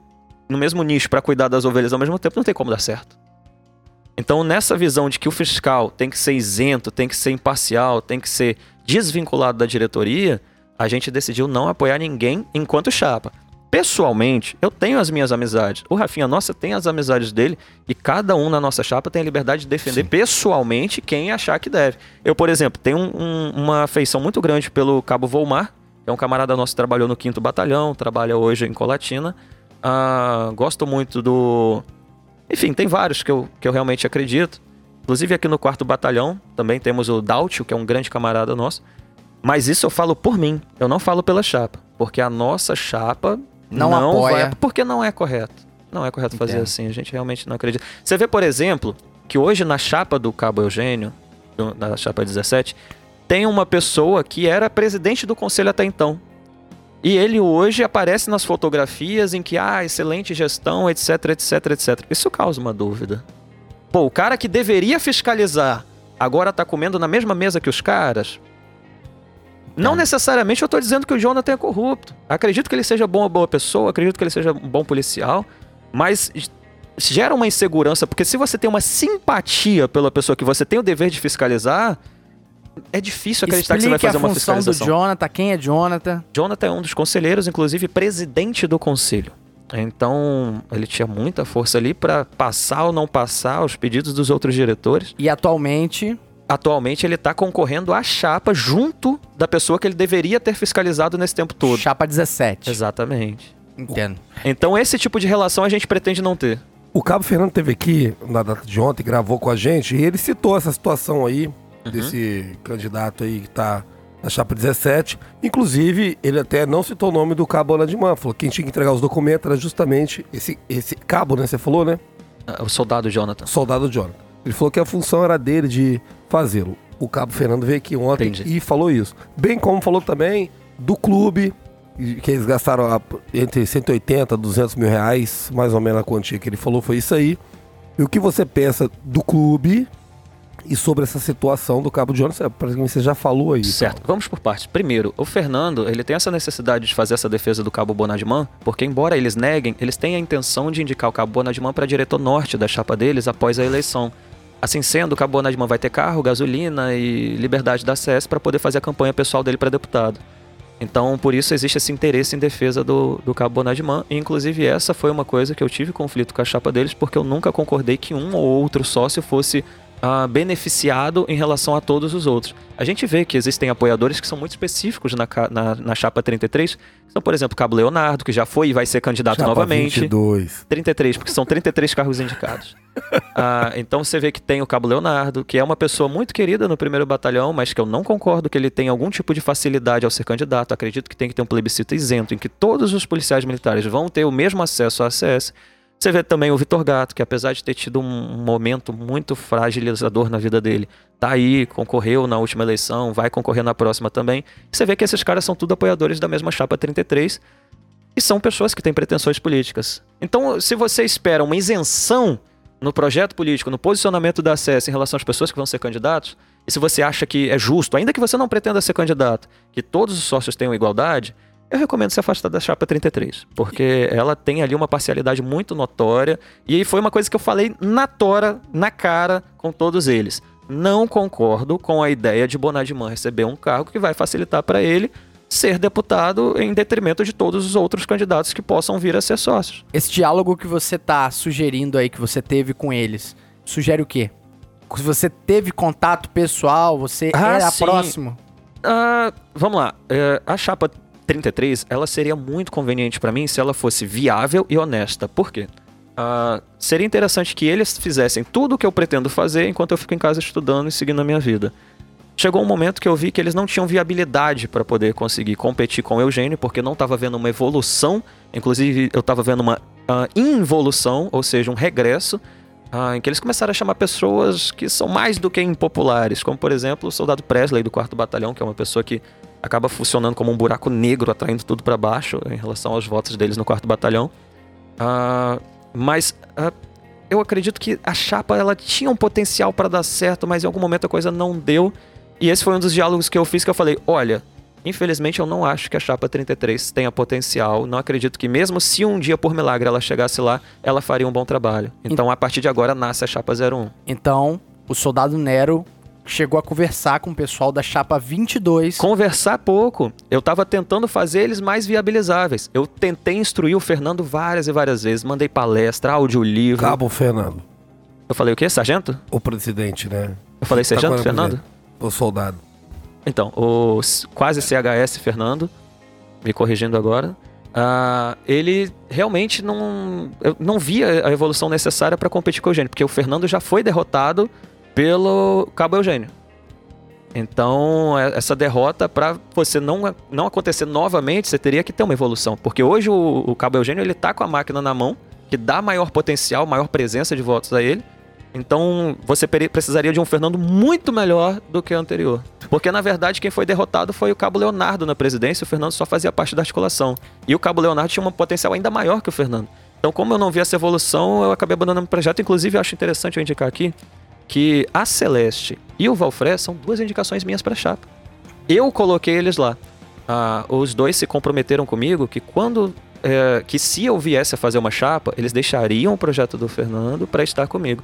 no mesmo nicho para cuidar das ovelhas ao mesmo tempo, não tem como dar certo. Então, nessa visão de que o fiscal tem que ser isento, tem que ser imparcial, tem que ser desvinculado da diretoria, a gente decidiu não apoiar ninguém enquanto chapa. Pessoalmente, eu tenho as minhas amizades. O Rafinha Nossa tem as amizades dele e cada um na nossa chapa tem a liberdade de defender pessoalmente quem achar que deve. Eu, por exemplo, tenho um- um- uma afeição muito grande pelo Cabo Volmar, que é um camarada nosso que trabalhou no 5 Batalhão, trabalha hoje em Colatina. Ah, gosto muito do. Enfim, tem vários que eu, que eu realmente acredito. Inclusive aqui no quarto batalhão também temos o Dautio, que é um grande camarada nosso. Mas isso eu falo por mim, eu não falo pela chapa. Porque a nossa chapa Não não, apoia. vai. Porque não é correto. Não é correto fazer Entendo. assim, a gente realmente não acredita. Você vê, por exemplo, que hoje na chapa do Cabo Eugênio, na chapa 17, tem uma pessoa que era presidente do conselho até então. E ele hoje aparece nas fotografias em que, ah, excelente gestão, etc, etc, etc. Isso causa uma dúvida. Pô, o cara que deveria fiscalizar agora tá comendo na mesma mesa que os caras? Não necessariamente eu tô dizendo que o Jonathan é corrupto. Acredito que ele seja bom, boa pessoa, acredito que ele seja um bom policial, mas gera uma insegurança, porque se você tem uma simpatia pela pessoa que você tem o dever de fiscalizar, é difícil acreditar que você vai Explique fazer a uma função do fiscalização. Jonathan, quem é Jonathan. Jonathan é um dos conselheiros, inclusive presidente do conselho. Então, ele tinha muita força ali para passar ou não passar os pedidos dos outros diretores. E atualmente, Atualmente, ele está concorrendo à chapa junto da pessoa que ele deveria ter fiscalizado nesse tempo todo. chapa 17. Exatamente. Entendo. Então, esse tipo de relação a gente pretende não ter. O Cabo Fernando teve aqui na data de ontem, gravou com a gente, e ele citou essa situação aí, desse candidato aí que tá na chapa 17. Inclusive, ele até não citou o nome do Cabo Anadimã, falou que quem tinha que entregar os documentos era justamente esse, esse cabo, né? Você falou, né? Ah, O soldado Jonathan. Soldado Jonathan. Ele falou que a função era dele de fazê-lo. O Cabo Fernando veio aqui ontem Entendi. e falou isso. Bem como falou também do clube, que eles gastaram a- entre 180 e 200 mil reais, mais ou menos a quantia que ele falou foi isso aí. E o que você pensa do clube e sobre essa situação do Cabo? Praticamente você já falou aí. Certo, vamos por partes. Primeiro, o Fernando, ele tem essa necessidade de fazer essa defesa do Cabo Bonadimã, porque embora eles neguem, eles têm a intenção de indicar o Cabo Bonadimã para diretor norte da chapa deles após a eleição. Assim sendo, o Cabo Bonadimã vai ter carro, gasolina e liberdade da CS para poder fazer a campanha pessoal dele para deputado. Então, por isso existe esse interesse em defesa do, do Cabo Bonadimã. E, inclusive, essa foi uma coisa que eu tive conflito com a chapa deles, porque eu nunca concordei que um ou outro sócio fosse ah, beneficiado em relação a todos os outros. A gente vê que existem apoiadores que são muito específicos na, na, na chapa 33. que São, por exemplo, o Cabo Leonardo, que já foi e vai ser candidato Chapa novamente. 22. 33, porque são 33 carros indicados. Ah, então você vê que tem o Cabo Leonardo, que é uma pessoa muito querida no primeiro batalhão, mas que eu não concordo que ele tenha algum tipo de facilidade ao ser candidato. Acredito que tem que ter um plebiscito isento, em que todos os policiais militares vão ter o mesmo acesso à ACS. Você vê também o Vitor Gato, que apesar de ter tido um momento muito fragilizador na vida dele, tá aí, concorreu na última eleição, vai concorrer na próxima também. Você vê que esses caras são tudo apoiadores da mesma chapa 33 e são pessoas que têm pretensões políticas. Então, se você espera uma isenção no projeto político, no posicionamento da ACS em relação às pessoas que vão ser candidatos, e se você acha que é justo, ainda que você não pretenda ser candidato, que todos os sócios tenham igualdade, eu recomendo se afastar da chapa 33, porque ela tem ali uma parcialidade muito notória, e aí foi uma coisa que eu falei na tora, na cara, com todos eles. Não concordo com a ideia de Bonadimã receber um cargo que vai facilitar para ele ser deputado em detrimento de todos os outros candidatos que possam vir a ser sócios. Esse diálogo que você tá sugerindo aí, que você teve com eles, sugere o quê? Se você teve contato pessoal, você Ah, era sim. próximo. Ah, vamos lá. É, a chapa 33, ela seria muito conveniente para mim se ela fosse viável e honesta. Por quê? Ah, seria interessante que eles fizessem tudo o que eu pretendo fazer enquanto eu fico em casa estudando e seguindo a minha vida. Chegou um momento que eu vi que eles não tinham viabilidade para poder conseguir competir com o Eugênio, porque não estava vendo uma evolução, inclusive eu estava vendo uma ah, involução, ou seja, um regresso, ah, em que eles começaram a chamar pessoas que são mais do que impopulares, como por exemplo o soldado Presley do 4 Batalhão, que é uma pessoa que acaba funcionando como um buraco negro, atraindo tudo para baixo em relação aos votos deles no 4 Batalhão. Ah, mas ah, eu acredito que a chapa ela tinha um potencial para dar certo, mas em algum momento a coisa não deu. E esse foi um dos diálogos que eu fiz que eu falei: olha, infelizmente eu não acho que a chapa 33 tenha potencial. Não acredito que, mesmo se um dia por milagre ela chegasse lá, ela faria um bom trabalho. Então a partir de agora nasce a chapa 01. Então, o soldado Nero chegou a conversar com o pessoal da chapa 22. Conversar pouco. Eu tava tentando fazer eles mais viabilizáveis. Eu tentei instruir o Fernando várias e várias vezes. Mandei palestra, audiolivro. Cabo Fernando, Eu falei o quê? Sargento? o presidente, né? Eu falei Tá sargento, agora, Fernando? presidente. O soldado. Então, o quase CHS Fernando, me corrigindo agora, ah, ele realmente não, eu não via a evolução necessária para competir com o Eugênio, porque o Fernando já foi derrotado pelo Cabo Eugênio. Então, é- essa derrota, para você não, não acontecer novamente, você teria que ter uma evolução. Porque hoje o, o Cabo Eugênio ele tá com a máquina na mão, que dá maior potencial, maior presença de votos a ele. Então, você precisaria de um Fernando muito melhor do que o anterior. Porque, na verdade, quem foi derrotado foi o Cabo Leonardo na presidência, o Fernando só fazia parte da articulação. E o Cabo Leonardo tinha um potencial ainda maior que o Fernando. Então, como eu não vi essa evolução, eu acabei abandonando o projeto. Inclusive, acho interessante eu indicar aqui que a Celeste e o Valfré são duas indicações minhas para chapa. Eu coloquei eles lá. Ah, os dois se comprometeram comigo que quando é, que se eu viesse a fazer uma chapa, eles deixariam o projeto do Fernando para estar comigo.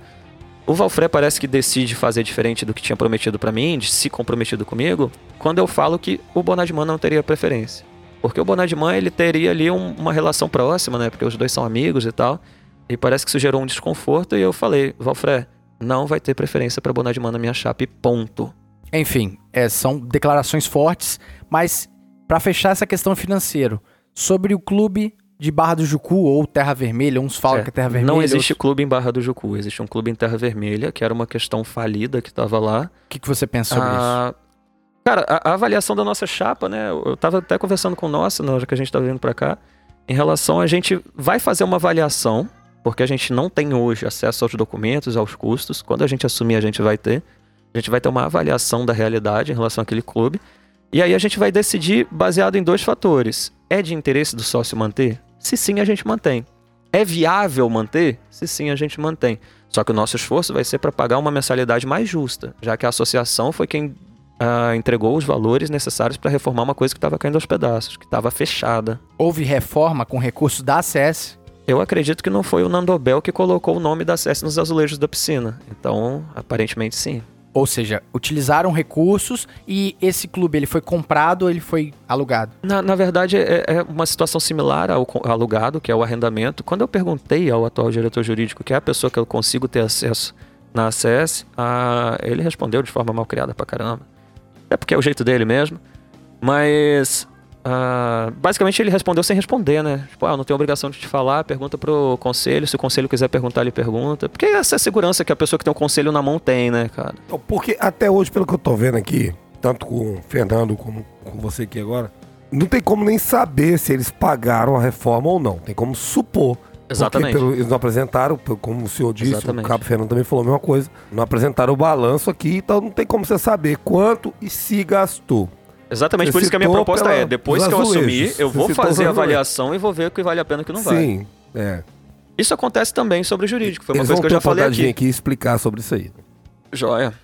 O Valfré parece que decide fazer diferente do que tinha prometido para mim, de se comprometido comigo, quando eu falo que o Bonadman não teria preferência. Porque o Bonadman, ele teria ali um- uma relação próxima, né? Porque os dois são amigos e tal. E parece que isso gerou um desconforto e eu falei, Valfré, não vai ter preferência para Bonadman na minha chapa e ponto. Enfim, é, são declarações fortes, mas pra fechar essa questão financeira, sobre o clube de Barra do Jucu ou Terra Vermelha, uns falam É, que é Terra Vermelha. não existe outros- clube em Barra do Jucu, existe um clube em Terra Vermelha, que era uma questão falida que tava lá. O que, que você pensa sobre isso? Ah, Cara, a, a avaliação da nossa chapa, né? Eu eu tava até conversando com o nosso, na hora que a gente tava vindo pra cá, em relação a gente vai fazer uma avaliação, porque a gente não tem hoje acesso aos documentos, aos custos. Quando a gente assumir, a gente vai ter. A gente vai ter uma avaliação da realidade em relação àquele clube. E aí a gente vai decidir baseado em dois fatores. É de interesse do sócio manter? Se sim, a gente mantém. É viável manter? Se sim, a gente mantém. Só que o nosso esforço vai ser para pagar uma mensalidade mais justa, já que a associação foi quem ah, entregou os valores necessários para reformar uma coisa que estava caindo aos pedaços, que estava fechada. Houve reforma com recursos da ACS. Eu acredito que não foi o Nandobel que colocou o nome da SES nos azulejos da piscina. Então, aparentemente sim. Ou seja, utilizaram recursos e esse clube ele foi comprado ou ele foi alugado? Na, na verdade, é, é uma situação similar ao alugado, que é o arrendamento. Quando eu perguntei ao atual diretor jurídico, que é a pessoa que eu consigo ter acesso na ACS, ah, ele respondeu de forma mal criada pra caramba. É porque é o jeito dele mesmo. Mas. Ah, basicamente ele respondeu sem responder, né? Tipo, ah, eu não tenho obrigação de te falar, pergunta pro conselho. Se o conselho quiser perguntar, ele pergunta. Porque essa é a segurança que a pessoa que tem o conselho na mão tem, né, cara? Porque até hoje, pelo que eu tô vendo aqui, tanto com o Fernando como com você aqui agora, não tem como nem saber se eles pagaram a reforma ou não. Tem como supor. Exatamente. Pelo- eles não apresentaram, como o senhor disse, Exatamente. o Cabo Fernando também falou a mesma coisa. Não apresentaram o balanço aqui, então não tem como você saber quanto e se gastou. Exatamente, Você por isso que a minha proposta pela- é, depois que eu assumir, eu Você vou fazer a avaliação e vou ver o que vale a pena e o que não vale. Sim, é. Isso acontece também sobre o jurídico, foi uma eles coisa que eu ter já falei aqui. aqui explicar sobre isso aí. Joia.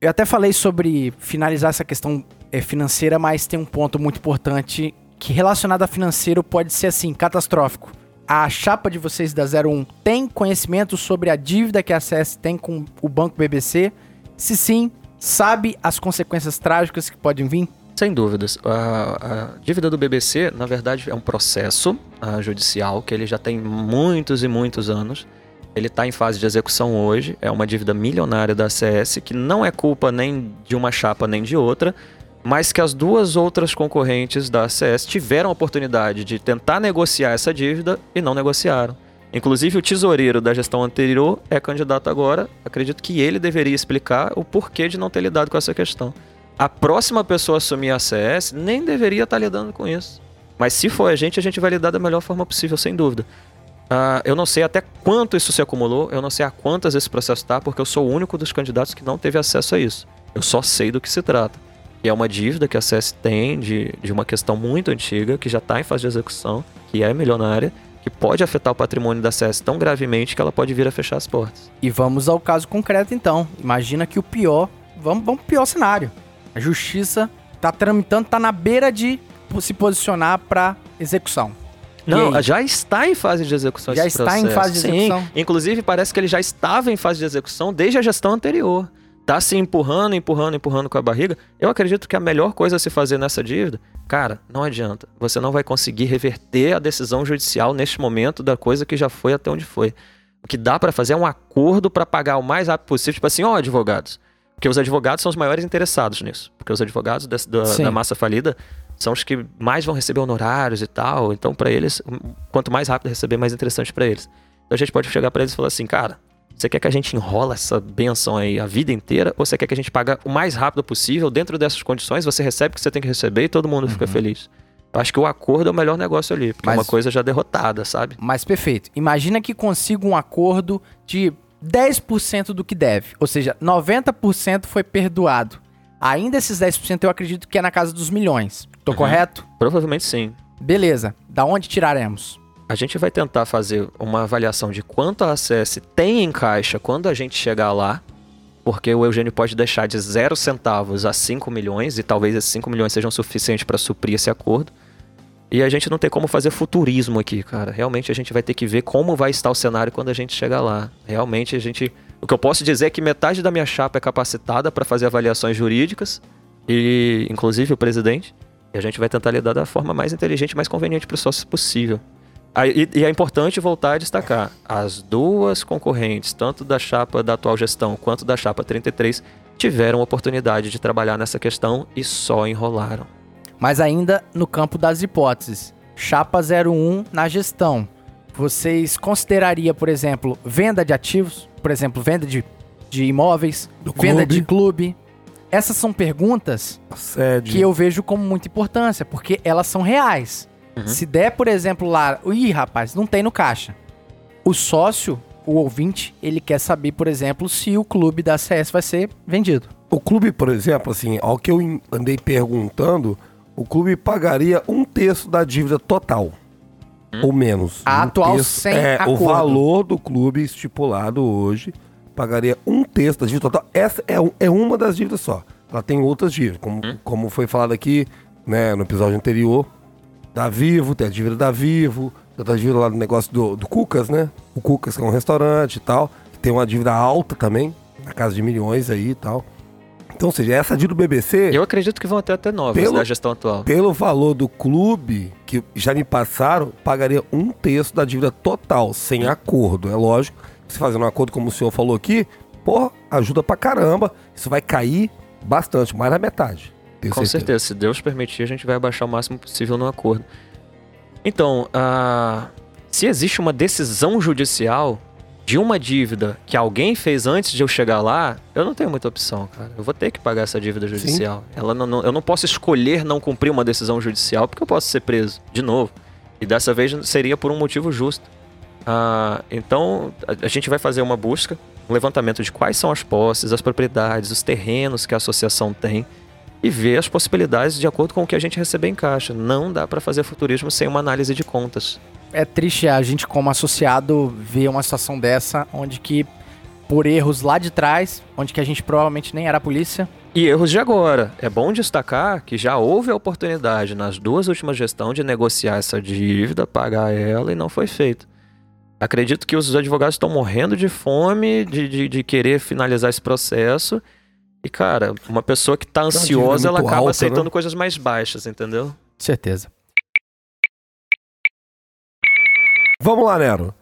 Eu até falei sobre finalizar essa questão eh, financeira, mas tem um ponto muito importante que relacionado a financeiro pode ser assim, catastrófico. A chapa de vocês da 01 tem conhecimento sobre a dívida que a CS tem com o Banco BBC? Se sim, sabe as consequências trágicas que podem vir? Sem dúvidas. A, a dívida do BBC, na verdade, é um processo ah, judicial que ele já tem muitos e muitos anos. Ele está em fase de execução hoje. É uma dívida milionária da ACS que não é culpa nem de uma chapa nem de outra, mas que as duas outras concorrentes da ACS tiveram a oportunidade de tentar negociar essa dívida e não negociaram. Inclusive, o tesoureiro da gestão anterior é candidato agora. Acredito que ele deveria explicar o porquê de não ter lidado com essa questão. A próxima pessoa a assumir a CS nem deveria estar lidando com isso. Mas se for a gente, a gente vai lidar da melhor forma possível, sem dúvida. Uh, eu não sei até quanto isso se acumulou, eu não sei a quantas esse processo está, porque eu sou o único dos candidatos que não teve acesso a isso. Eu só sei do que se trata. E é uma dívida que a CS tem de, de uma questão muito antiga, que já está em fase de execução, que é milionária, que pode afetar o patrimônio da CS tão gravemente que ela pode vir a fechar as portas. E vamos ao caso concreto então. Imagina que o pior, vamos, vamos pro pior cenário. A justiça tá tramitando, tá na beira de se posicionar para execução. Não, já está em fase de execução Já está processo. em fase de execução? Sim, inclusive parece que ele já estava em fase de execução desde a gestão anterior. Tá se empurrando, empurrando, empurrando com a barriga. Eu acredito que a melhor coisa a se fazer nessa dívida, cara, não adianta. Você não vai conseguir reverter a decisão judicial neste momento da coisa que já foi até onde foi. O que dá para fazer é um acordo para pagar o mais rápido possível, tipo assim, ó, advogados, porque os advogados são os maiores interessados nisso. Porque os advogados da, da massa falida são os que mais vão receber honorários e tal. Então, para eles, quanto mais rápido receber, mais interessante para eles. Então, a gente pode chegar para eles e falar assim, cara, você quer que a gente enrola essa benção aí a vida inteira? Ou você quer que a gente pague o mais rápido possível, dentro dessas condições, você recebe o que você tem que receber e todo mundo uhum. fica feliz? Eu acho que o acordo é o melhor negócio ali, porque Mas, é uma coisa já derrotada, sabe? Mas perfeito. Imagina que consiga um acordo de 10% do que deve. Ou seja, 90% foi perdoado. Ainda esses 10% eu acredito que é na casa dos milhões. Tô uhum. correto? Provavelmente sim. Beleza. Da onde tiraremos? A gente vai tentar fazer uma avaliação de quanto a ACS tem em caixa quando a gente chegar lá, porque o Eugênio pode deixar de 0 centavos a 5 milhões, e talvez esses 5 milhões sejam suficientes para suprir esse acordo. E a gente não tem como fazer futurismo aqui, cara. Realmente a gente vai ter que ver como vai estar o cenário quando a gente chegar lá. Realmente a gente. O que eu posso dizer é que metade da minha chapa é capacitada para fazer avaliações jurídicas, e inclusive o presidente. E a gente vai tentar lidar da forma mais inteligente mais conveniente para os sócios possível. E, é importante voltar a destacar: as duas concorrentes, tanto da chapa da atual gestão quanto da chapa 33, tiveram oportunidade de trabalhar nessa questão e só enrolaram. Mas ainda no campo das hipóteses. Chapa 01 na gestão. Vocês consideraria, por exemplo, venda de ativos? Por exemplo, venda de, de imóveis? Do venda clube. de clube? Essas são perguntas que eu vejo como muita importância, porque elas são reais. Uhum. Se der, por exemplo, lá, ih, rapaz, não tem no caixa. O sócio, o ouvinte, ele quer saber, por exemplo, se o clube da CS vai ser vendido. O clube, por exemplo, assim, ao que eu andei perguntando, o clube pagaria um terço da dívida total. Hum. Ou menos. A um atual terço, sem é, acordo. O valor do clube estipulado hoje pagaria um terço da dívida total. Essa é, é uma das dívidas só. Ela tem outras dívidas, como, hum. como foi falado aqui né, no episódio anterior. Da Vivo, tem a dívida da Vivo, tem a dívida lá do negócio do, do Cucas, né? O Cucas, que é um restaurante e tal. Tem uma dívida alta também, na casa de milhões aí e tal. Então, ou seja, essa dívida do BBC. Eu acredito que vão até até novas pelo, da gestão atual. Pelo valor do clube, que já me passaram, pagaria um terço da dívida total, sem acordo. É lógico, se fazendo um acordo, como o senhor falou aqui, porra, ajuda pra caramba. Isso vai cair bastante, mais da metade. Com certeza. certeza. se Deus permitir, a gente vai abaixar o máximo possível no acordo. Então, uh, se existe uma decisão judicial de uma dívida que alguém fez antes de eu chegar lá, eu não tenho muita opção, cara. Eu vou ter que pagar essa dívida judicial. Ela não, não, eu não posso escolher não cumprir uma decisão judicial porque eu posso ser preso de novo. E dessa vez seria por um motivo justo. Ah, então, a, a gente vai fazer uma busca, um levantamento de quais são as posses, as propriedades, os terrenos que a associação tem e ver as possibilidades de acordo com o que a gente receber em caixa. Não dá para fazer futurismo sem uma análise de contas é triste a gente, como associado, ver uma situação dessa, onde que, por erros lá de trás, onde que a gente provavelmente nem era polícia. E erros de agora. É bom destacar que já houve a oportunidade nas duas últimas gestões de negociar essa dívida, pagar ela e não foi feito. Acredito que os advogados estão morrendo de fome de, de, de querer finalizar esse processo E, cara, uma pessoa que tá dívida ansiosa, ela acaba alta, aceitando né? coisas mais baixas, entendeu? Certeza. Vamos lá, Nero.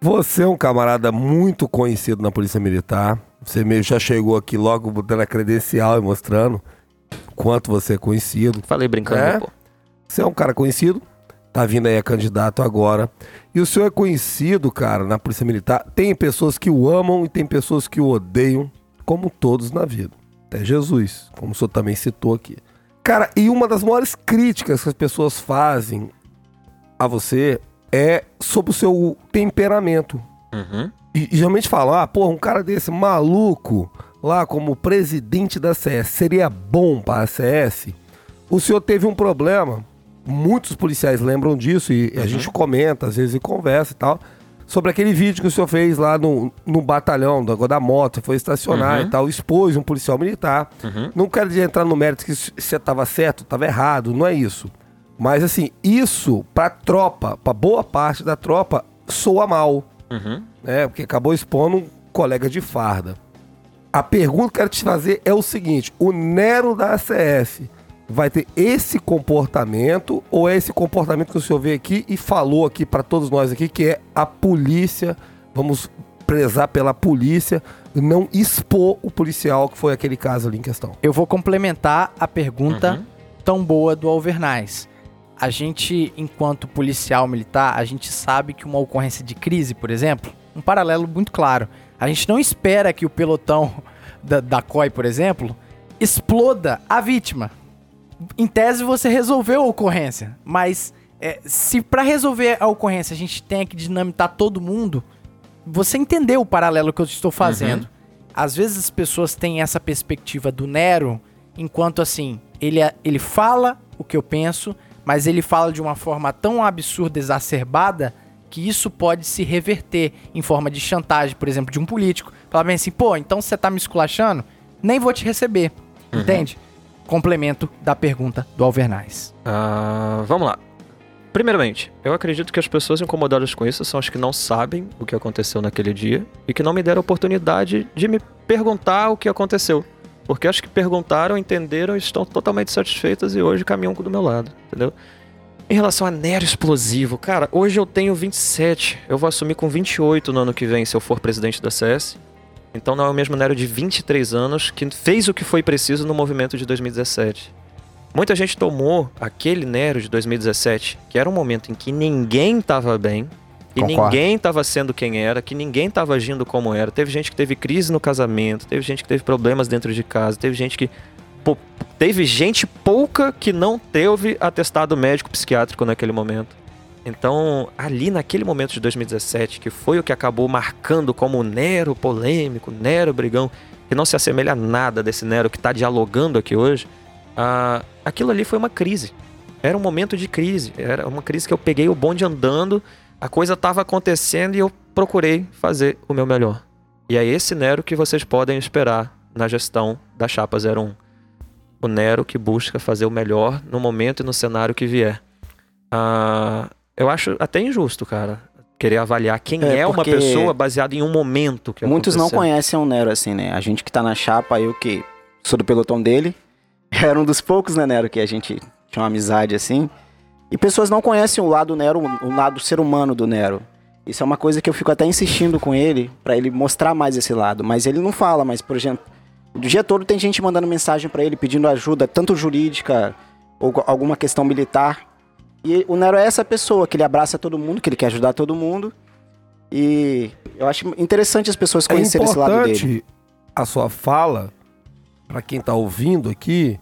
Você é um camarada muito conhecido na Polícia Militar. Você meio já chegou aqui logo botando a credencial e mostrando quanto você é conhecido. Falei brincando, É? pô. Você é um cara conhecido, tá vindo aí a candidato agora. E o senhor é conhecido, cara, na Polícia Militar. Tem pessoas que o amam e tem pessoas que o odeiam, como todos na vida. Até Jesus, como o senhor também citou aqui. Cara, e uma das maiores críticas que as pessoas fazem a você é sobre o seu temperamento. Uhum. E, e geralmente falam, ah, porra, um cara desse maluco lá como presidente da CS seria bom para a CS? O senhor teve um problema, muitos policiais lembram disso e a gente comenta, às vezes, e conversa e tal, sobre aquele vídeo que o senhor fez lá no, no batalhão da, da moto, foi estacionar Uhum. e tal, expôs um policial militar. Uhum. Não quero entrar no mérito que se você estava certo, estava errado, não é isso. Mas assim, isso pra tropa, pra boa parte da tropa, soa mal Uhum. né? Porque acabou expondo um colega de farda. A pergunta que eu quero te fazer é o seguinte: o Nero da ACS vai ter esse comportamento ou é esse comportamento que o senhor veio aqui e falou aqui pra todos nós aqui que é a polícia, vamos prezar pela polícia, não expor o policial que foi aquele caso ali em questão. Eu vou complementar a pergunta Uhum. tão boa do Alvernais. A gente, enquanto policial militar, a gente sabe que uma ocorrência de crise, por exemplo, um paralelo muito claro. A gente não espera que o pelotão da, da COI, por exemplo, exploda a vítima. Em tese, você resolveu a ocorrência, mas é, se para resolver a ocorrência a gente tem que dinamitar todo mundo, você entendeu o paralelo que eu estou fazendo. Às vezes as pessoas têm essa perspectiva do Nero, enquanto assim, ele, é- ele fala o que eu penso, mas ele fala de uma forma tão absurda, exacerbada, que isso pode se reverter em forma de chantagem, por exemplo, de um político. Falar bem assim, pô, então você tá me esculachando? Nem vou te receber. Entende? Complemento da pergunta do Alvernais. Ah, vamos lá. Primeiramente, eu acredito que as pessoas incomodadas com isso são as que não sabem o que aconteceu naquele dia e que não me deram a oportunidade de me perguntar o que aconteceu. Porque as que perguntaram, entenderam e estão totalmente satisfeitas e hoje caminham do meu lado, entendeu? Em relação a Nero explosivo, cara, hoje eu tenho 27, eu vou assumir com 28 no ano que vem se eu for presidente da CS. Então não é o mesmo Nero de 23 anos que fez o que foi preciso no movimento de 2017. Muita gente tomou aquele Nero de 2017, que era um momento em que ninguém tava bem, e ninguém tava sendo quem era, que ninguém tava agindo como era. Teve gente que teve crise no casamento, teve gente que teve problemas dentro de casa, teve gente que. pô, teve gente pouca que não teve atestado médico psiquiátrico naquele momento. Então, ali naquele momento de 2017, que foi o que acabou marcando como Nero polêmico, Nero brigão, que não se assemelha a nada desse Nero que está dialogando aqui hoje, ah, aquilo ali foi uma crise. Era um momento de crise. Era uma crise que eu peguei o bonde andando, a coisa estava acontecendo e eu procurei fazer o meu melhor. E é esse Nero que vocês podem esperar na gestão da Chapa 01. O Nero que busca fazer o melhor no momento e no cenário que vier. Ah, eu acho até injusto, cara, querer avaliar quem é, É, uma pessoa baseado em um momento que Muitos não aconteceu. conhecem o Nero assim, né? A gente que tá na chapa, eu que sou do pelotão dele, era um dos poucos, né, Nero, que a gente tinha uma amizade assim. E pessoas não conhecem o lado Nero, o lado ser humano do Nero. Isso é uma coisa que eu fico até insistindo com ele, pra ele mostrar mais esse lado. Mas ele não fala, mas, por exemplo, o dia todo tem gente mandando mensagem pra ele pedindo ajuda, tanto jurídica ou alguma questão militar. E o Nero é essa pessoa que ele abraça todo mundo, que ele quer ajudar todo mundo. E eu acho interessante as pessoas É conhecerem esse lado dele. a sua fala, pra quem tá ouvindo aqui,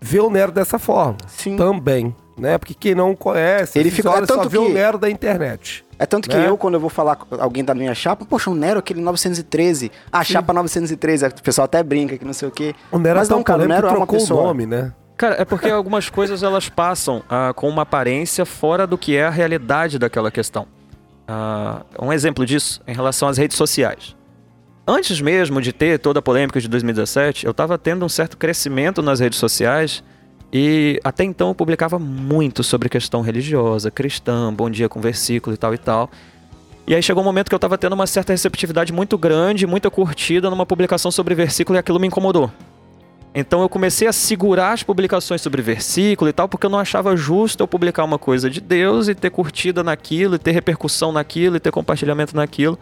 ver o Nero dessa forma. Sim. Também, né? Porque quem não conhece, Ele vezes fica- é tanto só vê o que- Nero da internet. É tanto que né? eu, quando eu vou falar com alguém da minha chapa, poxa, o Nero, aquele 913. Ah, chapa 913. O pessoal até brinca que não sei o quê. O Nero Mas é tão não, cara, o Nero que é uma pessoa. o nome, né? Cara, é porque algumas coisas elas passam ah, com uma aparência fora do que é a realidade daquela questão. Ah, um exemplo disso em relação às redes sociais. Antes mesmo de ter toda a polêmica de 2017, eu estava tendo um certo crescimento nas redes sociais e até então eu publicava muito sobre questão religiosa, cristã, bom dia com versículo e tal e tal. E aí chegou um momento que eu estava tendo uma certa receptividade muito grande, muita curtida numa publicação sobre versículo e aquilo me incomodou. Então eu comecei a segurar as publicações sobre versículo e tal, porque eu não achava justo eu publicar uma coisa de Deus e ter curtida naquilo, e ter repercussão naquilo, e ter compartilhamento naquilo.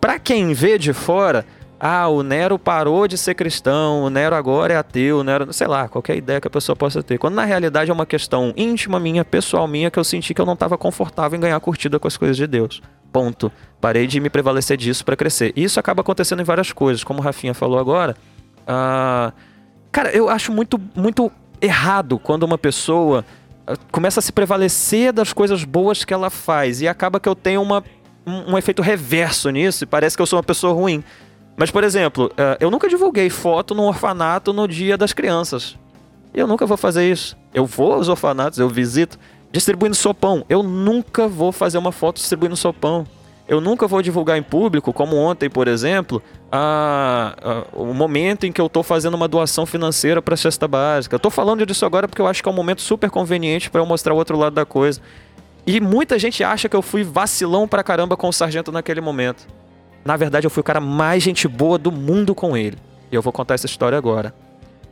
Pra quem vê de fora, ah, o Nero parou de ser cristão, o Nero agora é ateu, o Nero, sei lá, qualquer ideia que a pessoa possa ter. Quando na realidade é uma questão íntima minha, pessoal minha, que eu senti que eu não estava confortável em ganhar curtida com as coisas de Deus. Ponto. Parei de me prevalecer disso para crescer. Isso acaba acontecendo em várias coisas, como o Rafinha falou agora. Ah, cara, eu acho muito, muito errado quando uma pessoa ah, começa a se prevalecer das coisas boas que ela faz e acaba que eu tenho uma, um, um efeito reverso nisso e parece que eu sou uma pessoa ruim. Mas, por exemplo, ah, eu nunca divulguei foto no orfanato no dia das crianças. Eu nunca vou fazer isso. Eu vou aos orfanatos, eu visito, distribuindo sopão. Eu nunca vou fazer uma foto distribuindo sopão. Eu nunca vou divulgar em público, como ontem, por exemplo, a, a, o momento em que eu estou fazendo uma doação financeira para a cesta básica. Estou falando disso agora porque eu acho que é um momento super conveniente para eu mostrar o outro lado da coisa. E muita gente acha que eu fui vacilão pra caramba com o sargento naquele momento. Na verdade, eu fui o cara mais gente boa do mundo com ele. E eu vou contar essa história agora.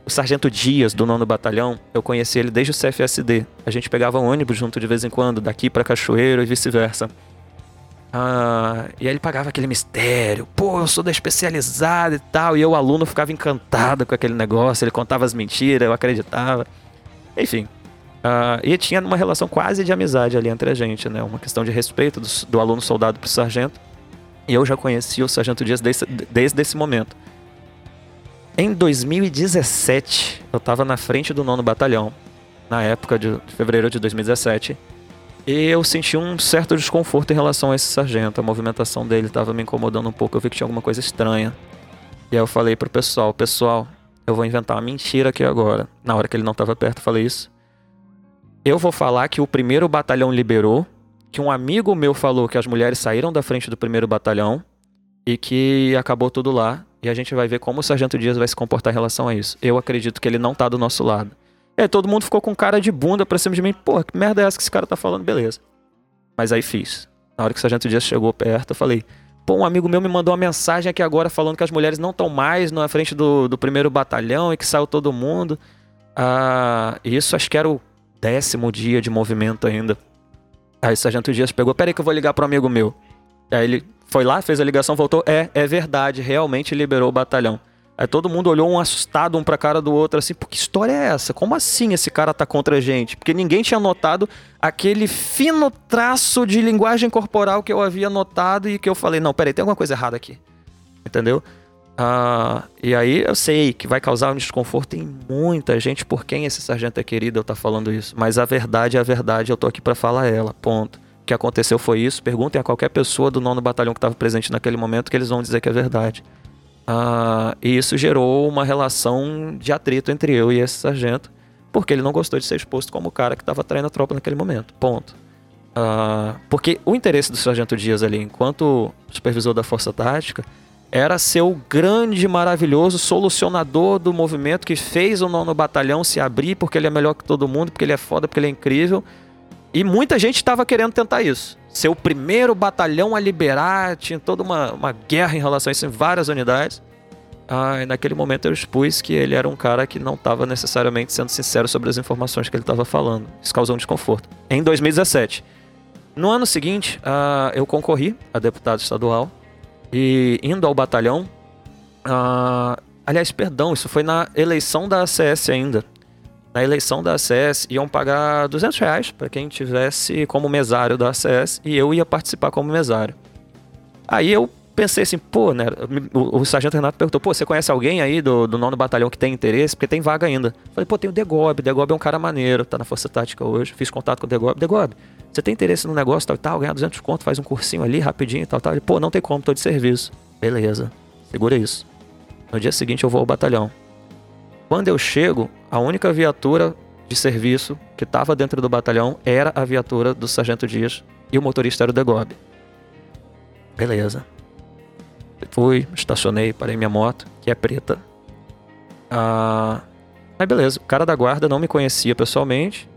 O Sargento Dias, do nono batalhão, eu conheci ele desde o CFSD. A gente pegava um ônibus junto de vez em quando, daqui para Cachoeiro e vice-versa. Ah, e aí ele pagava aquele mistério. Pô, eu sou da especializada e tal. E eu, aluno, ficava encantado com aquele negócio. Ele contava as mentiras, eu acreditava. Enfim. Ah, e tinha uma relação quase de amizade ali entre a gente, né? Uma questão de respeito do, do aluno soldado pro sargento. E eu já conhecia o Sargento Dias desde, desde esse momento. Em 2017, eu estava na frente do nono batalhão, na época de fevereiro de 2017, e eu senti um certo desconforto em relação a esse sargento. A movimentação dele estava me incomodando um pouco, eu vi que tinha alguma coisa estranha. E aí eu falei pro pessoal, pessoal, eu vou inventar uma mentira aqui agora. Na hora que ele não estava perto, eu falei isso. Eu vou falar que o primeiro batalhão liberou que um amigo meu falou que as mulheres saíram da frente do primeiro batalhão e que acabou tudo lá. E a gente vai ver como o Sargento Dias vai se comportar em relação a isso. Eu acredito que ele não tá do nosso lado. E aí todo mundo ficou com cara de bunda pra cima de mim. Pô, que merda é essa que esse cara tá falando? Beleza. Mas aí fiz. Na hora que o Sargento Dias chegou perto, eu falei: Pô, um amigo meu me mandou uma mensagem aqui agora falando que as mulheres não estão mais na frente do, do primeiro batalhão e que saiu todo mundo. Ah, isso acho que era o décimo dia de movimento ainda. Aí o Sargento Dias pegou, peraí que eu vou ligar pro amigo meu. Aí ele foi lá, fez a ligação, voltou, é, é verdade, realmente liberou o batalhão. Aí todo mundo olhou um assustado um pra cara do outro, assim, pô, que história é essa? Como assim esse cara tá contra a gente? Porque ninguém tinha notado aquele fino traço de linguagem corporal que eu havia notado e que eu falei, não, peraí, tem alguma coisa errada aqui. Entendeu? Ah, e aí eu sei que vai causar um desconforto em muita gente por quem esse sargento é querido eu tá falando isso. Mas a verdade é a verdade, eu tô aqui para falar ela, ponto. O que aconteceu foi isso. Perguntem a qualquer pessoa do nono batalhão que estava presente naquele momento que eles vão dizer que é verdade. Ah, e isso gerou uma relação de atrito entre eu e esse sargento, porque ele não gostou de ser exposto como o cara que estava traindo a tropa naquele momento. Ponto. Ah, porque o interesse do sargento Dias ali, enquanto supervisor da Força Tática, era ser o grande, maravilhoso solucionador do movimento que fez o nono batalhão se abrir porque ele é melhor que todo mundo, porque ele é foda, porque ele é incrível. E muita gente estava querendo tentar isso. Ser o primeiro batalhão a liberar, tinha toda uma, uma guerra em relação a isso em várias unidades. Ah, e naquele momento eu expus que ele era um cara que não estava necessariamente sendo sincero sobre as informações que ele estava falando. Isso causou um desconforto. Em 2017. No ano seguinte, ah, eu concorri a deputado estadual e indo ao batalhão. Uh, aliás, perdão, isso foi na eleição da ACS ainda. Na eleição da ACS iam pagar 200 reais para quem tivesse como mesário da ACS e eu ia participar como mesário. Aí eu pensei assim, pô, né? O, o, sargento Renato perguntou, pô, você conhece alguém aí do, do nono batalhão que tem interesse? Porque tem vaga ainda. Falei, pô, tem o Degob. Degob é um cara maneiro, tá na Força Tática hoje. Fiz contato com o Degob. Degob, você tem interesse no negócio tal e tal, ganhar 200 conto, faz um cursinho ali rapidinho e tal, tal. Ele, pô, não tem como, tô de serviço. Beleza, segura isso. No dia seguinte eu vou ao batalhão. Quando eu chego, a única viatura de serviço que estava dentro do batalhão era a viatura do Sargento Dias e o motorista era o Degob. Beleza. Fui, estacionei, parei minha moto, que é preta. Ah, mas beleza, o cara da guarda não me conhecia pessoalmente.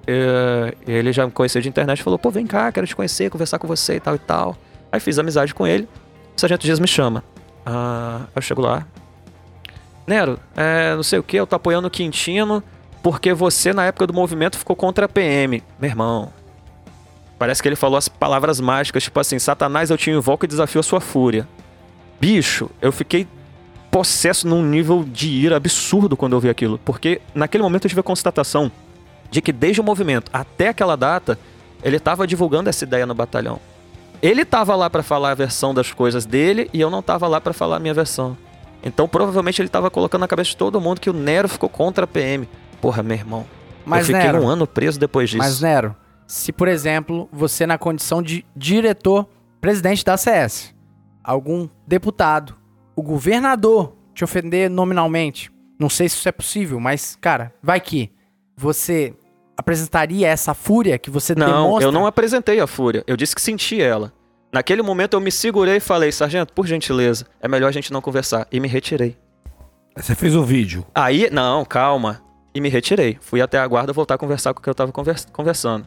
ele já me conhecia de internet e falou: pô, vem cá, quero te conhecer, conversar com você e tal e tal. Aí fiz amizade com ele. O sargento Dias me chama. Ah, eu chego lá. Nero, é, não sei o que, eu tô apoiando o Quintino porque você, na época do movimento, ficou contra a PM. Meu irmão. Parece que ele falou as palavras mágicas, tipo assim: Satanás, eu te invoco e desafio a sua fúria. Bicho, eu fiquei possesso num nível de ira absurdo quando eu vi aquilo. Porque naquele momento eu tive a constatação de que desde o movimento até aquela data, ele estava divulgando essa ideia no batalhão. Ele estava lá para falar a versão das coisas dele e eu não estava lá para falar a minha versão. Então provavelmente ele estava colocando na cabeça de todo mundo que o Nero ficou contra a PM. Porra, meu irmão. Mas, eu fiquei Nero, um ano preso depois disso. Mas, Nero, se, por exemplo, você na condição de diretor, presidente da CS, algum deputado, o governador te ofender nominalmente, não sei se isso é possível, mas, cara, vai que você apresentaria essa fúria que você Não, demonstra? eu não apresentei a fúria. Eu disse que senti ela. Naquele momento eu me segurei e falei, sargento, por gentileza, é melhor a gente não conversar. E me retirei. Você fez o vídeo. Aí, não, calma. E me retirei. Fui até a guarda voltar a conversar com o que eu tava convers- conversando.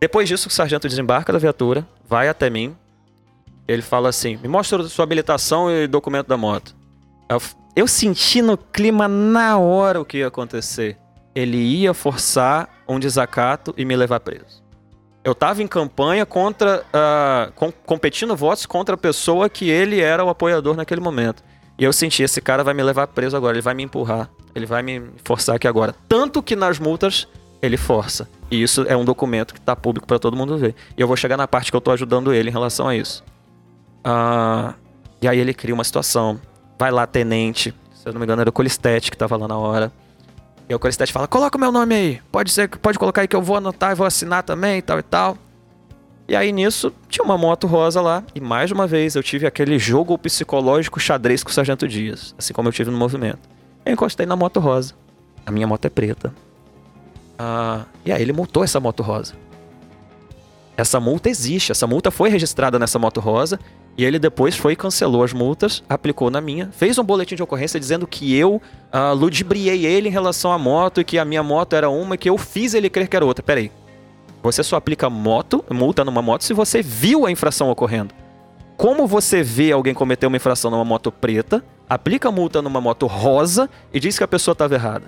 Depois disso, o sargento desembarca da viatura, vai até mim. Ele fala assim: me mostra sua habilitação e documento da moto. Eu, eu senti no clima na hora o que ia acontecer. Ele ia forçar um desacato e me levar preso. Eu tava em campanha contra. ah, com- competindo votos contra a pessoa que ele era o apoiador naquele momento. E eu senti, esse cara vai me levar preso agora, ele vai me empurrar, ele vai me forçar aqui agora. Tanto que nas multas ele força. E isso é um documento que tá público para todo mundo ver. E eu vou chegar na parte que eu tô ajudando ele em relação a isso. Ah, e aí ele cria uma situação. Vai lá, tenente, se eu não me engano era o Colistete que tava lá na hora. E o Colistete fala: coloca o meu nome aí. Pode ser, pode colocar aí que eu vou anotar e vou assinar também e tal e tal. E aí nisso tinha uma moto rosa lá. E mais uma vez eu tive aquele jogo psicológico xadrez com o Sargento Dias. Assim como eu tive no movimento. Eu encostei na moto rosa. A minha moto é preta. Ah, e aí ele multou essa moto rosa. Essa multa existe, essa multa foi registrada nessa moto rosa e ele depois foi cancelou as multas, aplicou na minha, fez um boletim de ocorrência dizendo que eu ah, ludibriei ele em relação à moto e que a minha moto era uma e que eu fiz ele crer que era outra. Peraí. Você só aplica moto, multa numa moto se você viu a infração ocorrendo. Como você vê alguém cometer uma infração numa moto preta, aplica multa numa moto rosa e diz que a pessoa estava errada?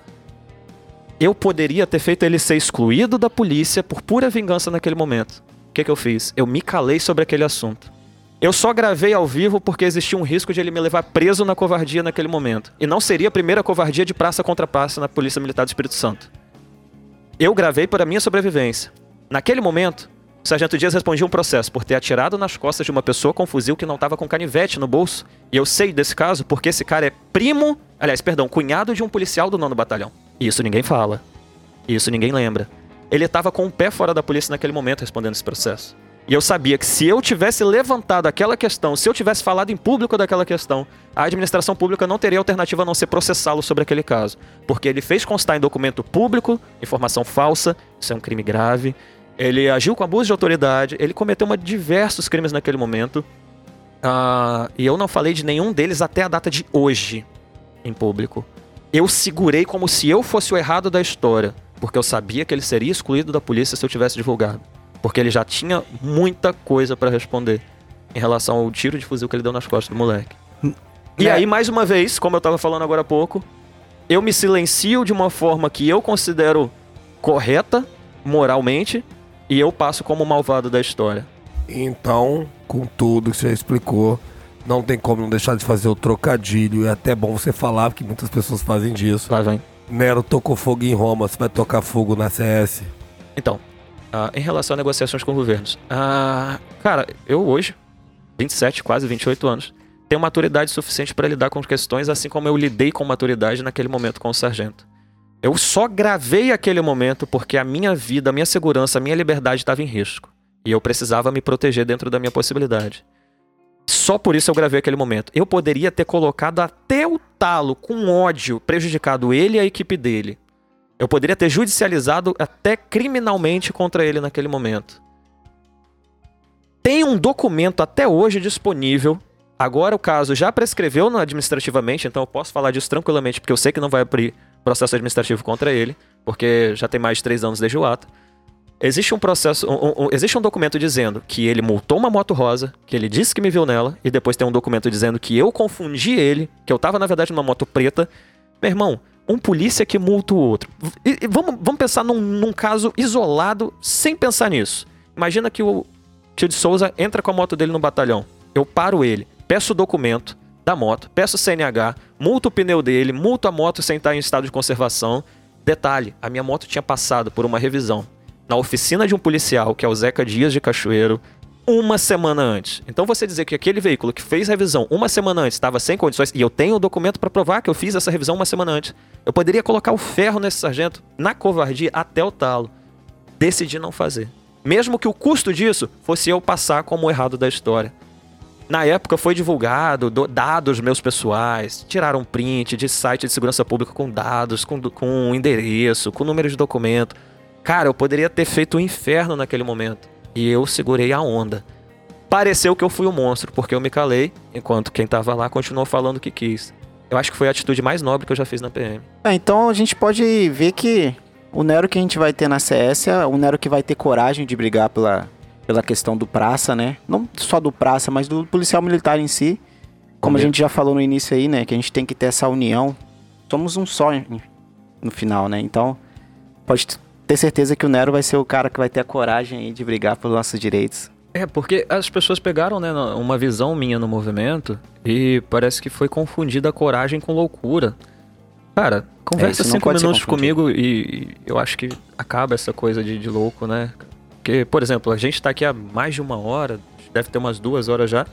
Eu poderia ter feito ele ser excluído da polícia por pura vingança naquele momento. O que, que eu fiz? Eu me calei sobre aquele assunto. Eu só gravei ao vivo porque existia um risco de ele me levar preso na covardia naquele momento. E não seria a primeira covardia de praça contra praça na Polícia Militar do Espírito Santo. Eu gravei para minha sobrevivência. Naquele momento, o Sargento Dias respondia um processo por ter atirado nas costas de uma pessoa com um fuzil que não estava com canivete no bolso. E eu sei desse caso porque esse cara é primo, aliás, perdão, cunhado de um policial do nono batalhão. Isso ninguém fala. Isso ninguém lembra. Ele estava com o pé fora da polícia naquele momento respondendo esse processo. E eu sabia que se eu tivesse levantado aquela questão, se eu tivesse falado em público daquela questão, a administração pública não teria alternativa a não ser processá-lo sobre aquele caso. Porque ele fez constar em documento público informação falsa, isso é um crime grave. Ele agiu com abuso de autoridade, ele cometeu uma, diversos crimes naquele momento. Ah, e eu não falei de nenhum deles até a data de hoje em público. Eu segurei como se eu fosse o errado da história, porque eu sabia que ele seria excluído da polícia se eu tivesse divulgado. Porque ele já tinha muita coisa pra responder em relação ao tiro de fuzil que ele deu nas costas do moleque. E É. aí, mais uma vez, como eu tava falando agora há pouco, eu me silencio de uma forma que eu considero correta, moralmente, e eu passo como malvado da história. Então, com tudo que você já explicou, não tem como não deixar de fazer o trocadilho. É até bom você falar, porque muitas pessoas fazem disso. Lá vem. Nero tocou fogo em Roma, você vai tocar fogo na CS. Então, ah, em relação a negociações com governos. ah, cara, eu hoje, 27, quase 28 anos, tenho maturidade suficiente para lidar com questões assim como eu lidei com maturidade naquele momento com o sargento. Eu só gravei aquele momento porque a minha vida, a minha segurança, a minha liberdade estava em risco. E eu precisava me proteger dentro da minha possibilidade. Só por isso eu gravei aquele momento. Eu poderia ter colocado até o talo, com ódio, prejudicado ele e a equipe dele. Eu poderia ter judicializado até criminalmente contra ele naquele momento. Tem um documento até hoje disponível. Agora o caso já prescreveu administrativamente, então eu posso falar disso tranquilamente, porque eu sei que não vai abrir processo administrativo contra ele, porque já tem mais de três anos desde o ato. Existe um processo, um- um- existe um documento dizendo que ele multou uma moto rosa, que ele disse que me viu nela, e depois tem um documento dizendo que eu confundi ele, que eu tava na verdade numa moto preta. Meu irmão, um polícia que multa o outro. E- e vamos, vamos pensar num, num caso isolado, sem pensar nisso. Imagina que o tio de Souza entra com a moto dele no batalhão. Eu paro ele, peço o documento da moto, peço o CNH, multo o pneu dele, multo a moto sem estar em estado de conservação. Detalhe, a minha moto tinha passado por uma revisão na oficina de um policial, que é o Zeca Dias de Cachoeiro, uma semana antes. Então você dizer que aquele veículo que fez revisão uma semana antes estava sem condições, e eu tenho o documento para provar que eu fiz essa revisão uma semana antes, eu poderia colocar o ferro nesse sargento na covardia até o talo. Decidi não fazer. Mesmo que o custo disso fosse eu passar como errado da história. Na época foi divulgado do- dados meus pessoais, tiraram print de site de segurança pública com dados, com, com endereço, com número de documento. Cara, eu poderia ter feito o inferno naquele momento. E eu segurei a onda. Pareceu que eu fui o monstro, porque eu me calei, enquanto quem tava lá continuou falando o que quis. Eu acho que foi a atitude mais nobre que eu já fiz na PM. É, então a gente pode ver que o Nero que a gente vai ter na CS é o Nero que vai ter coragem de brigar pela, pela questão do praça, né? Não só do praça, mas do policial militar em si. Como a gente já falou no início aí, né? Que a gente tem que ter essa união. Somos um só no final, né? Então, pode ter certeza que o Nero vai ser o cara que vai ter a coragem aí de brigar pelos nossos direitos. É, porque as pessoas pegaram, né, uma visão minha no movimento e parece que foi confundida a coragem com loucura. Cara, conversa não cinco minutos comigo e, e eu acho que acaba essa coisa de, de louco, né? Porque, por exemplo, a gente tá aqui há mais de uma hora, deve ter umas duas horas já,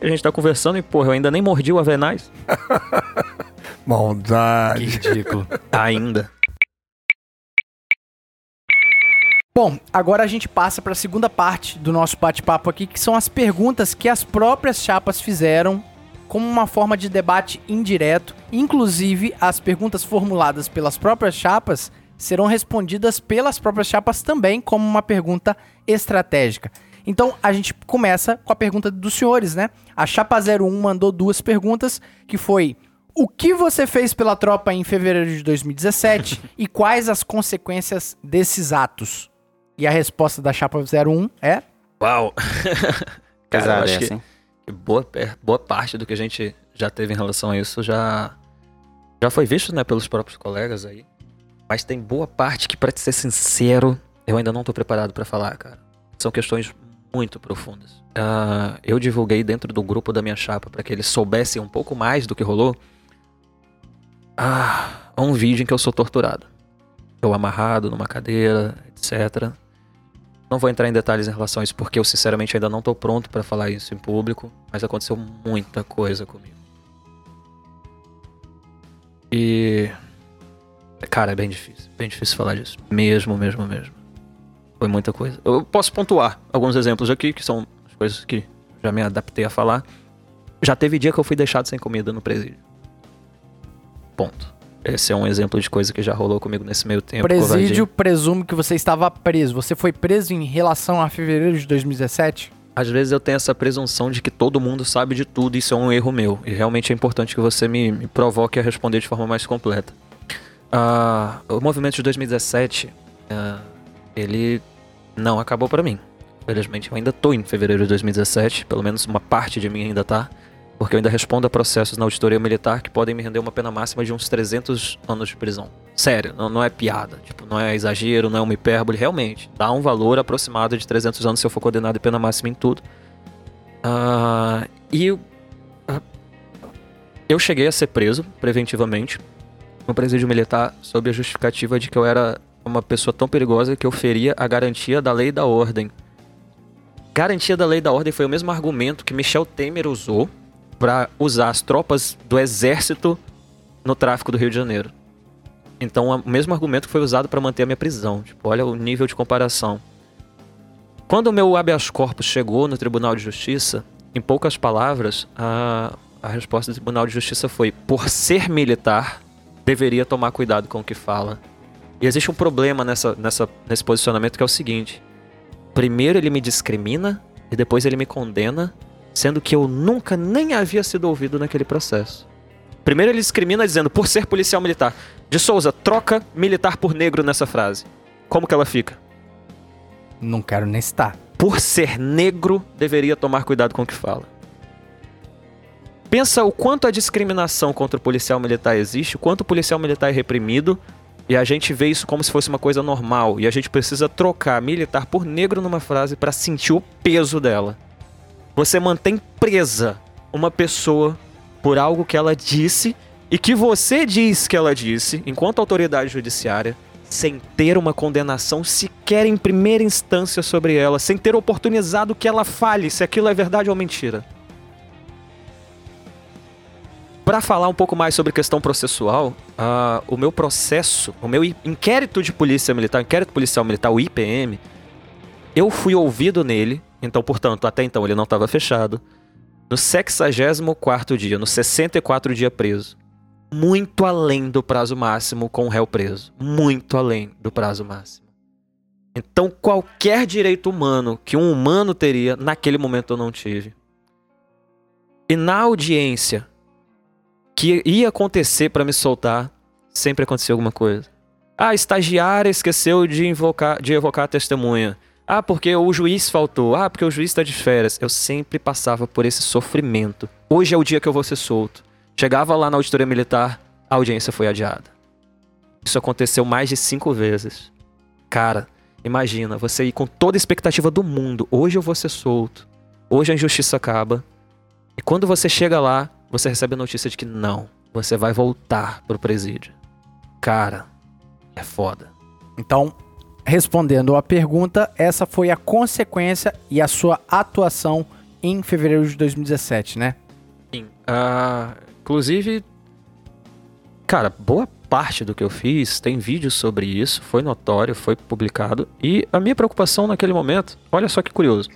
e a gente tá conversando e, porra, eu ainda nem mordi o Avenaz. Maldade. ridículo. Ainda. Bom, agora a gente passa para a segunda parte do nosso bate-papo aqui, que são as perguntas que as próprias chapas fizeram como uma forma de debate indireto. Inclusive, as perguntas formuladas pelas próprias chapas serão respondidas pelas próprias chapas também como uma pergunta estratégica. Então, a gente começa com a pergunta dos senhores, né? A chapa 01 mandou duas perguntas, que foi: o que você fez pela tropa em fevereiro de 2017 e quais as consequências desses atos? E a resposta da chapa 01 é: Uau! Cara, eu acho que que boa, boa parte do que a gente já teve em relação a isso já, já foi visto, né, pelos próprios colegas aí. Mas tem boa parte que, pra te ser sincero, eu ainda não tô preparado pra falar, cara. São questões muito profundas. Ah, eu divulguei dentro do grupo da minha chapa pra que eles soubessem um pouco mais do que rolou. Ah, um vídeo em que eu sou torturado. Eu amarrado numa cadeira, etc. Não vou entrar em detalhes em relação a isso, porque eu sinceramente ainda não tô pronto pra falar isso em público, mas aconteceu muita coisa comigo. E. Cara, é bem difícil. Bem difícil falar disso. Mesmo, mesmo, mesmo. Foi muita coisa. Eu posso pontuar alguns exemplos aqui, que são as coisas que já me adaptei a falar. Já teve dia que eu fui deixado sem comida no presídio. Ponto. Esse é um exemplo de coisa que já rolou comigo nesse meio tempo. presídio presume que você estava preso. Você foi preso em relação a fevereiro de 2017? Às vezes eu tenho essa presunção de que todo mundo sabe de tudo e isso é um erro meu. E realmente é importante que você me, me provoque a responder de forma mais completa. Ah, o movimento de 2017, ah, ele não acabou pra mim. Felizmente eu ainda tô em fevereiro de 2017, pelo menos uma parte de mim ainda tá. Porque eu ainda respondo a processos na auditoria militar que podem me render uma pena máxima de uns 300 anos de prisão. Sério, não, não é piada. Tipo, não é exagero, não é uma hipérbole. Realmente, dá um valor aproximado de 300 anos se eu for condenado em pena máxima em tudo. Ah, e eu, ah, eu cheguei a ser preso preventivamente no presídio militar sob a justificativa de que eu era uma pessoa tão perigosa que eu feria a garantia da lei e da ordem. Garantia da lei e da ordem foi o mesmo argumento que Michel Temer usou para usar as tropas do exército no tráfico do Rio de Janeiro. Então, o mesmo argumento que foi usado para manter a minha prisão. Tipo, olha o nível de comparação. Quando o meu habeas corpus chegou no Tribunal de Justiça, em poucas palavras, a, a resposta do Tribunal de Justiça foi: por ser militar, deveria tomar cuidado com o que fala. E existe um problema nessa, nessa, nesse posicionamento que é o seguinte: primeiro ele me discrimina e depois ele me condena, sendo que eu nunca nem havia sido ouvido naquele processo. Primeiro ele discrimina dizendo por ser policial militar. De Souza, troca militar por negro nessa frase. Como que ela fica? Não quero nem citar. por ser negro, deveria tomar cuidado com o que fala. Pensa o quanto a discriminação contra o policial militar existe, o quanto o policial militar é reprimido, e a gente vê isso como se fosse uma coisa normal, e a gente precisa trocar militar por negro numa frase para sentir o peso dela. Você mantém presa uma pessoa por algo que ela disse e que você diz que ela disse, enquanto autoridade judiciária, sem ter uma condenação sequer em primeira instância sobre ela, sem ter oportunizado que ela fale se aquilo é verdade ou mentira. Para falar um pouco mais sobre questão processual, ah, o meu processo, o meu inquérito de polícia militar, inquérito policial militar, o IPM, eu fui ouvido nele, então, portanto, até então ele não estava fechado, no 64º dia, no 64 dia preso. Muito além do prazo máximo com o réu preso. Muito além do prazo máximo. Então, qualquer direito humano que um humano teria, naquele momento eu não tive. E na audiência que ia acontecer para me soltar, sempre acontecia alguma coisa. Ah, a estagiária esqueceu de, invocar, de evocar a testemunha. Ah, porque o juiz faltou. Ah, porque o juiz está de férias. Eu sempre passava por esse sofrimento. Hoje é o dia que eu vou ser solto. Chegava lá na auditoria militar, a audiência foi adiada. Isso aconteceu mais de cinco vezes. Cara, imagina, você ir com toda a expectativa do mundo. Hoje eu vou ser solto. Hoje a injustiça acaba. E quando você chega lá, você recebe a notícia de que não, você vai voltar pro presídio. Cara, é foda. Então, respondendo a pergunta, essa foi a consequência e a sua atuação em fevereiro de 2017, né? Sim. Ah, inclusive, cara, boa parte do que eu fiz tem vídeos sobre isso, foi notório, foi publicado. E a minha preocupação naquele momento, olha só que curioso.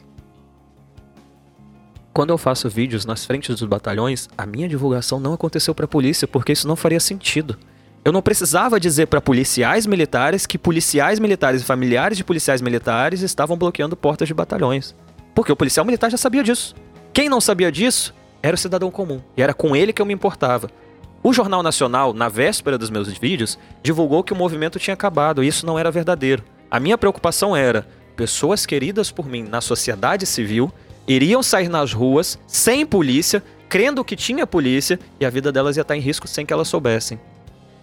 Quando eu faço vídeos nas frentes dos batalhões, a minha divulgação não aconteceu pra polícia, porque isso não faria sentido. Eu não precisava dizer pra policiais militares que policiais militares e familiares de policiais militares estavam bloqueando portas de batalhões. Porque o policial militar já sabia disso. Quem não sabia disso era o cidadão comum. E era com ele que eu me importava. O Jornal Nacional, na véspera dos meus vídeos, divulgou que o movimento tinha acabado e isso não era verdadeiro. A minha preocupação era: pessoas queridas por mim na sociedade civil iriam sair nas ruas sem polícia, crendo que tinha polícia e a vida delas ia estar em risco sem que elas soubessem.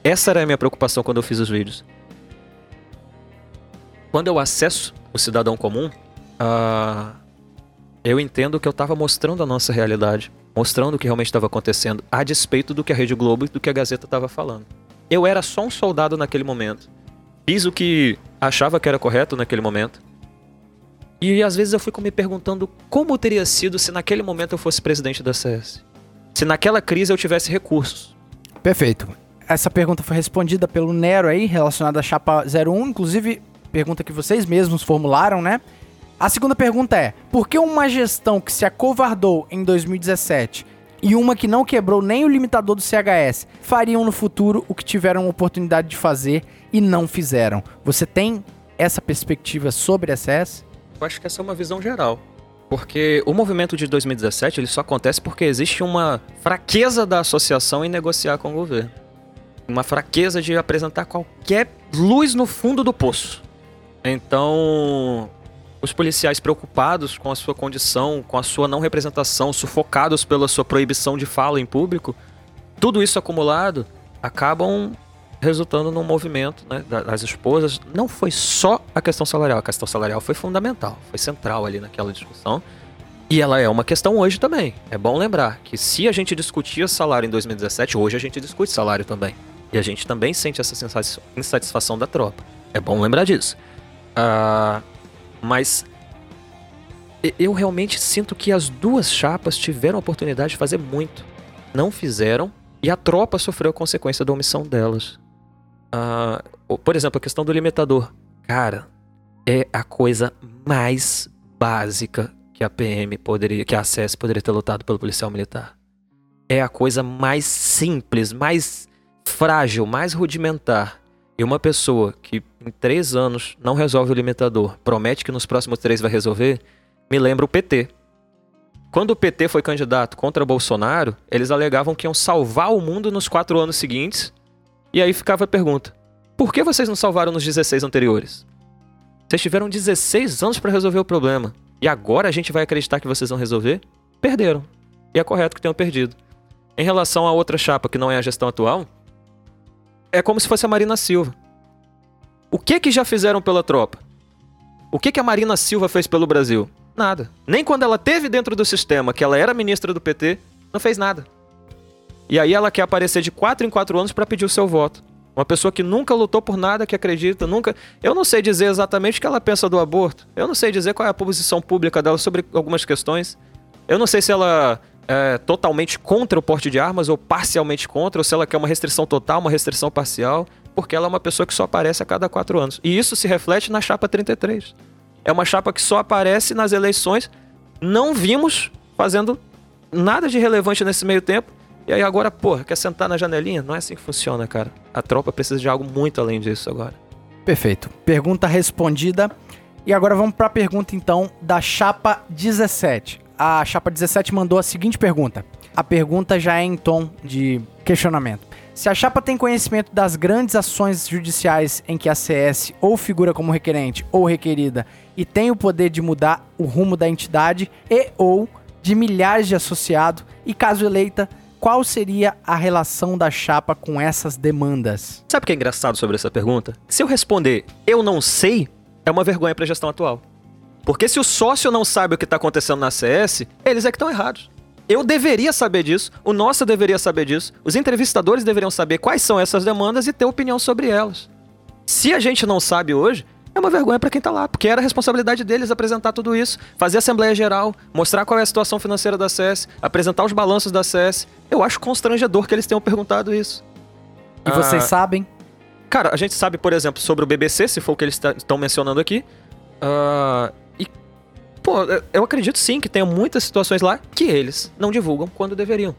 Essa era a minha preocupação quando eu fiz os vídeos. Quando eu acesso o cidadão comum, ah, eu entendo que eu estava mostrando a nossa realidade, mostrando o que realmente estava acontecendo, a despeito do que a Rede Globo e do que a Gazeta estava falando. Eu era só um soldado naquele momento. Fiz o que achava que era correto naquele momento. E às vezes eu fico me perguntando como teria sido se naquele momento eu fosse presidente da CS. Se naquela crise eu tivesse recursos. Perfeito. Essa pergunta foi respondida pelo Nero aí, relacionada à chapa 01, inclusive pergunta que vocês mesmos formularam, né? A segunda pergunta é: por que uma gestão que se acovardou em 2017 e uma que não quebrou nem o limitador do CHS fariam no futuro o que tiveram oportunidade de fazer e não fizeram? Você tem essa perspectiva sobre a? Eu acho que essa é uma visão geral. Porque o movimento de 2017 ele só acontece porque existe uma fraqueza da associação em negociar com o governo. Uma fraqueza de apresentar qualquer luz no fundo do poço. Então, os policiais preocupados com a sua condição, com a sua não representação, sufocados pela sua proibição de fala em público, tudo isso acumulado acabam resultando num movimento né, da- das esposas. Não foi só a questão salarial, a questão salarial foi fundamental, foi central ali naquela discussão. E ela é uma questão hoje também. É bom lembrar que se a gente discutia salário em 2017, hoje a gente discute salário também. E a gente também sente essa insatisfação da tropa. É bom lembrar disso. Ah, mas eu realmente sinto que as duas chapas tiveram a oportunidade de fazer muito. Não fizeram e a tropa sofreu a consequência da omissão delas. O- por exemplo, a questão do limitador. Cara, é a coisa mais básica que a PM poderia, que a ACS poderia ter lutado pelo policial militar. É a coisa mais simples, mais frágil, mais rudimentar. E uma pessoa que em três anos não resolve o limitador, promete que nos próximos três vai resolver, me lembra o PT. Quando o PT foi candidato contra Bolsonaro, eles alegavam que iam salvar o mundo nos quatro anos seguintes. E aí ficava a pergunta: por que vocês não salvaram nos 16 anteriores? Vocês tiveram 16 anos para resolver o problema. E agora a gente vai acreditar que vocês vão resolver? Perderam. E é correto que tenham perdido. Em relação a outra chapa que não é a gestão atual, é como se fosse a Marina Silva. O que que já fizeram pela tropa? O que que a Marina Silva fez pelo Brasil? Nada. Nem quando ela teve dentro do sistema, que ela era ministra do PT, não fez nada. E aí ela quer aparecer de 4 em 4 anos para pedir o seu voto. Uma pessoa que nunca lutou por nada, que acredita, nunca. Eu não sei dizer exatamente o que ela pensa do aborto. Eu não sei dizer qual é a posição pública dela sobre algumas questões. Eu não sei se ela é totalmente contra o porte de armas ou parcialmente contra, ou se ela quer uma restrição total, uma restrição parcial, porque ela é uma pessoa que só aparece a cada quatro anos. E isso se reflete na chapa 33. É uma chapa que só aparece nas eleições. Não vimos fazendo nada de relevante nesse meio tempo. E aí agora, porra, quer sentar na janelinha? Não é assim que funciona, cara. A tropa precisa de algo muito além disso agora. Perfeito. Pergunta respondida. E agora vamos para a pergunta então da chapa 17. A chapa 17 mandou a seguinte pergunta. A pergunta já é em tom de questionamento. Se a chapa tem conhecimento das grandes ações judiciais em que a CS ou figura como requerente ou requerida e tem o poder de mudar o rumo da entidade e ou de milhares de associados e caso eleita, qual seria a relação da chapa com essas demandas? Sabe o que é engraçado sobre essa pergunta? Se eu responder eu não sei, é uma vergonha para a gestão atual. Porque se o sócio não sabe o que está acontecendo na CS, eles é que estão errados. Eu deveria saber disso, o nosso deveria saber disso, os entrevistadores deveriam saber quais são essas demandas e ter opinião sobre elas. Se a gente não sabe hoje, é uma vergonha para quem tá lá, porque era a responsabilidade deles apresentar tudo isso, fazer assembleia geral, mostrar qual é a situação financeira da SES, apresentar os balanços da SES. Eu acho constrangedor que eles tenham perguntado isso. E vocês Ah, sabem? Cara, a gente sabe, por exemplo, sobre o BBC, se for o que eles estão mencionando aqui. Ah, pô, eu- acredito sim que tem muitas situações lá que eles não divulgam quando deveriam.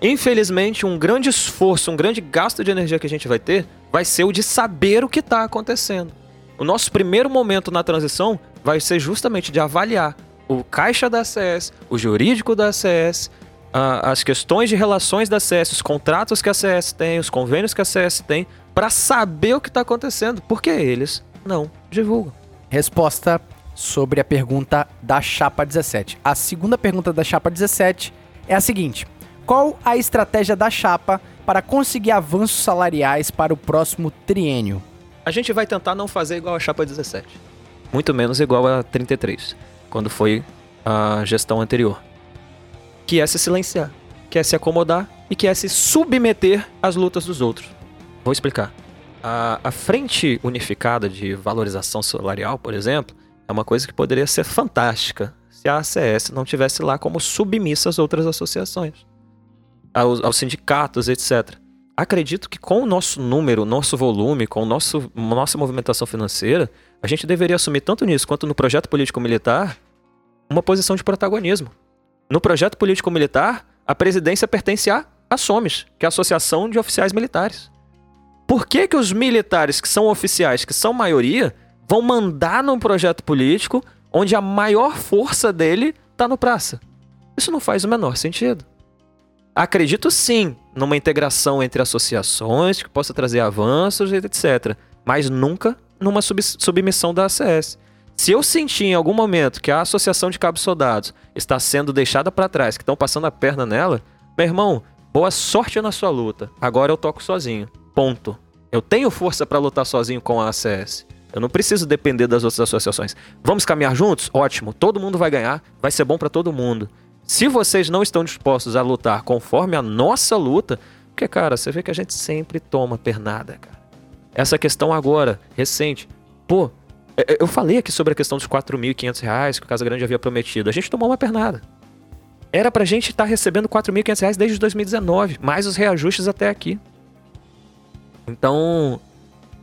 Infelizmente, um grande esforço, um grande gasto de energia que a gente vai ter vai ser o de saber o que está acontecendo. O nosso primeiro momento na transição vai ser justamente de avaliar o caixa da CS, o jurídico da CS, as questões de relações da CS, os contratos que a CS tem, os convênios que a CS tem, para saber o que está acontecendo, porque eles não divulgam. Resposta sobre a pergunta da chapa 17. A segunda pergunta da chapa 17 é a seguinte: Qual a estratégia da chapa para conseguir avanços salariais para o próximo triênio? A gente vai tentar não fazer igual a chapa 17. Muito menos igual a 33, quando foi a gestão anterior. Que é se silenciar, que é se acomodar e que é se submeter às lutas dos outros. Vou explicar. A, a frente unificada de valorização salarial, por exemplo, é uma coisa que poderia ser fantástica se a ACS não tivesse lá como submissa às outras associações, aos, aos sindicatos, etc acredito que com o nosso número, nosso volume, com o nosso, nossa movimentação financeira, a gente deveria assumir tanto nisso quanto no projeto político-militar uma posição de protagonismo. No projeto político-militar, a presidência pertence à ASOMES, que é a Associação de Oficiais Militares. Por que, que os militares que são oficiais, que são maioria, vão mandar num projeto político onde a maior força dele está no praça? Isso não faz o menor sentido. Acredito sim numa integração entre associações que possa trazer avanços, etc. Mas nunca numa sub- submissão da ACS. Se eu sentir em algum momento que a associação de cabos soldados está sendo deixada para trás, que estão passando a perna nela, meu irmão, boa sorte na sua luta. Agora eu toco sozinho. Ponto. Eu tenho força para lutar sozinho com a ACS. Eu não preciso depender das outras associações. Vamos caminhar juntos? Ótimo. Todo mundo vai ganhar. Vai ser bom para todo mundo. Se vocês não estão dispostos a lutar conforme a nossa luta, porque, cara, você vê que a gente sempre toma pernada, cara. Essa questão agora, recente, pô, é- é- eu falei aqui sobre a questão dos 4.500 reais que o Casa Grande havia prometido. A gente tomou uma pernada. Era pra gente estar recebendo 4.500 reais desde 2019, mais os reajustes até aqui. Então,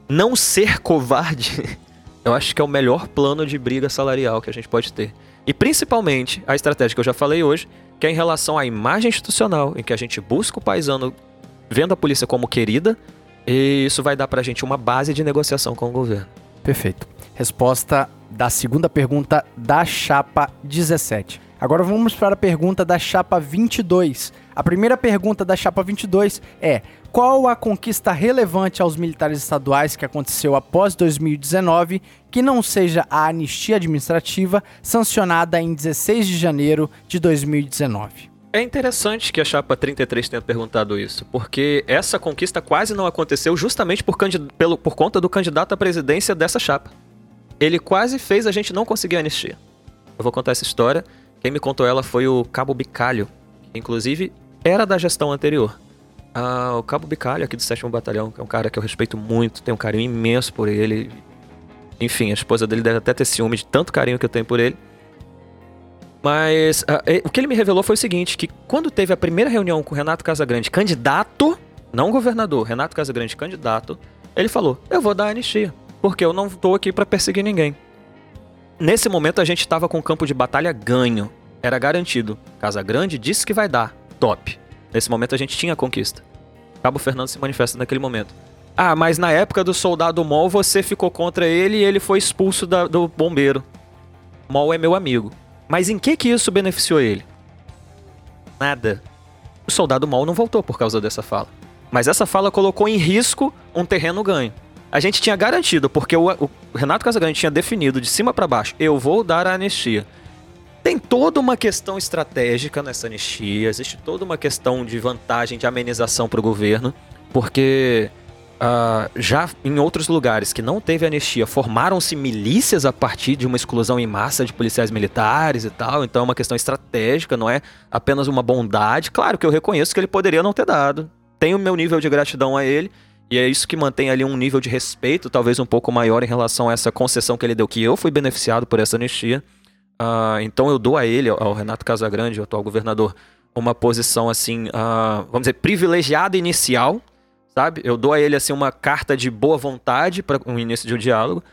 não ser covarde, eu acho que é o melhor plano de briga salarial que a gente pode ter. E principalmente a estratégia que eu já falei hoje, que é em relação à imagem institucional, em que a gente busca o paisano vendo a polícia como querida, e isso vai dar pra gente uma base de negociação com o governo. Perfeito. Resposta da segunda pergunta da chapa 17. Agora vamos para a pergunta da chapa 22. A primeira pergunta da chapa 22 é: qual a conquista relevante aos militares estaduais que aconteceu após 2019 que não seja a anistia administrativa sancionada em 16 de janeiro de 2019? É interessante que a chapa 33 tenha perguntado isso, porque essa conquista quase não aconteceu justamente por, pelo, por conta do candidato à presidência dessa chapa. Ele quase fez a gente não conseguir anistia. Eu vou contar essa história. Quem me contou ela foi o Cabo Bicalho, que inclusive era da gestão anterior. Ah, o Cabo Bicalho, aqui do 7 Batalhão, que é um cara que eu respeito muito, tenho um carinho imenso por ele. Enfim, a esposa dele deve até ter ciúme de tanto carinho que eu tenho por ele. Mas ah, o que ele me revelou foi o seguinte: que quando teve a primeira reunião com o Renato Casagrande, candidato, não governador, Renato Casagrande, candidato, ele falou: Eu vou dar anistia, porque eu não tô aqui para perseguir ninguém. Nesse momento a gente estava com o campo de batalha ganho. Era garantido. Casa Grande disse que vai dar. Top. Nesse momento a gente tinha a conquista. Cabo Fernando se manifesta naquele momento. Ah, mas na época do soldado Mol você ficou contra ele e ele foi expulso da, do bombeiro. Mol é meu amigo. Mas em que que isso beneficiou ele? Nada. O soldado Mol não voltou por causa dessa fala. Mas essa fala colocou em risco um terreno ganho. A gente tinha garantido, porque o, o Renato Casagrande tinha definido de cima para baixo: eu vou dar a anistia. Tem toda uma questão estratégica nessa anistia, existe toda uma questão de vantagem, de amenização para o governo, porque uh, já em outros lugares que não teve anistia, formaram-se milícias a partir de uma exclusão em massa de policiais militares e tal, então é uma questão estratégica, não é apenas uma bondade. Claro que eu reconheço que ele poderia não ter dado, tenho meu nível de gratidão a ele, e é isso que mantém ali um nível de respeito, talvez um pouco maior em relação a essa concessão que ele deu, que eu fui beneficiado por essa anistia. Uh, então eu dou a ele, ao Renato Casagrande, o atual governador, uma posição assim, uh, vamos dizer, privilegiada inicial, sabe? Eu dou a ele assim uma carta de boa vontade para o um início de um diálogo,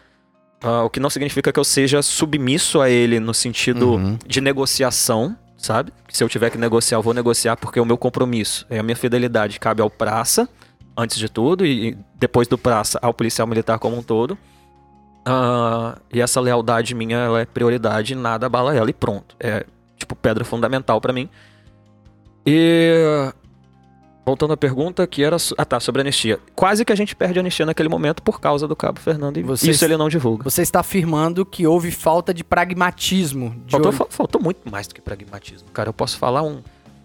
uh, o que não significa que eu seja submisso a ele no sentido uhum. de negociação, sabe? Se eu tiver que negociar, eu vou negociar porque é o meu compromisso, é a minha fidelidade cabe ao praça, antes de tudo, e depois do praça ao policial militar como um todo. Uh, e essa lealdade minha, ela é prioridade, nada abala ela e pronto. É, tipo, pedra fundamental para mim. E. Voltando à pergunta, que era. Ah, tá, sobre anistia. Quase que a gente perde a anistia naquele momento por causa do Cabo Fernando. E você isso ele não divulga. Você está afirmando que houve falta de pragmatismo. De faltou, faltou, muito mais do que pragmatismo. Cara, eu posso falar um,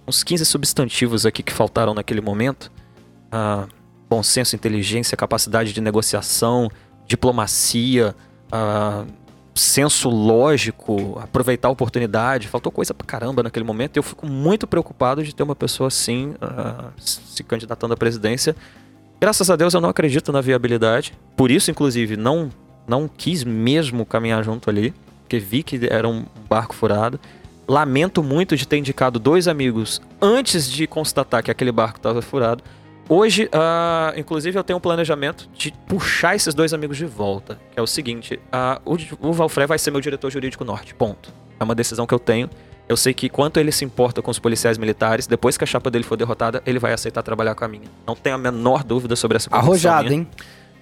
uns 15 substantivos aqui que faltaram naquele momento. Ah, bom senso, inteligência, capacidade de negociação, diplomacia, uh, senso lógico, aproveitar a oportunidade. Faltou coisa pra caramba naquele momento. Eu fico muito preocupado de ter uma pessoa assim uh, se candidatando à presidência. Graças a Deus eu não acredito na viabilidade. Por isso, inclusive, não, não quis mesmo caminhar junto ali, porque vi que era um barco furado. Lamento muito de ter indicado dois amigos antes de constatar que aquele barco estava furado. Hoje, uh, inclusive, eu tenho um planejamento de puxar esses dois amigos de volta. Que é o seguinte: uh, o, o Valfré vai ser meu diretor jurídico norte. Ponto. É uma decisão que eu tenho. Eu sei que quanto ele se importa com os policiais militares, depois que a chapa dele for derrotada, ele vai aceitar trabalhar com a minha. Não tenho a menor dúvida sobre essa Arrojado, hein?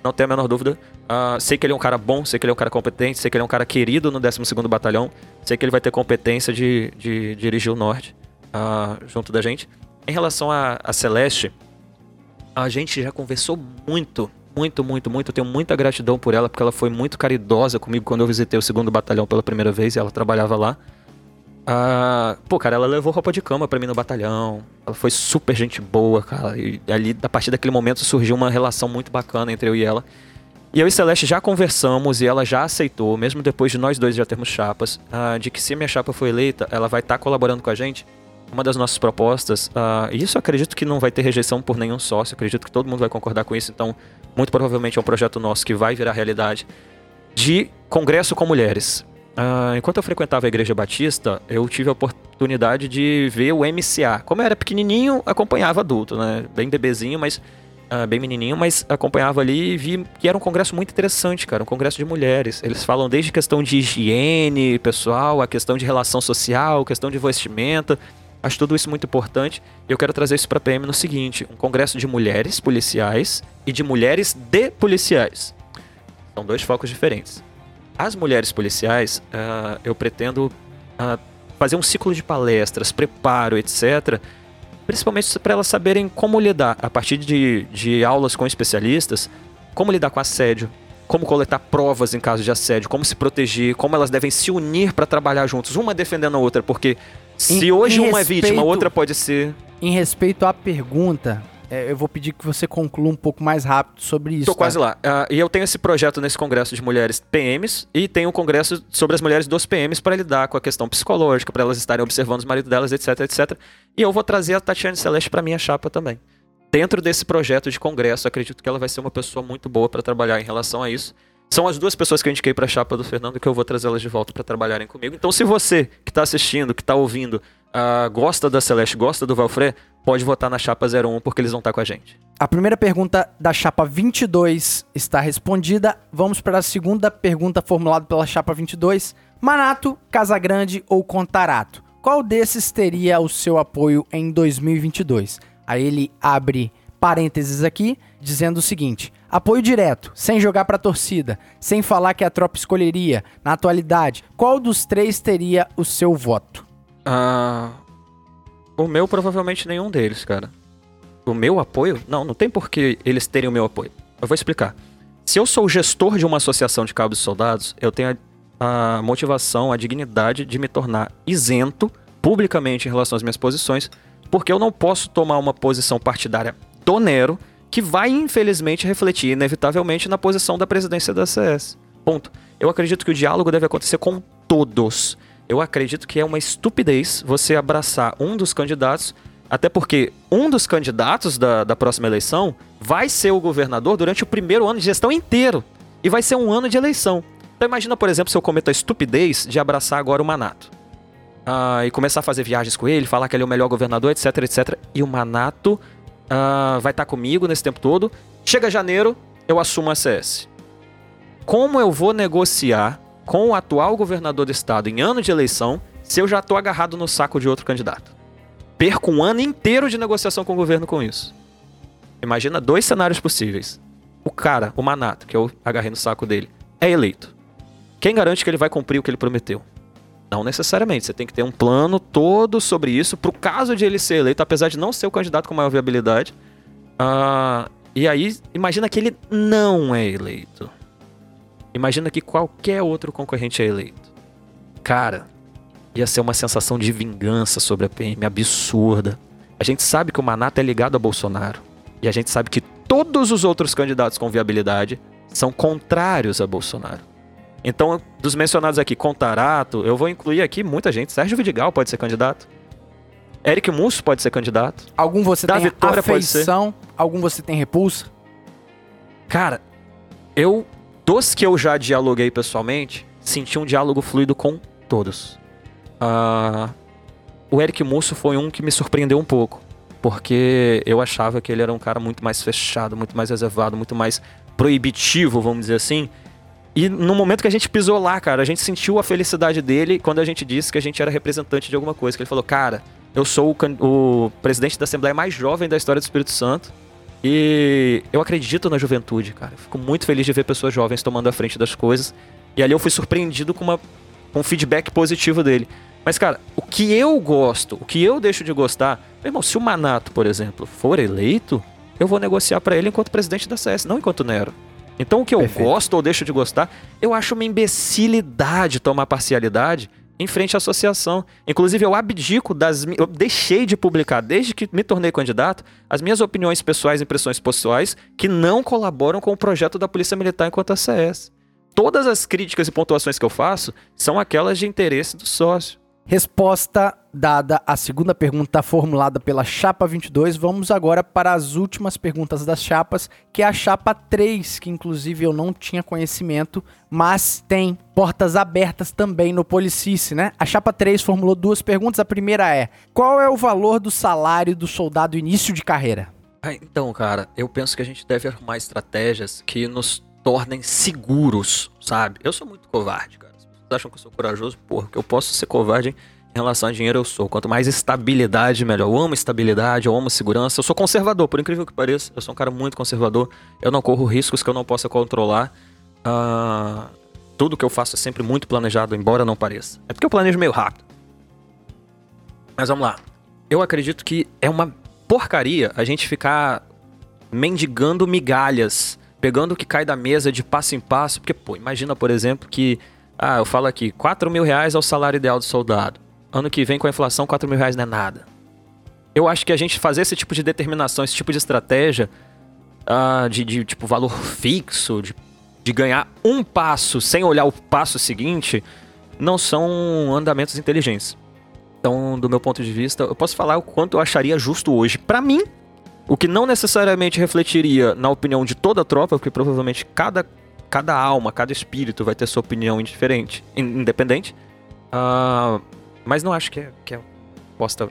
Não tenho a menor dúvida. Uh, sei que ele é um cara bom, sei que ele é um cara competente, sei que ele é um cara querido no 12 Batalhão. Sei que ele vai ter competência de, de, de dirigir o Norte uh, junto da gente. Em relação a, a Celeste, a gente já conversou muito, muito, muito, muito. Eu tenho muita gratidão por ela, porque ela foi muito caridosa comigo quando eu visitei o segundo batalhão pela primeira vez e ela trabalhava lá. Ah, pô, cara, ela levou roupa de cama para mim no batalhão. Ela foi super gente boa, cara. E ali, a partir daquele momento, surgiu uma relação muito bacana entre eu e ela. E eu e Celeste já conversamos e ela já aceitou, mesmo depois de nós dois já termos chapas, ah, de que se minha chapa for eleita, ela vai estar tá colaborando com a gente uma das nossas propostas, uh, e isso acredito que não vai ter rejeição por nenhum sócio, acredito que todo mundo vai concordar com isso, então muito provavelmente é um projeto nosso que vai virar realidade, de congresso com mulheres. Uh, enquanto eu frequentava a Igreja Batista, eu tive a oportunidade de ver o MCA. Como eu era pequenininho, acompanhava adulto, né? Bem bebezinho, mas uh, bem menininho, mas acompanhava ali e vi que era um congresso muito interessante, cara, um congresso de mulheres. Eles falam desde questão de higiene pessoal, a questão de relação social, questão de vestimenta. Acho tudo isso muito importante e eu quero trazer isso para a PM no seguinte: um congresso de mulheres policiais e de mulheres de policiais. São dois focos diferentes. As mulheres policiais, ah, eu pretendo ah, fazer um ciclo de palestras, preparo, etc. Principalmente para elas saberem como lidar, a partir de, de aulas com especialistas, como lidar com assédio, como coletar provas em caso de assédio, como se proteger, como elas devem se unir para trabalhar juntos, uma defendendo a outra, porque se Em- hoje em uma é vítima, respeito- outra pode ser. Em respeito à pergunta, é, eu vou pedir que você conclua um pouco mais rápido sobre isso. Tô tá? quase lá. Ah, e eu tenho esse projeto nesse congresso de mulheres PMs e tenho um congresso sobre as mulheres dos PMs para lidar com a questão psicológica, para elas estarem observando os maridos delas, etc, etc. E eu vou trazer a Tatiane Celeste para minha chapa também. Dentro desse projeto de congresso, acredito que ela vai ser uma pessoa muito boa para trabalhar em relação a isso. São as duas pessoas que eu indiquei para a chapa do Fernando que eu vou trazê-las de volta para trabalharem comigo. Então, se você que está assistindo, que está ouvindo, ah, gosta da Celeste, gosta do Valfré, pode votar na chapa 01 porque eles vão estar com a gente. A primeira pergunta da chapa 22 está respondida. Vamos para a segunda pergunta formulada pela chapa 22. Manato, Casagrande ou Contarato? Qual desses teria o seu apoio em 2022? Aí ele abre parênteses aqui, dizendo o seguinte: apoio direto, sem jogar pra torcida, sem falar que a tropa escolheria. Na atualidade, qual dos três teria o seu voto? Ah, o meu, provavelmente nenhum deles, cara. O meu apoio? Não, não tem por que eles terem o meu apoio. Eu vou explicar. Se eu sou gestor de uma associação de cabos e soldados, eu tenho a, a motivação, a dignidade de me tornar isento publicamente em relação às minhas posições, porque eu não posso tomar uma posição partidária do Nero que vai, infelizmente, refletir inevitavelmente na posição da presidência da CS. Ponto. Eu acredito que o diálogo deve acontecer com todos. Eu acredito que é uma estupidez você abraçar um dos candidatos, até porque um dos candidatos da, da próxima eleição vai ser o governador durante o primeiro ano de gestão inteiro. E vai ser um ano de eleição. Então imagina, por exemplo, se eu cometo a estupidez de abraçar agora o Manato. Ah, e começar a fazer viagens com ele, falar que ele é o melhor governador, etc, etc. E o Manato ah, vai estar comigo nesse tempo todo. Chega janeiro, eu assumo a CS. Como eu vou negociar com o atual governador do estado em ano de eleição se eu já tô agarrado no saco de outro candidato? Perco um ano inteiro de negociação com o governo com isso. Imagina dois cenários possíveis. O cara, o Manato, que eu agarrei no saco dele, é eleito. Quem garante que ele vai cumprir o que ele prometeu? Não necessariamente. Você tem que ter um plano todo sobre isso, pro caso de ele ser eleito, apesar de não ser o candidato com maior viabilidade. Ah, e aí, imagina que ele não é eleito. Imagina que qualquer outro concorrente é eleito. Cara, ia ser uma sensação de vingança sobre a PM absurda. A gente sabe que o Manato é ligado a Bolsonaro. E a gente sabe que todos os outros candidatos com viabilidade são contrários a Bolsonaro. Então, dos mencionados aqui, Contarato, eu vou incluir aqui muita gente. Sérgio Vidigal pode ser candidato. Eric Musso pode ser candidato. Algum você Da tem Vitória afeição? Algum você tem repulsa? Cara, eu, dos que eu já dialoguei pessoalmente, senti um diálogo fluido com todos. Ah, o Eric Musso foi um que me surpreendeu um pouco. Porque eu achava que ele era um cara muito mais fechado, muito mais reservado, muito mais proibitivo, vamos dizer assim. E no momento que a gente pisou lá, cara, a gente sentiu a felicidade dele quando a gente disse que a gente era representante de alguma coisa. Que ele falou, cara, eu sou o, o presidente da Assembleia mais jovem da história do Espírito Santo. E eu acredito na juventude, cara. Fico muito feliz de ver pessoas jovens tomando a frente das coisas. E ali eu fui surpreendido com, uma, com um feedback positivo dele. Mas, cara, o que eu gosto, o que eu deixo de gostar. Meu irmão, se o Manato, por exemplo, for eleito, eu vou negociar pra ele enquanto presidente da CS, não enquanto Nero. Então o que eu Perfeito. gosto ou deixo de gostar, eu acho uma imbecilidade tomar parcialidade em frente à associação. Inclusive, eu abdico das. Eu deixei de publicar, desde que me tornei candidato, as minhas opiniões pessoais e impressões pessoais que não colaboram com o projeto da Polícia Militar enquanto ACS. Todas as críticas e pontuações que eu faço são aquelas de interesse do sócio. Resposta dada à segunda pergunta formulada pela chapa 22. Vamos agora para as últimas perguntas das chapas, que é a chapa 3, que inclusive eu não tinha conhecimento, mas tem portas abertas também no Policice, né? A chapa 3 formulou duas perguntas. A primeira é: qual é o valor do salário do soldado início de carreira? Ah, Então, cara, eu penso que a gente deve arrumar estratégias que nos tornem seguros, sabe? Eu sou muito covarde, cara. Acham que eu sou corajoso, porra, que eu posso ser covarde em relação a dinheiro, eu sou. Quanto mais estabilidade, melhor. Eu amo estabilidade, eu amo segurança. Eu sou conservador, por incrível que pareça. Eu sou um cara muito conservador. Eu não corro riscos que eu não possa controlar. Ah, tudo que eu faço é sempre muito planejado, embora não pareça. É porque eu planejo meio rápido. Mas vamos lá. Eu acredito que é uma porcaria a gente ficar mendigando migalhas, pegando o que cai da mesa de passo em passo. Porque, pô, imagina, por exemplo, que. Ah, eu falo aqui, 4 mil reais é o salário ideal do soldado. Ano que vem, com a inflação, 4 mil reais não é nada. Eu acho que a gente fazer esse tipo de determinação, esse tipo de estratégia, ah, de, de, tipo valor fixo, de, de ganhar um passo sem olhar o passo seguinte, não são andamentos inteligentes. Então, do meu ponto de vista, eu posso falar o quanto eu acharia justo hoje. Pra mim, o que não necessariamente refletiria na opinião de toda a tropa, porque provavelmente cada, cada alma, cada espírito vai ter sua opinião indiferente, in- independente. Ah, mas não acho que é, que é posta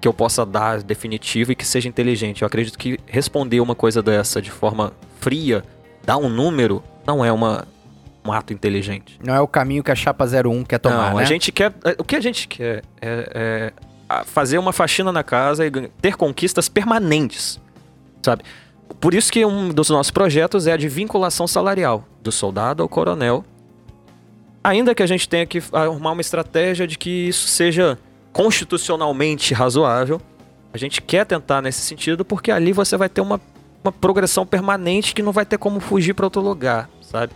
que eu possa dar definitivo e que seja inteligente. Eu acredito que responder uma coisa dessa de forma fria, dar um número, não é uma, um ato inteligente. Não é o caminho que a Chapa 01 quer tomar, não, né? a gente quer. é, O que a gente quer é, é fazer uma faxina na casa e ter conquistas permanentes, sabe? Por isso que um dos nossos projetos é a de vinculação salarial do soldado ao coronel. Ainda que a gente tenha que arrumar uma estratégia de que isso seja constitucionalmente razoável, a gente quer tentar nesse sentido porque ali você vai ter uma, uma progressão permanente que não vai ter como fugir para outro lugar, sabe?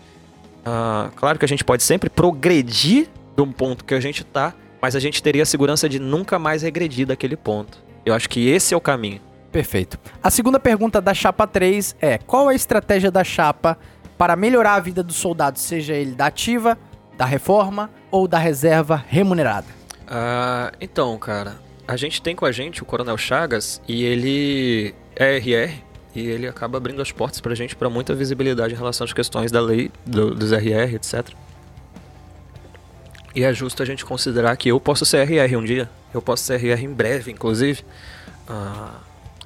Ah, claro que a gente pode sempre progredir de um ponto que a gente tá, mas a gente teria a segurança de nunca mais regredir daquele ponto. Eu acho que esse é o caminho. Perfeito. A segunda pergunta da Chapa 3 é: qual a estratégia da Chapa para melhorar a vida do soldado, seja ele da ativa, da reforma ou da reserva remunerada? Ah, então, cara, a gente tem com a gente o Coronel Chagas e ele é RR e ele acaba abrindo as portas pra gente pra muita visibilidade em relação às questões da lei, do- dos RR, etc. E é justo a gente considerar que eu posso ser RR um dia, eu posso ser RR em breve, inclusive. Ah,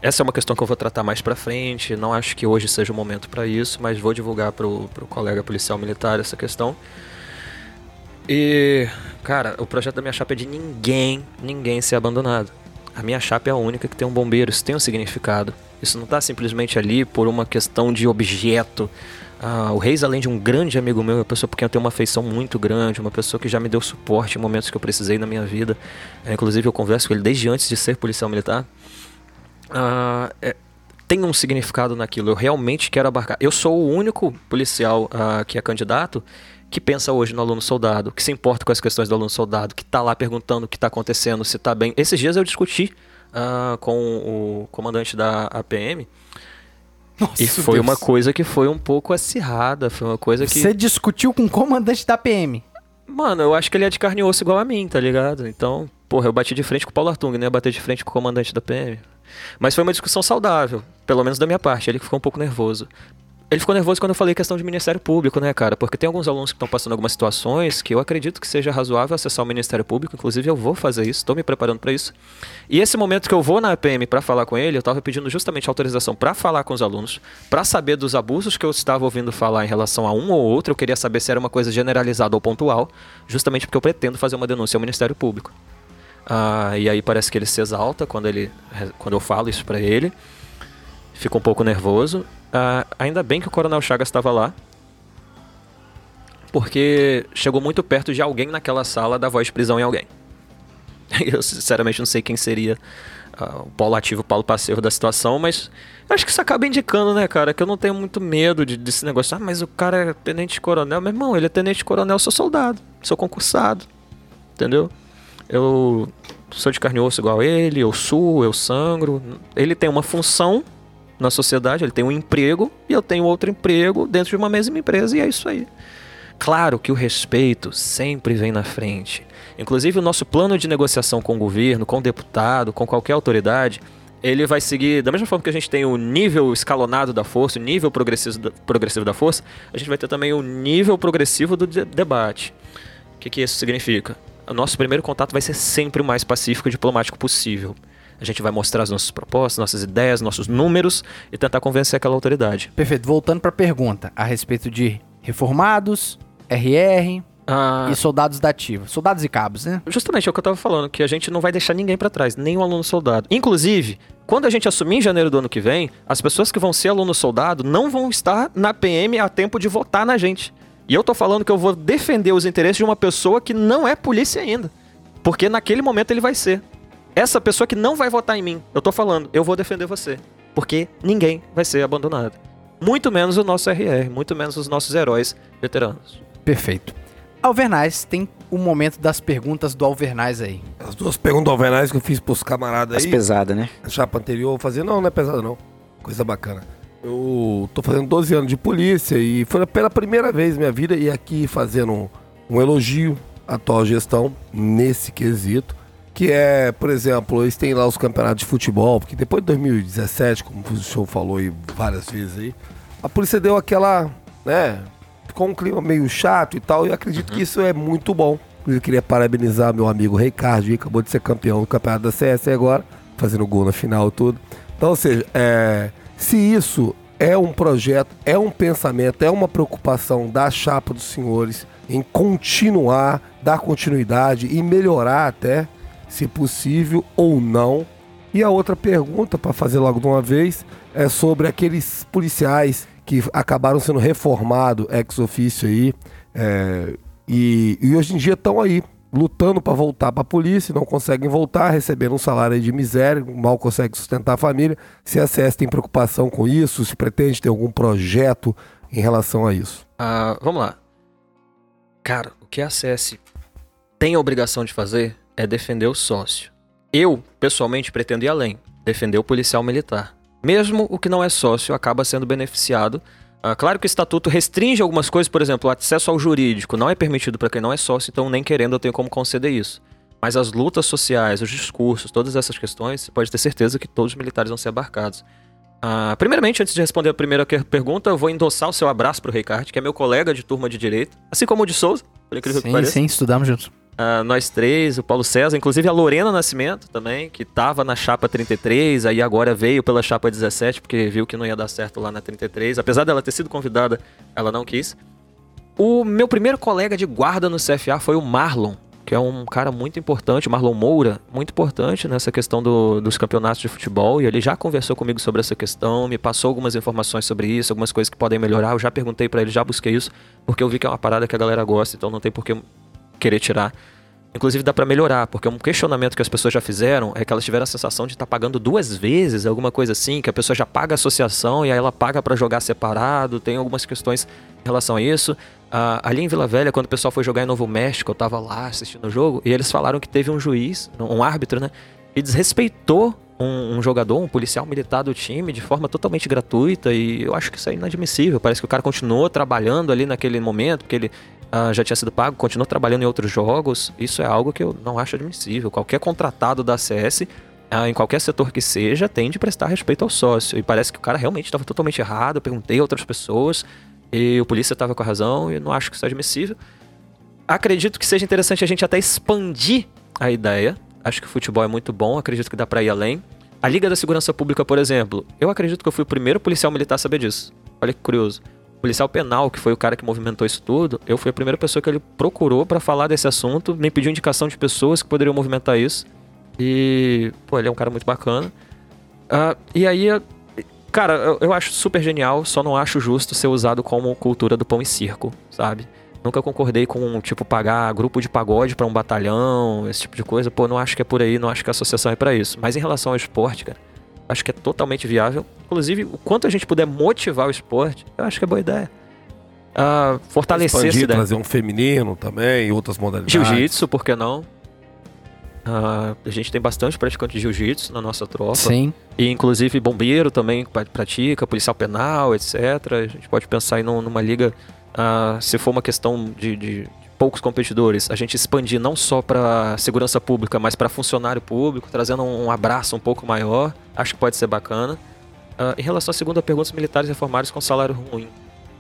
essa é uma questão que eu vou tratar mais pra frente, não acho que hoje seja o momento pra isso, mas vou divulgar pro, pro colega policial militar essa questão. E, cara, o projeto da minha chapa é de ninguém, ninguém ser abandonado. A minha chapa é a única que tem um bombeiro, isso tem um significado. Isso não tá simplesmente ali por uma questão de objeto. Ah, o Reis, além de um grande amigo meu, é uma pessoa por quem eu tenho uma afeição muito grande, uma pessoa que já me deu suporte em momentos que eu precisei na minha vida. É, inclusive, eu converso com ele desde antes de ser policial militar. Ah, é, tem um significado naquilo. Eu realmente quero abarcar. Eu sou o único policial ah, que é candidato que pensa hoje no aluno soldado, que se importa com as questões do aluno soldado, que tá lá perguntando o que tá acontecendo, se tá bem. Esses dias eu discuti ah, com o comandante da APM e Nossa, foi Deus. uma coisa que foi um pouco acirrada, foi uma coisa que Você discutiu com o comandante da PM. Mano, eu acho que ele é de carne e osso igual a mim, tá ligado? Então, porra, eu bati de frente com o Paulo Artung, né? Bater de frente com o comandante da PM. Mas foi uma discussão saudável, pelo menos da minha parte. Ele ficou um pouco nervoso. Ele ficou nervoso quando eu falei questão de Ministério Público, né, cara? Porque tem alguns alunos que estão passando algumas situações que eu acredito que seja razoável acessar o Ministério Público. Inclusive, eu vou fazer isso, tô me preparando pra isso. E esse momento que eu vou na PM pra falar com ele, eu tava pedindo justamente autorização pra falar com os alunos, pra saber dos abusos que eu estava ouvindo falar em relação a um ou outro. Eu queria saber se era uma coisa generalizada ou pontual, justamente porque eu pretendo fazer uma denúncia ao Ministério Público. Ah, e aí parece que ele se exalta quando, ele, quando eu falo isso pra ele. Fica um pouco nervoso. Ah, ainda bem que o Coronel Chagas estava lá. Porque chegou muito perto de alguém naquela sala dar voz de prisão em alguém. Eu sinceramente não sei quem seria ah, o polo ativo, o polo passivo da situação, mas acho que isso acaba indicando, né, cara, que eu não tenho muito medo de, desse negócio. Ah, mas o cara é tenente coronel. Meu irmão, ele é tenente coronel, sou soldado, sou concursado. Entendeu? Eu sou de carne e osso igual ele, eu suo, eu sangro. Ele tem uma função na sociedade, ele tem um emprego e eu tenho outro emprego dentro de uma mesma empresa e é isso aí. Claro que o respeito sempre vem na frente. Inclusive o nosso plano de negociação com o governo, com o deputado, com qualquer autoridade, ele vai seguir da mesma forma que a gente tem o nível escalonado da força, o nível progressivo da força, a gente vai ter também o nível progressivo do de- debate. O que, que isso significa? O nosso primeiro contato vai ser sempre o mais pacífico e diplomático possível. A gente vai mostrar as nossas propostas, nossas ideias, nossos números e tentar convencer aquela autoridade. Perfeito. Voltando para a pergunta a respeito de reformados, RR, Ah, E soldados da ativa. Soldados e cabos, né? Justamente é o que eu tava falando, que a gente não vai deixar ninguém pra trás, nem o aluno soldado. Inclusive, quando a gente assumir em janeiro do ano que vem, as pessoas que vão ser aluno soldado não vão estar na PM a tempo de votar na gente. E eu tô falando que eu vou defender os interesses de uma pessoa que não é polícia ainda. Porque naquele momento ele vai ser. Essa pessoa que não vai votar em mim, eu tô falando, eu vou defender você. Porque ninguém vai ser abandonado. Muito menos o nosso RR, muito menos os nossos heróis veteranos. Perfeito. Alvernais, tem o momento das perguntas do Alvernais aí. As duas perguntas alvernais que eu fiz pros camaradas As aí. pesadas, né? A chapa anterior eu vou fazer. Não, não é pesado não. Coisa bacana. Eu tô fazendo 12 anos de polícia e foi pela primeira vez na minha vida e aqui fazendo um, um elogio à atual gestão nesse quesito. Que é, por exemplo, eles têm lá os campeonatos de futebol, porque depois de 2017, como o senhor falou aí várias vezes aí, a polícia deu aquela, né, ficou um clima meio chato e tal, e eu acredito que isso é muito bom. Eu queria parabenizar meu amigo Ricardo, que acabou de ser campeão do campeonato da CS agora, fazendo gol na final e tudo. Então, ou seja, é, se isso é um projeto, é um pensamento, é uma preocupação da chapa dos senhores em continuar, dar continuidade e melhorar até, se possível ou não. E a outra pergunta, para fazer logo de uma vez, é sobre aqueles policiais que acabaram sendo reformados ex ofício aí, é, e, e hoje em dia estão aí lutando para voltar para a polícia, não conseguem voltar, recebendo um salário de miséria, mal conseguem sustentar a família. Se a CS tem preocupação com isso, se pretende ter algum projeto em relação a isso. Ah, vamos lá. Cara, o que a CS tem a obrigação de fazer é defender o sócio. Eu, pessoalmente, pretendo ir além. Defender o policial militar. Mesmo o que não é sócio acaba sendo beneficiado. Ah, claro que o estatuto restringe algumas coisas, por exemplo, o acesso ao jurídico não é permitido para quem não é sócio, então nem querendo eu tenho como conceder isso. Mas as lutas sociais, os discursos, todas essas questões, você pode ter certeza que todos os militares vão ser abarcados. Ah, primeiramente, antes de responder a primeira que- pergunta, eu vou endossar o seu abraço pro Ricardo, que é meu colega de turma de direito, assim como o de Souza, por incrível que Sim, pareça. sim, estudamos juntos. Ah, nós três, o Paulo César, inclusive a Lorena Nascimento também, que tava na chapa 33, aí agora veio pela chapa 17, porque viu que não ia dar certo lá na 33. Apesar dela ter sido convidada, ela não quis. O meu primeiro colega de guarda no CFA foi o Marlon, que é um cara muito importante, Marlon Moura, muito importante nessa questão do- dos campeonatos de futebol, e ele já conversou comigo sobre essa questão, me passou algumas informações sobre isso, algumas coisas que podem melhorar, eu já perguntei pra ele, já busquei isso, porque eu vi que é uma parada que a galera gosta, então não tem por que querer tirar. Inclusive dá pra melhorar, porque um questionamento que as pessoas já fizeram é que elas tiveram a sensação de estar pagando duas vezes, alguma coisa assim, que a pessoa já paga a associação e aí ela paga pra jogar separado, tem algumas questões em relação a isso. Ah, ali em Vila Velha, quando o pessoal foi jogar em Novo México, eu tava lá assistindo o jogo, e eles falaram que teve um juiz, um árbitro, né, e desrespeitou um, um jogador, um policial militar do time de forma totalmente gratuita e eu acho que isso é inadmissível. Parece que o cara continuou trabalhando ali naquele momento, porque ele ah, já tinha sido pago, continuou trabalhando em outros jogos. Isso é algo que eu não acho admissível. Qualquer contratado da CS, ah, em qualquer setor que seja, tem de prestar respeito ao sócio. E parece que o cara realmente estava totalmente errado. Eu perguntei a outras pessoas e o polícia estava com a razão e não acho que isso é admissível. Acredito que seja interessante a gente até expandir a ideia. Acho que o futebol é muito bom, acredito que dá pra ir além. A Liga da Segurança Pública, por exemplo, eu acredito que eu fui o primeiro policial militar a saber disso. Olha que curioso. Policial penal, que foi o cara que movimentou isso tudo, eu fui a primeira pessoa que ele procurou pra falar desse assunto, me pediu indicação de pessoas que poderiam movimentar isso. E, pô, ele é um cara muito bacana. Ah, e aí, cara, eu, eu acho super genial, só não acho justo ser usado como cultura do pão e circo, sabe? Nunca concordei com, tipo, pagar grupo de pagode pra um batalhão, esse tipo de coisa. Pô, não acho que é por aí, não acho que a associação é pra isso. Mas em relação ao esporte, cara, acho que é totalmente viável. Inclusive, o quanto a gente puder motivar o esporte, eu acho que é boa ideia. Ah, fortalecer essa Expandir, ideia. trazer um feminino também e outras modalidades. Jiu-jitsu, por que não? Ah, a gente tem bastante praticante de jiu-jitsu na nossa tropa. Sim. E inclusive bombeiro também pratica, policial penal, etc. A gente pode pensar aí num- numa liga, ah, se for uma questão de, de- de poucos competidores, a gente expandir não só para segurança pública, mas para funcionário público, trazendo um abraço um pouco maior. Acho que pode ser bacana. Ah, em relação à segunda pergunta, os militares reformados com salário ruim.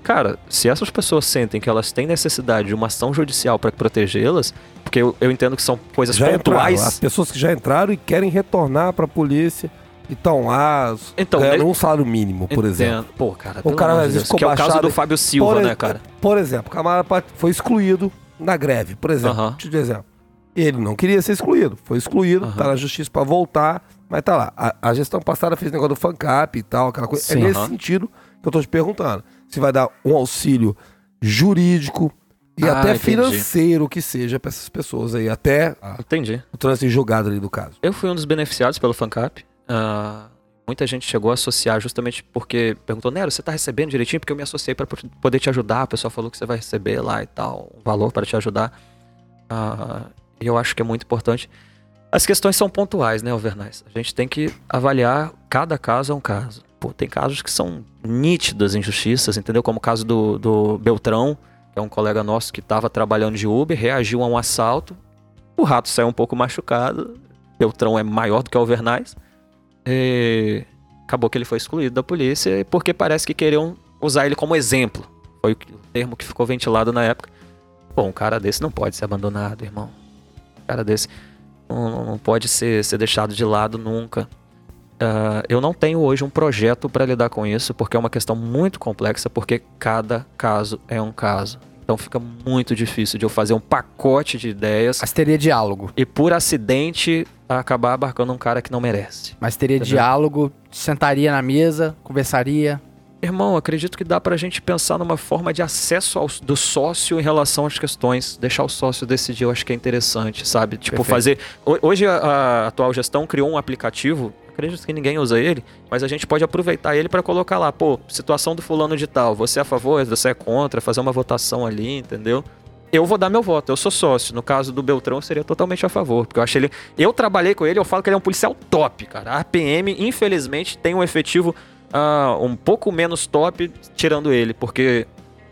Cara, se essas pessoas sentem que elas têm necessidade de uma ação judicial para protegê-las, porque eu, eu entendo que são coisas já entraram, pontuais. as pessoas que já entraram e querem retornar pra polícia e estão lá Então, ganhando ne- um salário mínimo, por Entendo. exemplo. Pô, cara, O cara às vezes que é o caso do Fábio Silva, por, né, cara? Por exemplo, o camarada foi excluído na greve, por exemplo. Deixa eu te exemplo. Ele não queria ser excluído. Foi excluído, tá na justiça pra voltar, mas tá lá. A, a gestão passada fez negócio do FANCAP e tal, aquela coisa. Sim. é nesse Aham. sentido que eu tô te perguntando. Se vai dar um auxílio jurídico e Ah, até entendi. financeiro que seja pra essas pessoas aí, até a- Entendi. o trânsito julgado ali do caso. Eu fui um dos beneficiados pelo FANCAP. Ah, muita gente chegou a associar justamente porque perguntou, Nero, você tá recebendo direitinho? Porque eu me associei para poder te ajudar. O pessoal falou que você vai receber lá e tal, um valor para te ajudar. Ah, E eu acho que é muito importante. As questões são pontuais, né, Alvernais? A gente tem que avaliar cada caso é um caso. Pô, tem casos que são nítidas injustiças, entendeu? Como o caso do, do Beltrão, que é um colega nosso que estava trabalhando de Uber, reagiu a um assalto. O rato saiu um pouco machucado. Beltrão é maior do que Alvernais. E acabou que ele foi excluído da polícia porque parece que queriam usar ele como exemplo. Foi o termo que ficou ventilado na época. Bom, um cara desse não pode ser abandonado, irmão. Um cara desse não, não pode ser, ser deixado de lado nunca. Ah, eu não tenho hoje um projeto para lidar com isso, porque é uma questão muito complexa, porque cada caso é um caso. Então fica muito difícil de eu fazer um pacote de ideias Mas teria diálogo. e por acidente acabar abarcando um cara que não merece. Mas teria Entendeu? diálogo, sentaria na mesa, conversaria. Irmão, acredito que dá pra gente pensar numa forma de acesso ao- do sócio em relação às questões. Deixar o sócio decidir, eu acho que é interessante, sabe? Tipo, Perfeito. fazer. ho- Hoje a, a atual gestão criou um aplicativo. Acredito que ninguém usa ele, mas a gente pode aproveitar ele pra colocar lá, pô, situação do fulano de tal, você é a favor, você é contra, fazer uma votação ali, entendeu? Eu vou dar meu voto, eu sou sócio. No caso do Beltrão, eu seria totalmente a favor, porque eu acho ele. Eu trabalhei com ele, eu falo que ele é um policial top, cara. A RPM, infelizmente, tem um efetivo ah, um pouco menos top tirando ele, porque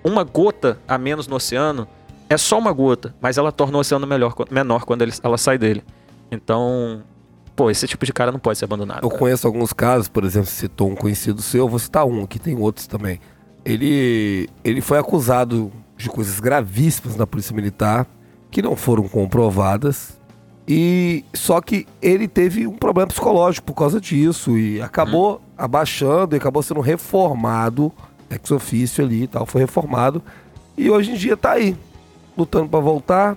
uma gota a menos no oceano é só uma gota, mas ela torna o oceano melhor, menor quando ele- ela sai dele. Então, pô, esse tipo de cara não pode ser abandonado. Eu cara. conheço alguns casos, por exemplo, você citou um conhecido seu, eu vou citar um, aqui tem outros também. Ele, ele foi acusado de coisas gravíssimas na Polícia Militar, que não foram comprovadas, e só que ele teve um problema psicológico por causa disso, e acabou abaixando, e acabou sendo reformado, ex ofício ali e tal, foi reformado, e hoje em dia tá aí, lutando pra voltar,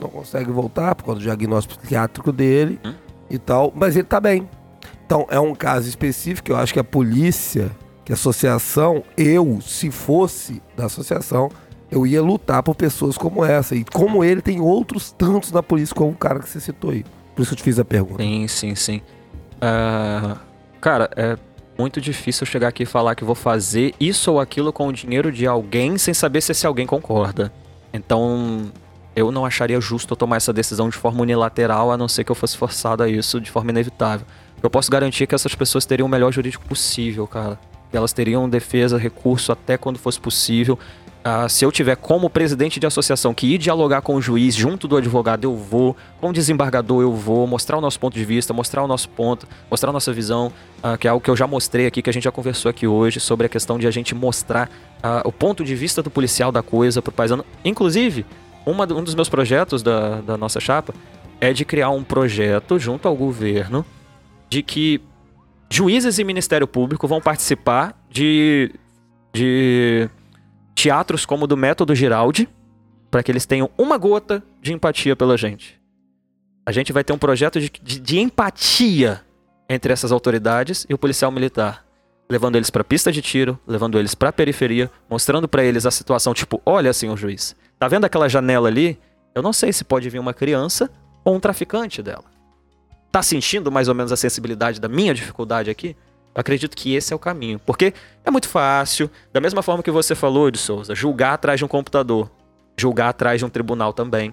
não consegue voltar por causa do diagnóstico psiquiátrico dele Hum. e tal, mas ele tá bem. Então é um caso específico, eu acho que a polícia, que a associação, eu, se fosse da associação, eu ia lutar por pessoas como essa. E como ele, tem outros tantos na polícia, como o cara que você citou aí. Por isso que eu te fiz a pergunta. Sim, sim, sim. Ah, cara, é muito difícil chegar aqui e falar que vou fazer isso ou aquilo com o dinheiro de alguém sem saber se esse alguém concorda. Então, eu não acharia justo eu tomar essa decisão de forma unilateral, a não ser que eu fosse forçado a isso de forma inevitável. Eu posso garantir que essas pessoas teriam o melhor jurídico possível, cara. Elas teriam defesa, recurso até quando fosse possível. Ah, se eu tiver como presidente de associação que ir dialogar com o juiz junto do advogado, eu vou. Com o desembargador, eu vou. Mostrar o nosso ponto de vista, mostrar o nosso ponto, mostrar a nossa visão, ah, que é algo que eu já mostrei aqui, que a gente já conversou aqui hoje, sobre a questão de a gente mostrar ah, o ponto de vista do policial da coisa pro paisano. Inclusive, uma um dos meus projetos da, da nossa chapa é de criar um projeto junto ao governo de que juízes e Ministério Público vão participar de, de teatros como o do Método Giraldi, para que eles tenham uma gota de empatia pela gente. A gente vai ter um projeto de, de, de empatia entre essas autoridades e o policial militar. Levando eles pra pista de tiro, levando eles pra periferia, mostrando pra eles a situação, tipo, olha, senhor juiz, tá vendo aquela janela ali? Eu não sei se pode vir uma criança ou um traficante dela. Tá sentindo mais ou menos a sensibilidade da minha dificuldade aqui? Eu acredito que esse é o caminho. Porque é muito fácil, da mesma forma que você falou, de Souza, julgar atrás de um computador. Julgar atrás de um tribunal também.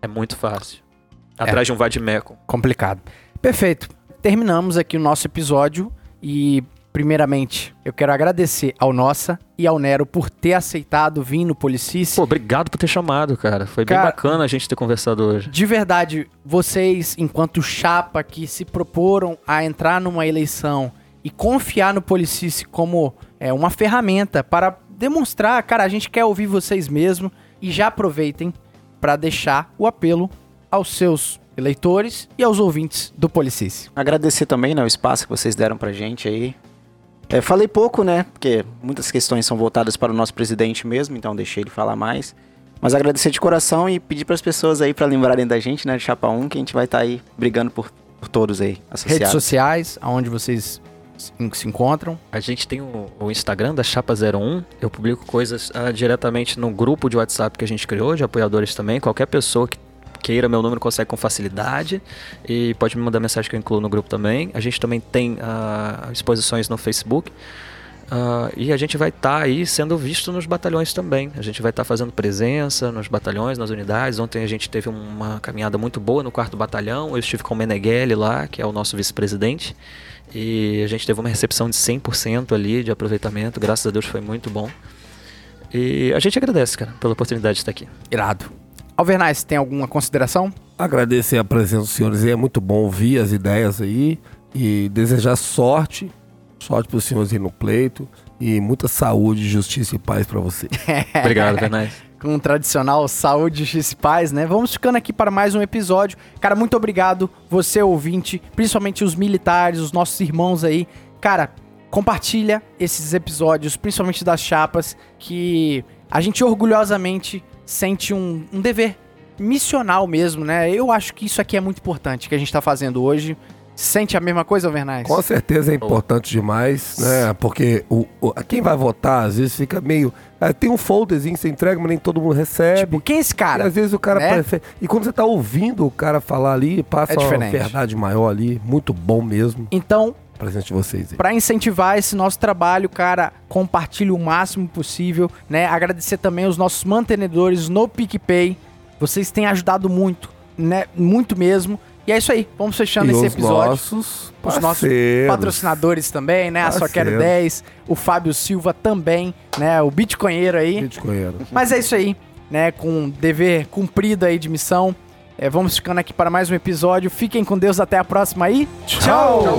É muito fácil. Atrás de um vademecum. Complicado. Perfeito. Terminamos aqui o nosso episódio e, primeiramente, eu quero agradecer ao Nossa e ao Nero por ter aceitado vir no Policice. Pô, obrigado por ter chamado, cara. Foi bem Cara- bacana a gente ter conversado hoje. De verdade, vocês, enquanto chapa que se proporam a entrar numa eleição e confiar no Policice como é, uma ferramenta para demonstrar, cara, a gente quer ouvir vocês mesmo e já aproveitem para deixar o apelo aos seus eleitores e aos ouvintes do Policice. Agradecer também né, o espaço que vocês deram pra gente aí. É, falei pouco, né? Porque muitas questões são voltadas para o nosso presidente mesmo, então deixei ele falar mais. Mas agradecer de coração e pedir para as pessoas aí para lembrarem da gente, né, de Chapa 1, que a gente vai estar aí brigando por, por todos aí, associados. Redes sociais, aonde vocês se encontram. A gente tem o, o Instagram da Chapa 01. Eu publico coisas ah, diretamente no grupo de WhatsApp que a gente criou, de apoiadores também. Qualquer pessoa que queira meu número consegue com facilidade e pode me mandar mensagem que eu incluo no grupo também. A gente também tem ah, exposições no Facebook. Ah, e a gente vai estar aí sendo visto nos batalhões também. A gente vai estar fazendo presença nos batalhões, nas unidades. Ontem a gente teve uma caminhada muito boa no quarto batalhão. Eu estive com o Meneghelli lá, que é o nosso vice-presidente. E a gente teve uma recepção de 100% ali de aproveitamento. Graças a Deus foi muito bom. E a gente agradece, cara, pela oportunidade de estar aqui. Irado. Alvernais, tem alguma consideração? Agradecer a presença dos senhores aí, é muito bom ouvir as ideias aí e desejar sorte, sorte para os senhores aí no pleito e muita saúde, justiça e paz para você. Obrigado, Bernais. com o tradicional saúde, justiça e paz, né? Vamos ficando aqui para mais um episódio. Cara, muito obrigado, você ouvinte, principalmente os militares, os nossos irmãos aí. Cara, compartilha esses episódios, principalmente das chapas, que a gente orgulhosamente sente um, um dever missional mesmo, né? Eu acho que isso aqui é muito importante que a gente tá fazendo hoje. Sente a mesma coisa, Vernais? Com certeza é importante demais, né? Porque o, o- quem vai votar, às vezes fica meio. ah, tem um folderzinho que você entrega, mas nem todo mundo recebe. Tipo, quem é esse E cara? às vezes o cara né? prefere. E quando você tá ouvindo o cara falar ali, passa É uma verdade maior ali. Muito bom mesmo. Então, Presente de vocês. Pra incentivar esse nosso trabalho, cara, compartilhe o máximo possível, né? Agradecer também os nossos mantenedores no PicPay. Vocês têm ajudado muito, né? Muito mesmo. E é isso aí. Vamos fechando e esse os episódio. nossos Os nossos parceiros. patrocinadores também, né? A Só Quero Parceiro. 10, o Fábio Silva também, né? O Bitcoinheiro aí. Bitcoinheiro. Mas é isso aí, né? Com dever cumprido aí de missão. É, vamos ficando aqui para mais um episódio. Fiquem com Deus. Até a próxima aí. Tchau.